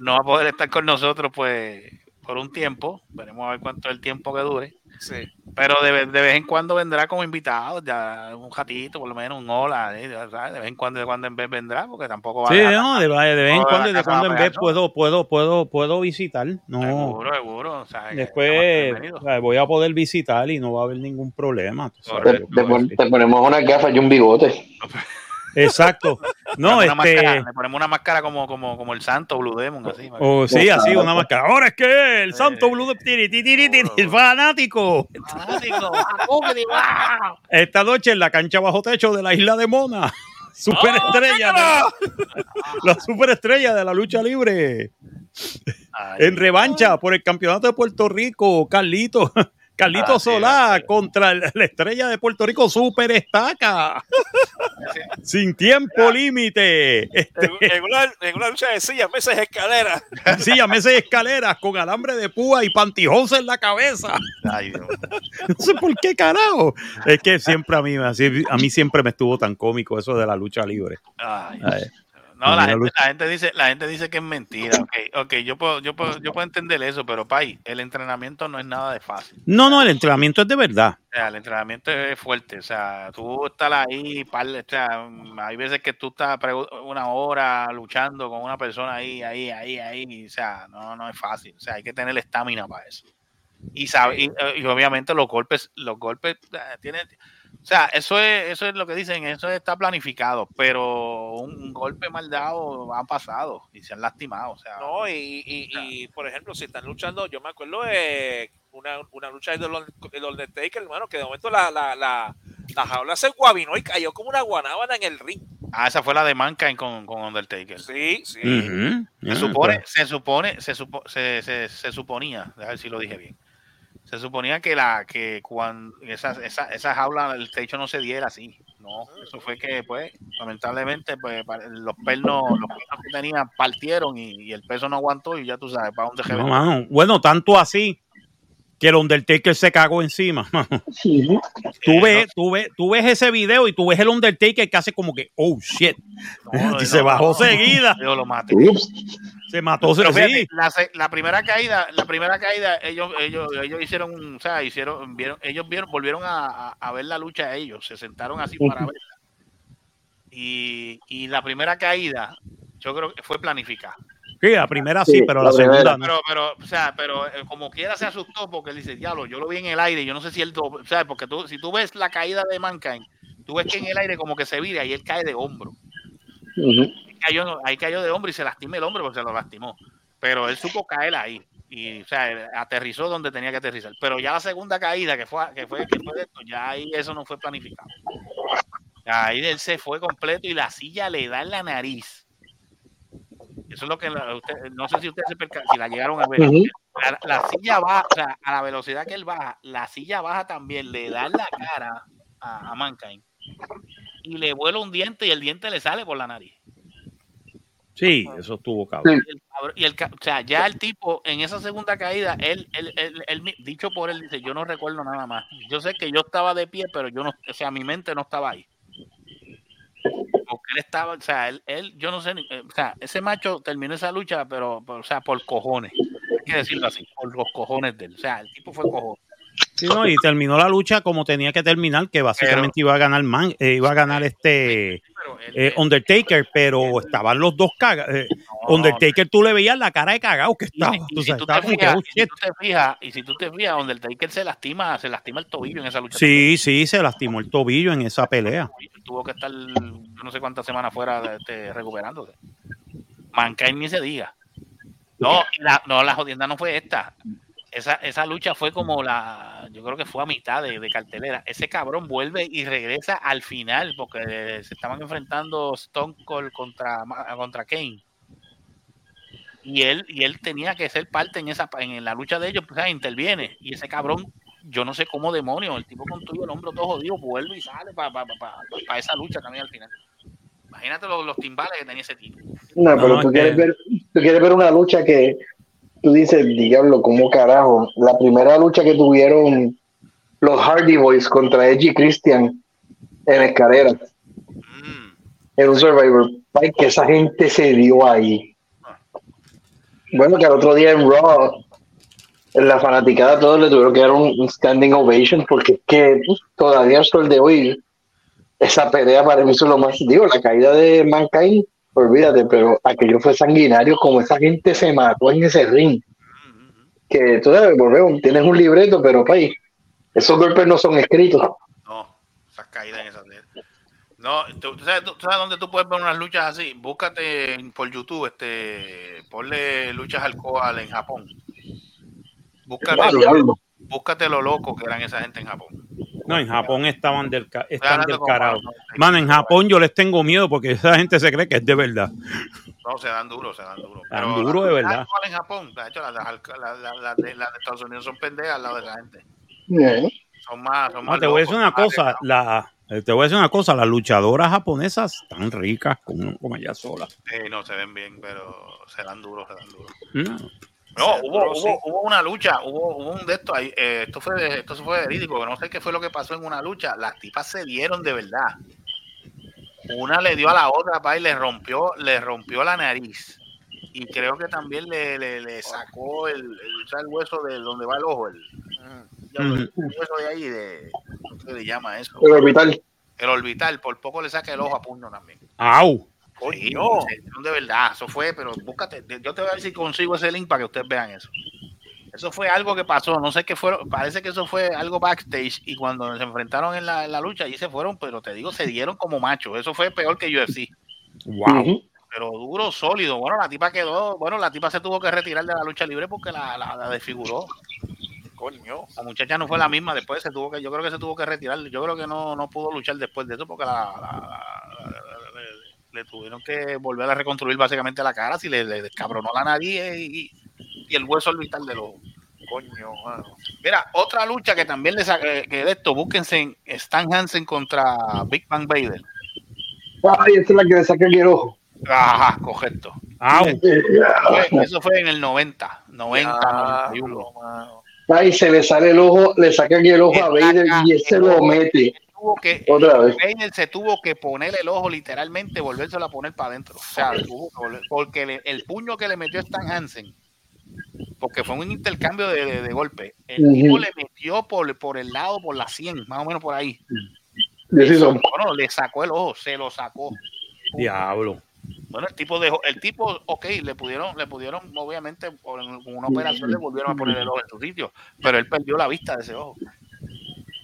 no va a poder estar con nosotros pues por un tiempo, veremos a ver cuánto es el tiempo que dure. Sí. Pero de, vez- de vez en cuando vendrá como invitado, ya un ratito, por lo menos un hola, ¿eh? de vez en cuando, de cuando en vez vendrá, porque tampoco va a Sí, no, de, de vez en cuando de cuando en vez puedo, puedo, puedo, puedo visitar. No. Seguro, seguro. o sea, Después bienvenido. o sea, voy a poder visitar y no va a haber ningún problema. Te, pon- te ponemos una gafa y un bigote. Exacto. No, Le ponemos una este. máscara- le ponemos una máscara como, como, como el santo Blue Demon, así. Oh, sí, así, una máscara. Ahora es que el Santo Blue de tiri, tiri, tiri, tiri, el fanático. Esta noche en la cancha bajo techo de la isla de Mona. Superestrella. de- la superestrella de la lucha libre. En revancha por el campeonato de Puerto Rico, Carlito. Carlito Solá contra la estrella de Puerto Rico, Super Estaca. Sin tiempo límite. Este, En, una, en una lucha de sillas, mesas y escaleras. silla, mesa y escaleras con alambre de púa y pantijones en la cabeza. Ay, Dios. No sé por qué carajo. Es que siempre a mí, a mí siempre me estuvo tan cómico eso de la lucha libre. Ay. Ay. No, la gente, la gente dice, la gente dice que es mentira. Ok, ok, yo puedo, yo puedo, yo puedo entender eso, pero Pai, el entrenamiento no es nada de fácil. No, no, el entrenamiento es de verdad. O sea, el entrenamiento es fuerte. O sea, tú estás ahí, par- o sea, hay veces que tú estás una hora luchando con una persona ahí, ahí, ahí, ahí. O sea, no, no es fácil. O sea, hay que tener estamina para eso. Y, sabe, y, y obviamente los golpes, los golpes eh, tienen. O sea, eso es, eso es lo que dicen, eso está planificado, pero un, un golpe mal dado ha pasado y se han lastimado. O sea, No, y, y, y, por ejemplo, si están luchando, yo me acuerdo de una, una lucha del del Undertaker, hermano, que de momento la, la, la, la jaula se guabinó y cayó como una guanábana en el ring. Ah, esa fue la de Mankind con, con Undertaker. Sí, sí. Se supone, pues. se supone, se, supo- se, se, se suponía, a ver si lo dije bien. Se suponía que la que cuando esa, esa, esa jaula, el techo no se diera así. No, eso fue que, pues, lamentablemente, pues, los pernos, los pernos que tenía partieron y, y el peso no aguantó y ya tú sabes para dónde se No. Bueno, tanto así que el Undertaker se cagó encima. Tú ves, tú, ves, tú ves ese video y tú ves el Undertaker que hace como que, oh shit. No, y se no, bajó no, seguida. Yo lo maté. Se mató. Pero sí. la, primera caída, la primera caída, ellos, ellos, ellos hicieron, un- o sea, hicieron, vieron, ellos vieron, volvieron a, a- ver la lucha ellos, se sentaron así para verla. Y, y la primera caída, yo creo que fue planificada. Sí, la primera sí, Sí, pero la la, primera. segunda no. Pero, pero, o sea, pero eh, como quiera se asustó porque él dice, diablo, yo lo vi en el aire, yo no sé si él, o sea, porque tú, si tú ves la caída de Mankind, tú ves que en el aire como que se vira y él cae de hombro. Ahí cayó, ahí cayó de hombro y se lastima el hombro porque se lo lastimó. Pero él supo caer ahí. Y, o sea, aterrizó donde tenía que aterrizar. Pero ya la segunda caída, que fue, que fue, que fue de esto, ya ahí eso no fue planificado. Ahí él se fue completo y la silla le da en la nariz. Eso es lo que la- usted- no sé si ustedes se perca- si la llegaron a ver. La, la silla baja, o sea, a la velocidad que él baja, la silla baja también, le da en la cara a, a Mankind y le vuela un diente y el diente le sale por la nariz. Sí, eso estuvo cabrón. Y el y o sea, ya el tipo en esa segunda caída, él, él, él- él dicho por él, dice, yo no recuerdo nada más. Yo sé que yo estaba de pie, pero yo no, o sea, mi mente no estaba ahí. Porque él estaba, o sea, él, él yo no sé, eh, o sea, ese macho terminó esa lucha, pero, pero, o sea, por cojones. Hay que decirlo así, por los cojones de él. O sea, el tipo fue cojón. Sí, no, y terminó la lucha como tenía que terminar, que básicamente iba a ganar man, eh, iba a ganar este eh, Undertaker, pero estaban los dos cagados. Undertaker, tú le veías la cara de cagado que estaba. Y si tú te fijas, y si tú te fijas, y si tú te fijas, Undertaker se lastima, se lastima el tobillo en esa lucha. Sí, sí, se lastimó el tobillo en esa pelea. tuvo que estar yo no sé cuántas semanas fuera este, recuperándose. Mankind ni se diga. No, la, no, la jodienda no fue esta. Esa, esa lucha fue como la, yo creo que fue a mitad de, de cartelera. Ese cabrón vuelve y regresa al final porque se estaban enfrentando Stone Cold contra, contra Kane. Y él, y él tenía que ser parte en esa en la lucha de ellos, pues, interviene. Y ese cabrón, yo no sé cómo demonios, el tipo con tuyo el hombro todo jodido, vuelve y sale para esa lucha también al final. Imagínate los, los timbales que tenía ese tipo. No, pero No, tú, es quieres ver, tú quieres ver una lucha que tú dices, diablo, ¿cómo carajo? La primera lucha que tuvieron los Hardy Boys contra Edge y Christian en escaleras. En un Survivor. Ay, que esa gente se dio ahí. Bueno, que el otro día en Raw, en la fanaticada todos le tuvieron que dar un, standing ovation porque es que todavía hasta el de hoy esa pelea para mí es lo más, digo, la caída de Mankind, olvídate, pero aquello fue sanguinario, como esa gente se mató en ese ring. Que tú sabes, volvemos, tienes un libreto, pero pay, esos golpes no son escritos. No, esas caídas en esas. No, tú, tú sabes, tú sabes dónde tú puedes ver unas luchas así. Búscate por YouTube, este, ponle luchas al Koal en Japón. Búscate, búscate lo loco que eran esa gente en Japón. No, en Japón estaban del, están del carajo. Mano, en Japón yo les tengo miedo porque esa gente se cree que es de verdad. No, se dan duro, se dan duro. Dan duro de verdad. en Japón, de hecho, las, de, Estados Unidos son pendejas al lado de la gente. Eh, Son más, son No, más te voy a decir una cosa, la, eh, te voy a decir una cosa, las luchadoras japonesas están ricas como, como ellas solas. Sí, no se ven bien, pero se dan duro, se dan duro. No. No, hubo, hubo, hubo una lucha, hubo, hubo un de estos ahí, eh, esto fue esto fue verídico, que no sé qué fue lo que pasó en una lucha, las tipas se dieron de verdad. Una le dio a la otra pa, y le rompió, le rompió la nariz. Y creo que también le, le, le sacó el, el, hueso de donde va el ojo, el, el hueso de ahí, de, ¿cómo se le llama eso? El orbital. El orbital, por poco le saca el ojo a puño también. ¡Au! Sí, de verdad, eso fue, pero búscate, yo te voy a ver si consigo ese link para que ustedes vean eso. Eso fue algo que pasó, no sé qué fue, parece que eso fue algo backstage y cuando se enfrentaron en la, en la lucha y se fueron, pero te digo, se dieron como machos, eso fue peor que UFC. Wow. Pero duro, sólido. Bueno, la tipa quedó, bueno, la tipa se tuvo que retirar de la lucha libre porque la, la, la desfiguró. Coño, la muchacha no fue la misma, después se tuvo que, yo creo que se tuvo que retirar, yo creo que no, no pudo luchar después de eso porque la, la- la- la- le, tuvieron que volver a reconstruir básicamente la cara, si le, le descabronó la nariz y, y el hueso orbital del ojo. Coño, mano. Mira, otra lucha que también le saqué, que de esto, búsquense en Stan Hansen contra Big Bang Vader. Ay, esa es la que le saca el ojo. Ajá, correcto. Eso fue en el 90, 90, 91. Ay, se le sale el ojo, le saca el ojo a Vader y ese lo mete. Tuvo que, Otra vez. Se tuvo que poner el ojo literalmente, volvérselo a poner para adentro. O sea, tuvo que volver- porque le- el puño que le metió Stan Hansen, porque fue un intercambio de, de- de golpe, el Ujú. tipo le metió por, por el lado, por la 100, más o menos por ahí. Son. Bueno, le sacó el ojo, se lo sacó. Diablo. Bueno, el tipo dejó, el tipo, ok, le pudieron, le pudieron, obviamente, por con una operación le volvieron a poner el ojo en su sitio, pero él perdió la vista de ese ojo.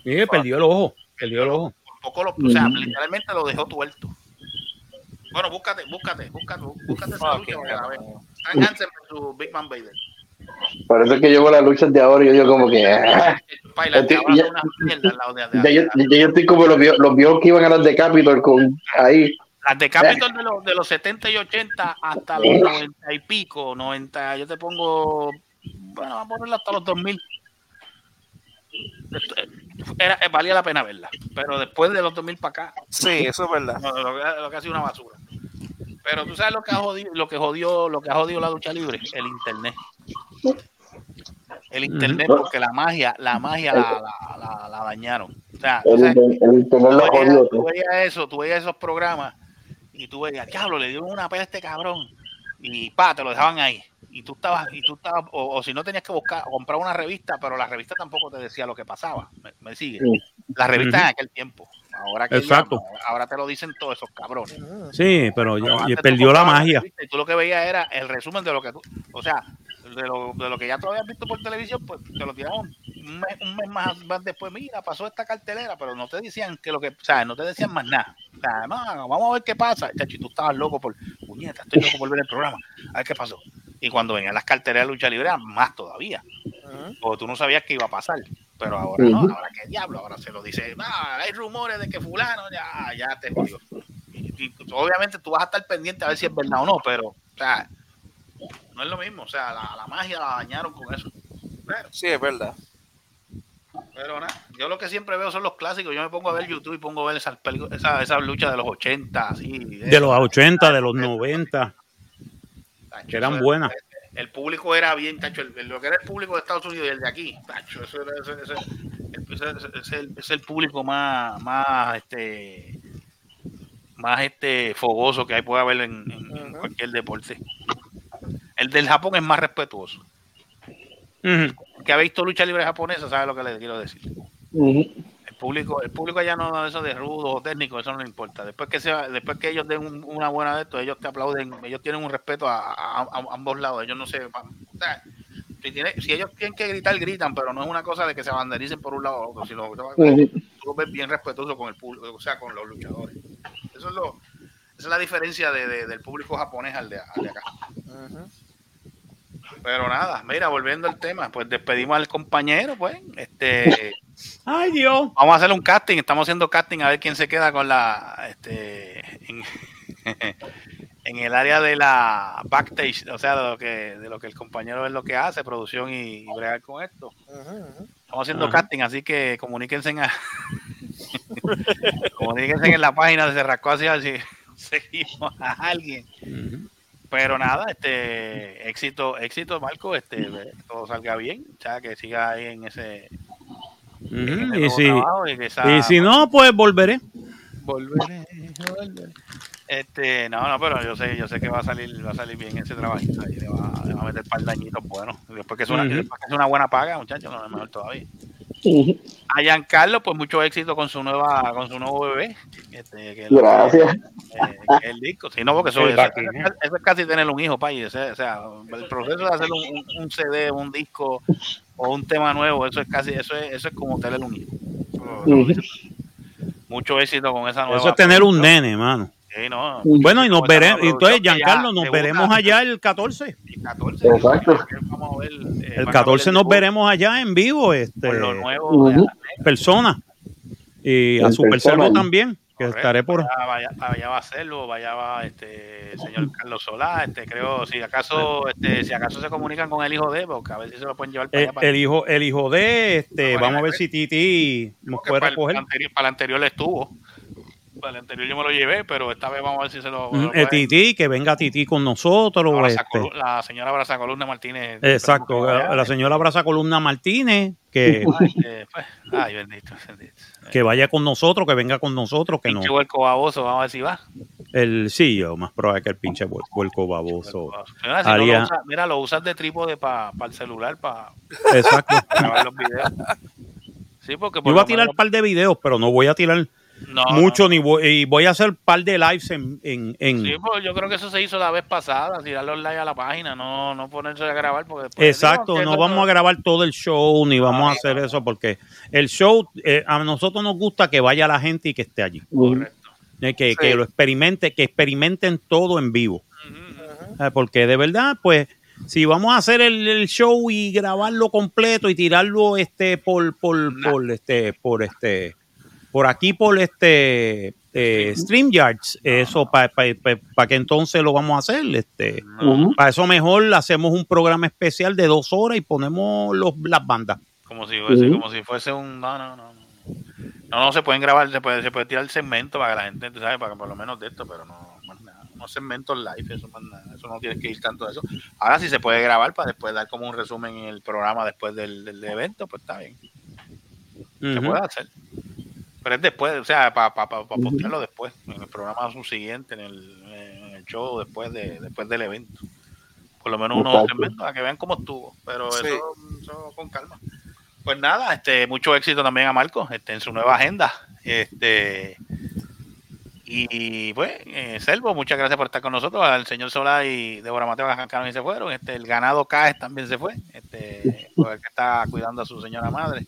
Mire, perdió el ojo. Perdió el ojo. Por poco lo, o sea, literalmente lo dejó tuerto. Bueno, búscate, búscate, búscate, búscate esa lucha la veas. Stan Hansen versus Big Man Vader. Parece que yo con las luchas de ahora, yo digo como que. ah, yo, estoy como los viejos, los viejos que iban a las de Capitol con ahí. Las de Capitol de los, de los 70 y 80 hasta los 90 y pico, 90, yo te pongo, bueno, vamos a ponerla hasta los 2000. Era, eh, valía la pena verla, pero después de los 2000 para acá. Sí, eso es verdad. no, lo, que, lo que ha sido una basura. Pero tú sabes lo que ha jodido, lo que jodió, lo que ha jodido la lucha libre, el internet. El internet, porque la magia, la magia la, la, la- la dañaron. O sea, El, sabes, internet lo jodió. tú veías eso, tú veías esos programas y tú veías, diablo, le dio una pela a este cabrón. Y pa, te lo dejaban ahí. Y tú estabas, y tú estabas, o, o si no tenías que buscar, o comprar una revista, pero la revista tampoco te decía lo que pasaba. ¿Me, me sigue? La revista en aquel tiempo. Ahora que Exacto. ahora te lo dicen todos esos cabrones. Sí, pero tú perdió la magia. Y tú lo que veías era el resumen de lo que tú, o sea, de lo, de lo que ya tú habías visto por televisión, pues te lo tiraban un mes, un mes más, más después. Mira, pasó esta cartelera, pero no te decían que lo que, o sea, no te decían más nada. O sea, no, vamos a ver qué pasa. Chacho, y tú estabas loco por, puñeta, estoy loco por ver el programa. A ver qué pasó. Y cuando venían las carteleras de lucha libre, eran más todavía. Porque tú no sabías qué iba a pasar. Pero ahora no, ahora qué diablo, ahora se lo dice, ah, hay rumores de que fulano ya, ya te jodió. Y, y obviamente tú vas a estar pendiente a ver si es verdad o no, pero, o sea, no es lo mismo, o sea, la, la magia la dañaron con eso. Pero, Sí, es verdad. pero nada, yo lo que siempre veo son los clásicos, yo me pongo a ver YouTube y pongo a ver esas, esas, esas luchas de los 80, así. De los 80, de los 90, que eran buenas. El público era bien, tacho, el- el- lo que era el público de Estados Unidos y el de aquí, tacho, eso era, ese, es el, es el público más, más, este, más este fogoso que hay puede haber en, en- en cualquier deporte. El del Japón es más respetuoso. Que ha visto lucha libre japonesa, sabe lo que le quiero decir. El público, el público allá no eso de rudo o técnico, eso no le importa. Después que sea, después que ellos den un- una buena de esto, ellos te aplauden, ellos tienen un respeto a, a- a ambos lados. Ellos no se o sea, si, tiene- si ellos tienen que gritar, gritan, pero no es una cosa de que se bandericen por un lado o otro, sino que tú lo ves bien respetuoso con el público, o sea, con los luchadores. Eso es lo, esa es la diferencia de, de- del público japonés al de, al de acá. Pero nada, mira, volviendo al tema, pues despedimos al compañero, pues. Este, Ay, Dios. Vamos a hacer un casting, estamos haciendo casting a ver quién se queda con la este en, en el área de la backstage, o sea, de lo que de lo que el compañero es lo que hace, producción y, y bregar con esto. Estamos haciendo Ajá. casting, así que comuníquense en a- comuníquense en la página de Cerrasco así a ver si seguimos a alguien. Pero nada, este éxito, éxito, Marco, este que todo salga bien, o sea, que siga ahí en ese Y si, trabajo y que esa- y si no, pues volveré. volveré, volveré. Este, no, no, pero yo sé, yo sé que va a salir, va a salir bien ese trabajito ahí, le va, le va a meter par de añitos buenos. Después que es una, después que es una buena paga, muchachos, no es mejor todavía. A Giancarlo, pues mucho éxito con su nueva, con su nuevo bebé. Este, que lo- Gracias. eh, que el disco, sí, no, porque eso, El eso- Baki, eso- eso es casi tener un hijo, pay. O sea, o sea, el proceso de hacer un, un- CD, un disco o un tema nuevo, eso es casi, eso es, eso es como tener un hijo. Mucho éxito con esa nueva. Eso es tener un nene, mano. Sí, no. Bueno, y nos veremos. Entonces, Giancarlo, nos veremos allá el 14. el 14. Exacto. Vamos a ver, eh, El van a 14 ver nos el veremos allá en vivo, este, Por lo nuevo, Ujú. persona. Y a En Super persona. Cerdo también, que Correcto, estaré por. Vaya, vaya, vaya va a hacerlo, vaya va este señor Carlos Solá, este creo, si acaso, este, si acaso se comunican con el hijo de, porque a ver si se lo pueden llevar para El, allá. Para, el hijo, el hijo de este, vamos a ver si Titi nos puede para el recoger. anterior, para el anterior estuvo. Para el anterior yo me lo llevé, pero esta vez vamos a ver si se lo. Mm, eh, Titi, que venga Titi con nosotros. Abraza este. Colu- la señora Braza Columna Martínez. Exacto, la, señora Braza Columna Martínez, que, Ay, eh, pues, ay, bendito, bendito. que vaya con nosotros, que venga con nosotros, que no. Pinche huerco baboso, vamos a ver si va. El sí, yo, más probable que el pinche vuel- vuelco baboso. Mira, si no lo usa- mira, lo usas de trípode para el celular, para Exacto. grabar los videos. Sí, porque Yo por iba a lo tirar un par de videos, pero no voy a tirar No, mucho, ni voy, y voy a hacer un par de lives en, en, en- Sí, pues yo creo que eso se hizo la vez pasada, tirarle los likes a la página, no, no ponerse a grabar porque después Exacto, digo, no vamos a grabar todo el show, ni vamos a hacer eso, porque el show, eh, a nosotros nos gusta que vaya la gente y que esté allí. Eh, que, que lo experimente, que experimenten todo en vivo. Eh, porque de verdad, pues, si vamos a hacer el, el show y grabarlo completo y tirarlo este por, por, por este, por este, por aquí por este eh, StreamYards, eso para que entonces lo vamos a hacer. Este. Para eso mejor hacemos un programa especial de dos horas y ponemos los, las bandas. Como si fuese, como si fuese un no, no, no. no. No, no se pueden grabar, se puede, se puede tirar el segmento para que la gente, tú ¿sabes? Para que por lo menos de esto, pero no, más nada. No segmentos live, eso, más nada. eso no tienes que ir tanto a eso. Ahora sí se puede grabar para después dar como un resumen en el programa después del, del evento, pues está bien. Se puede hacer. Pero es después, o sea, para postearlo después. En programa subsiguiente, en el, en el show después de después del evento. Por lo menos unos Exacto. segmentos a que vean cómo estuvo, pero Sí. eso, eso con calma. Pues nada, este, mucho éxito también a Marco este, en su nueva agenda. Este, y pues, eh, Selvo, muchas gracias por estar con nosotros. Al señor Solá y Débora Mateo arrancaron y se fueron. Este, el ganado Caes también se fue. Este, por el que está cuidando a su señora madre.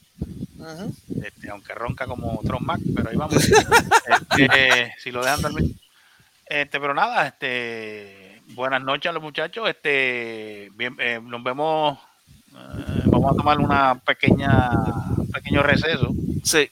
Este, aunque ronca como Tron Mac, pero ahí vamos. Este, si lo dejan dormir. Este, pero nada, este, buenas noches a los muchachos. Este, bien, eh, nos vemos. eh, vamos a tomar una pequeña, un pequeño receso. Sí.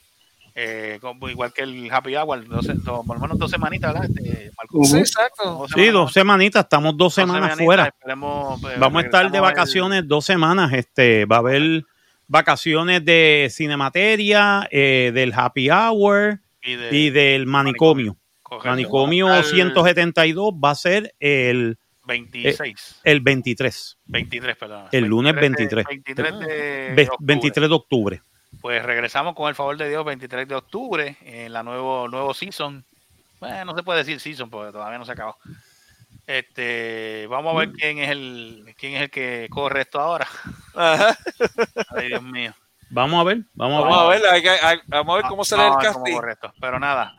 Eh, como- igual que el Happy Hour, dos, dos- por lo menos dos semanitas, ¿verdad? Este, Marco? Sí, exacto. Dos Sí, dos semanitas, estamos dos semanas fuera. eh, Vamos a estar de el- vacaciones dos semanas. Este, va a haber vacaciones de Cinemateria, eh, del Happy Hour Y de- y del manicomio. Correcto. Manicomio Al 172 va a ser el, 26. eh, el 23. 23, perdón. El lunes 23. 23 de octubre. 23 de octubre. Pues regresamos con el favor de Dios 23 de octubre en la nuevo nuevo season. Bueno, no se puede decir season porque todavía no se acabó. Este, vamos a ver quién es el quién es el que corre esto ahora. Ay, Dios mío. Vamos a ver, vamos, Vamos a a ver. ver, hay hay- vamos a ver cómo sale No, el casting. correcto. Pero nada.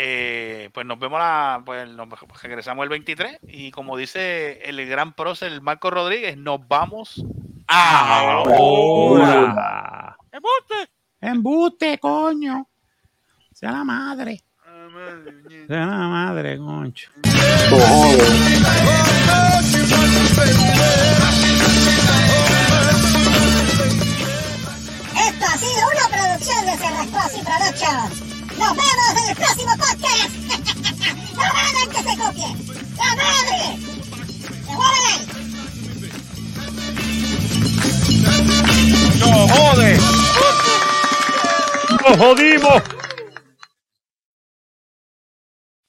eh, pues nos vemos la, pues nos regresamos el 23 y como dice el gran prócer Marco Rodríguez, nos vamos Ahora. Embuste, coño. Sea la madre. Sea la madre, concho. Esto ha sido una producción de Cerrascos y Productions. Nos vemos en el próximo podcast. ¡No hagan que se copie! ¡La madre! ¡Se! ¡No jode! ¡Nos jodimos!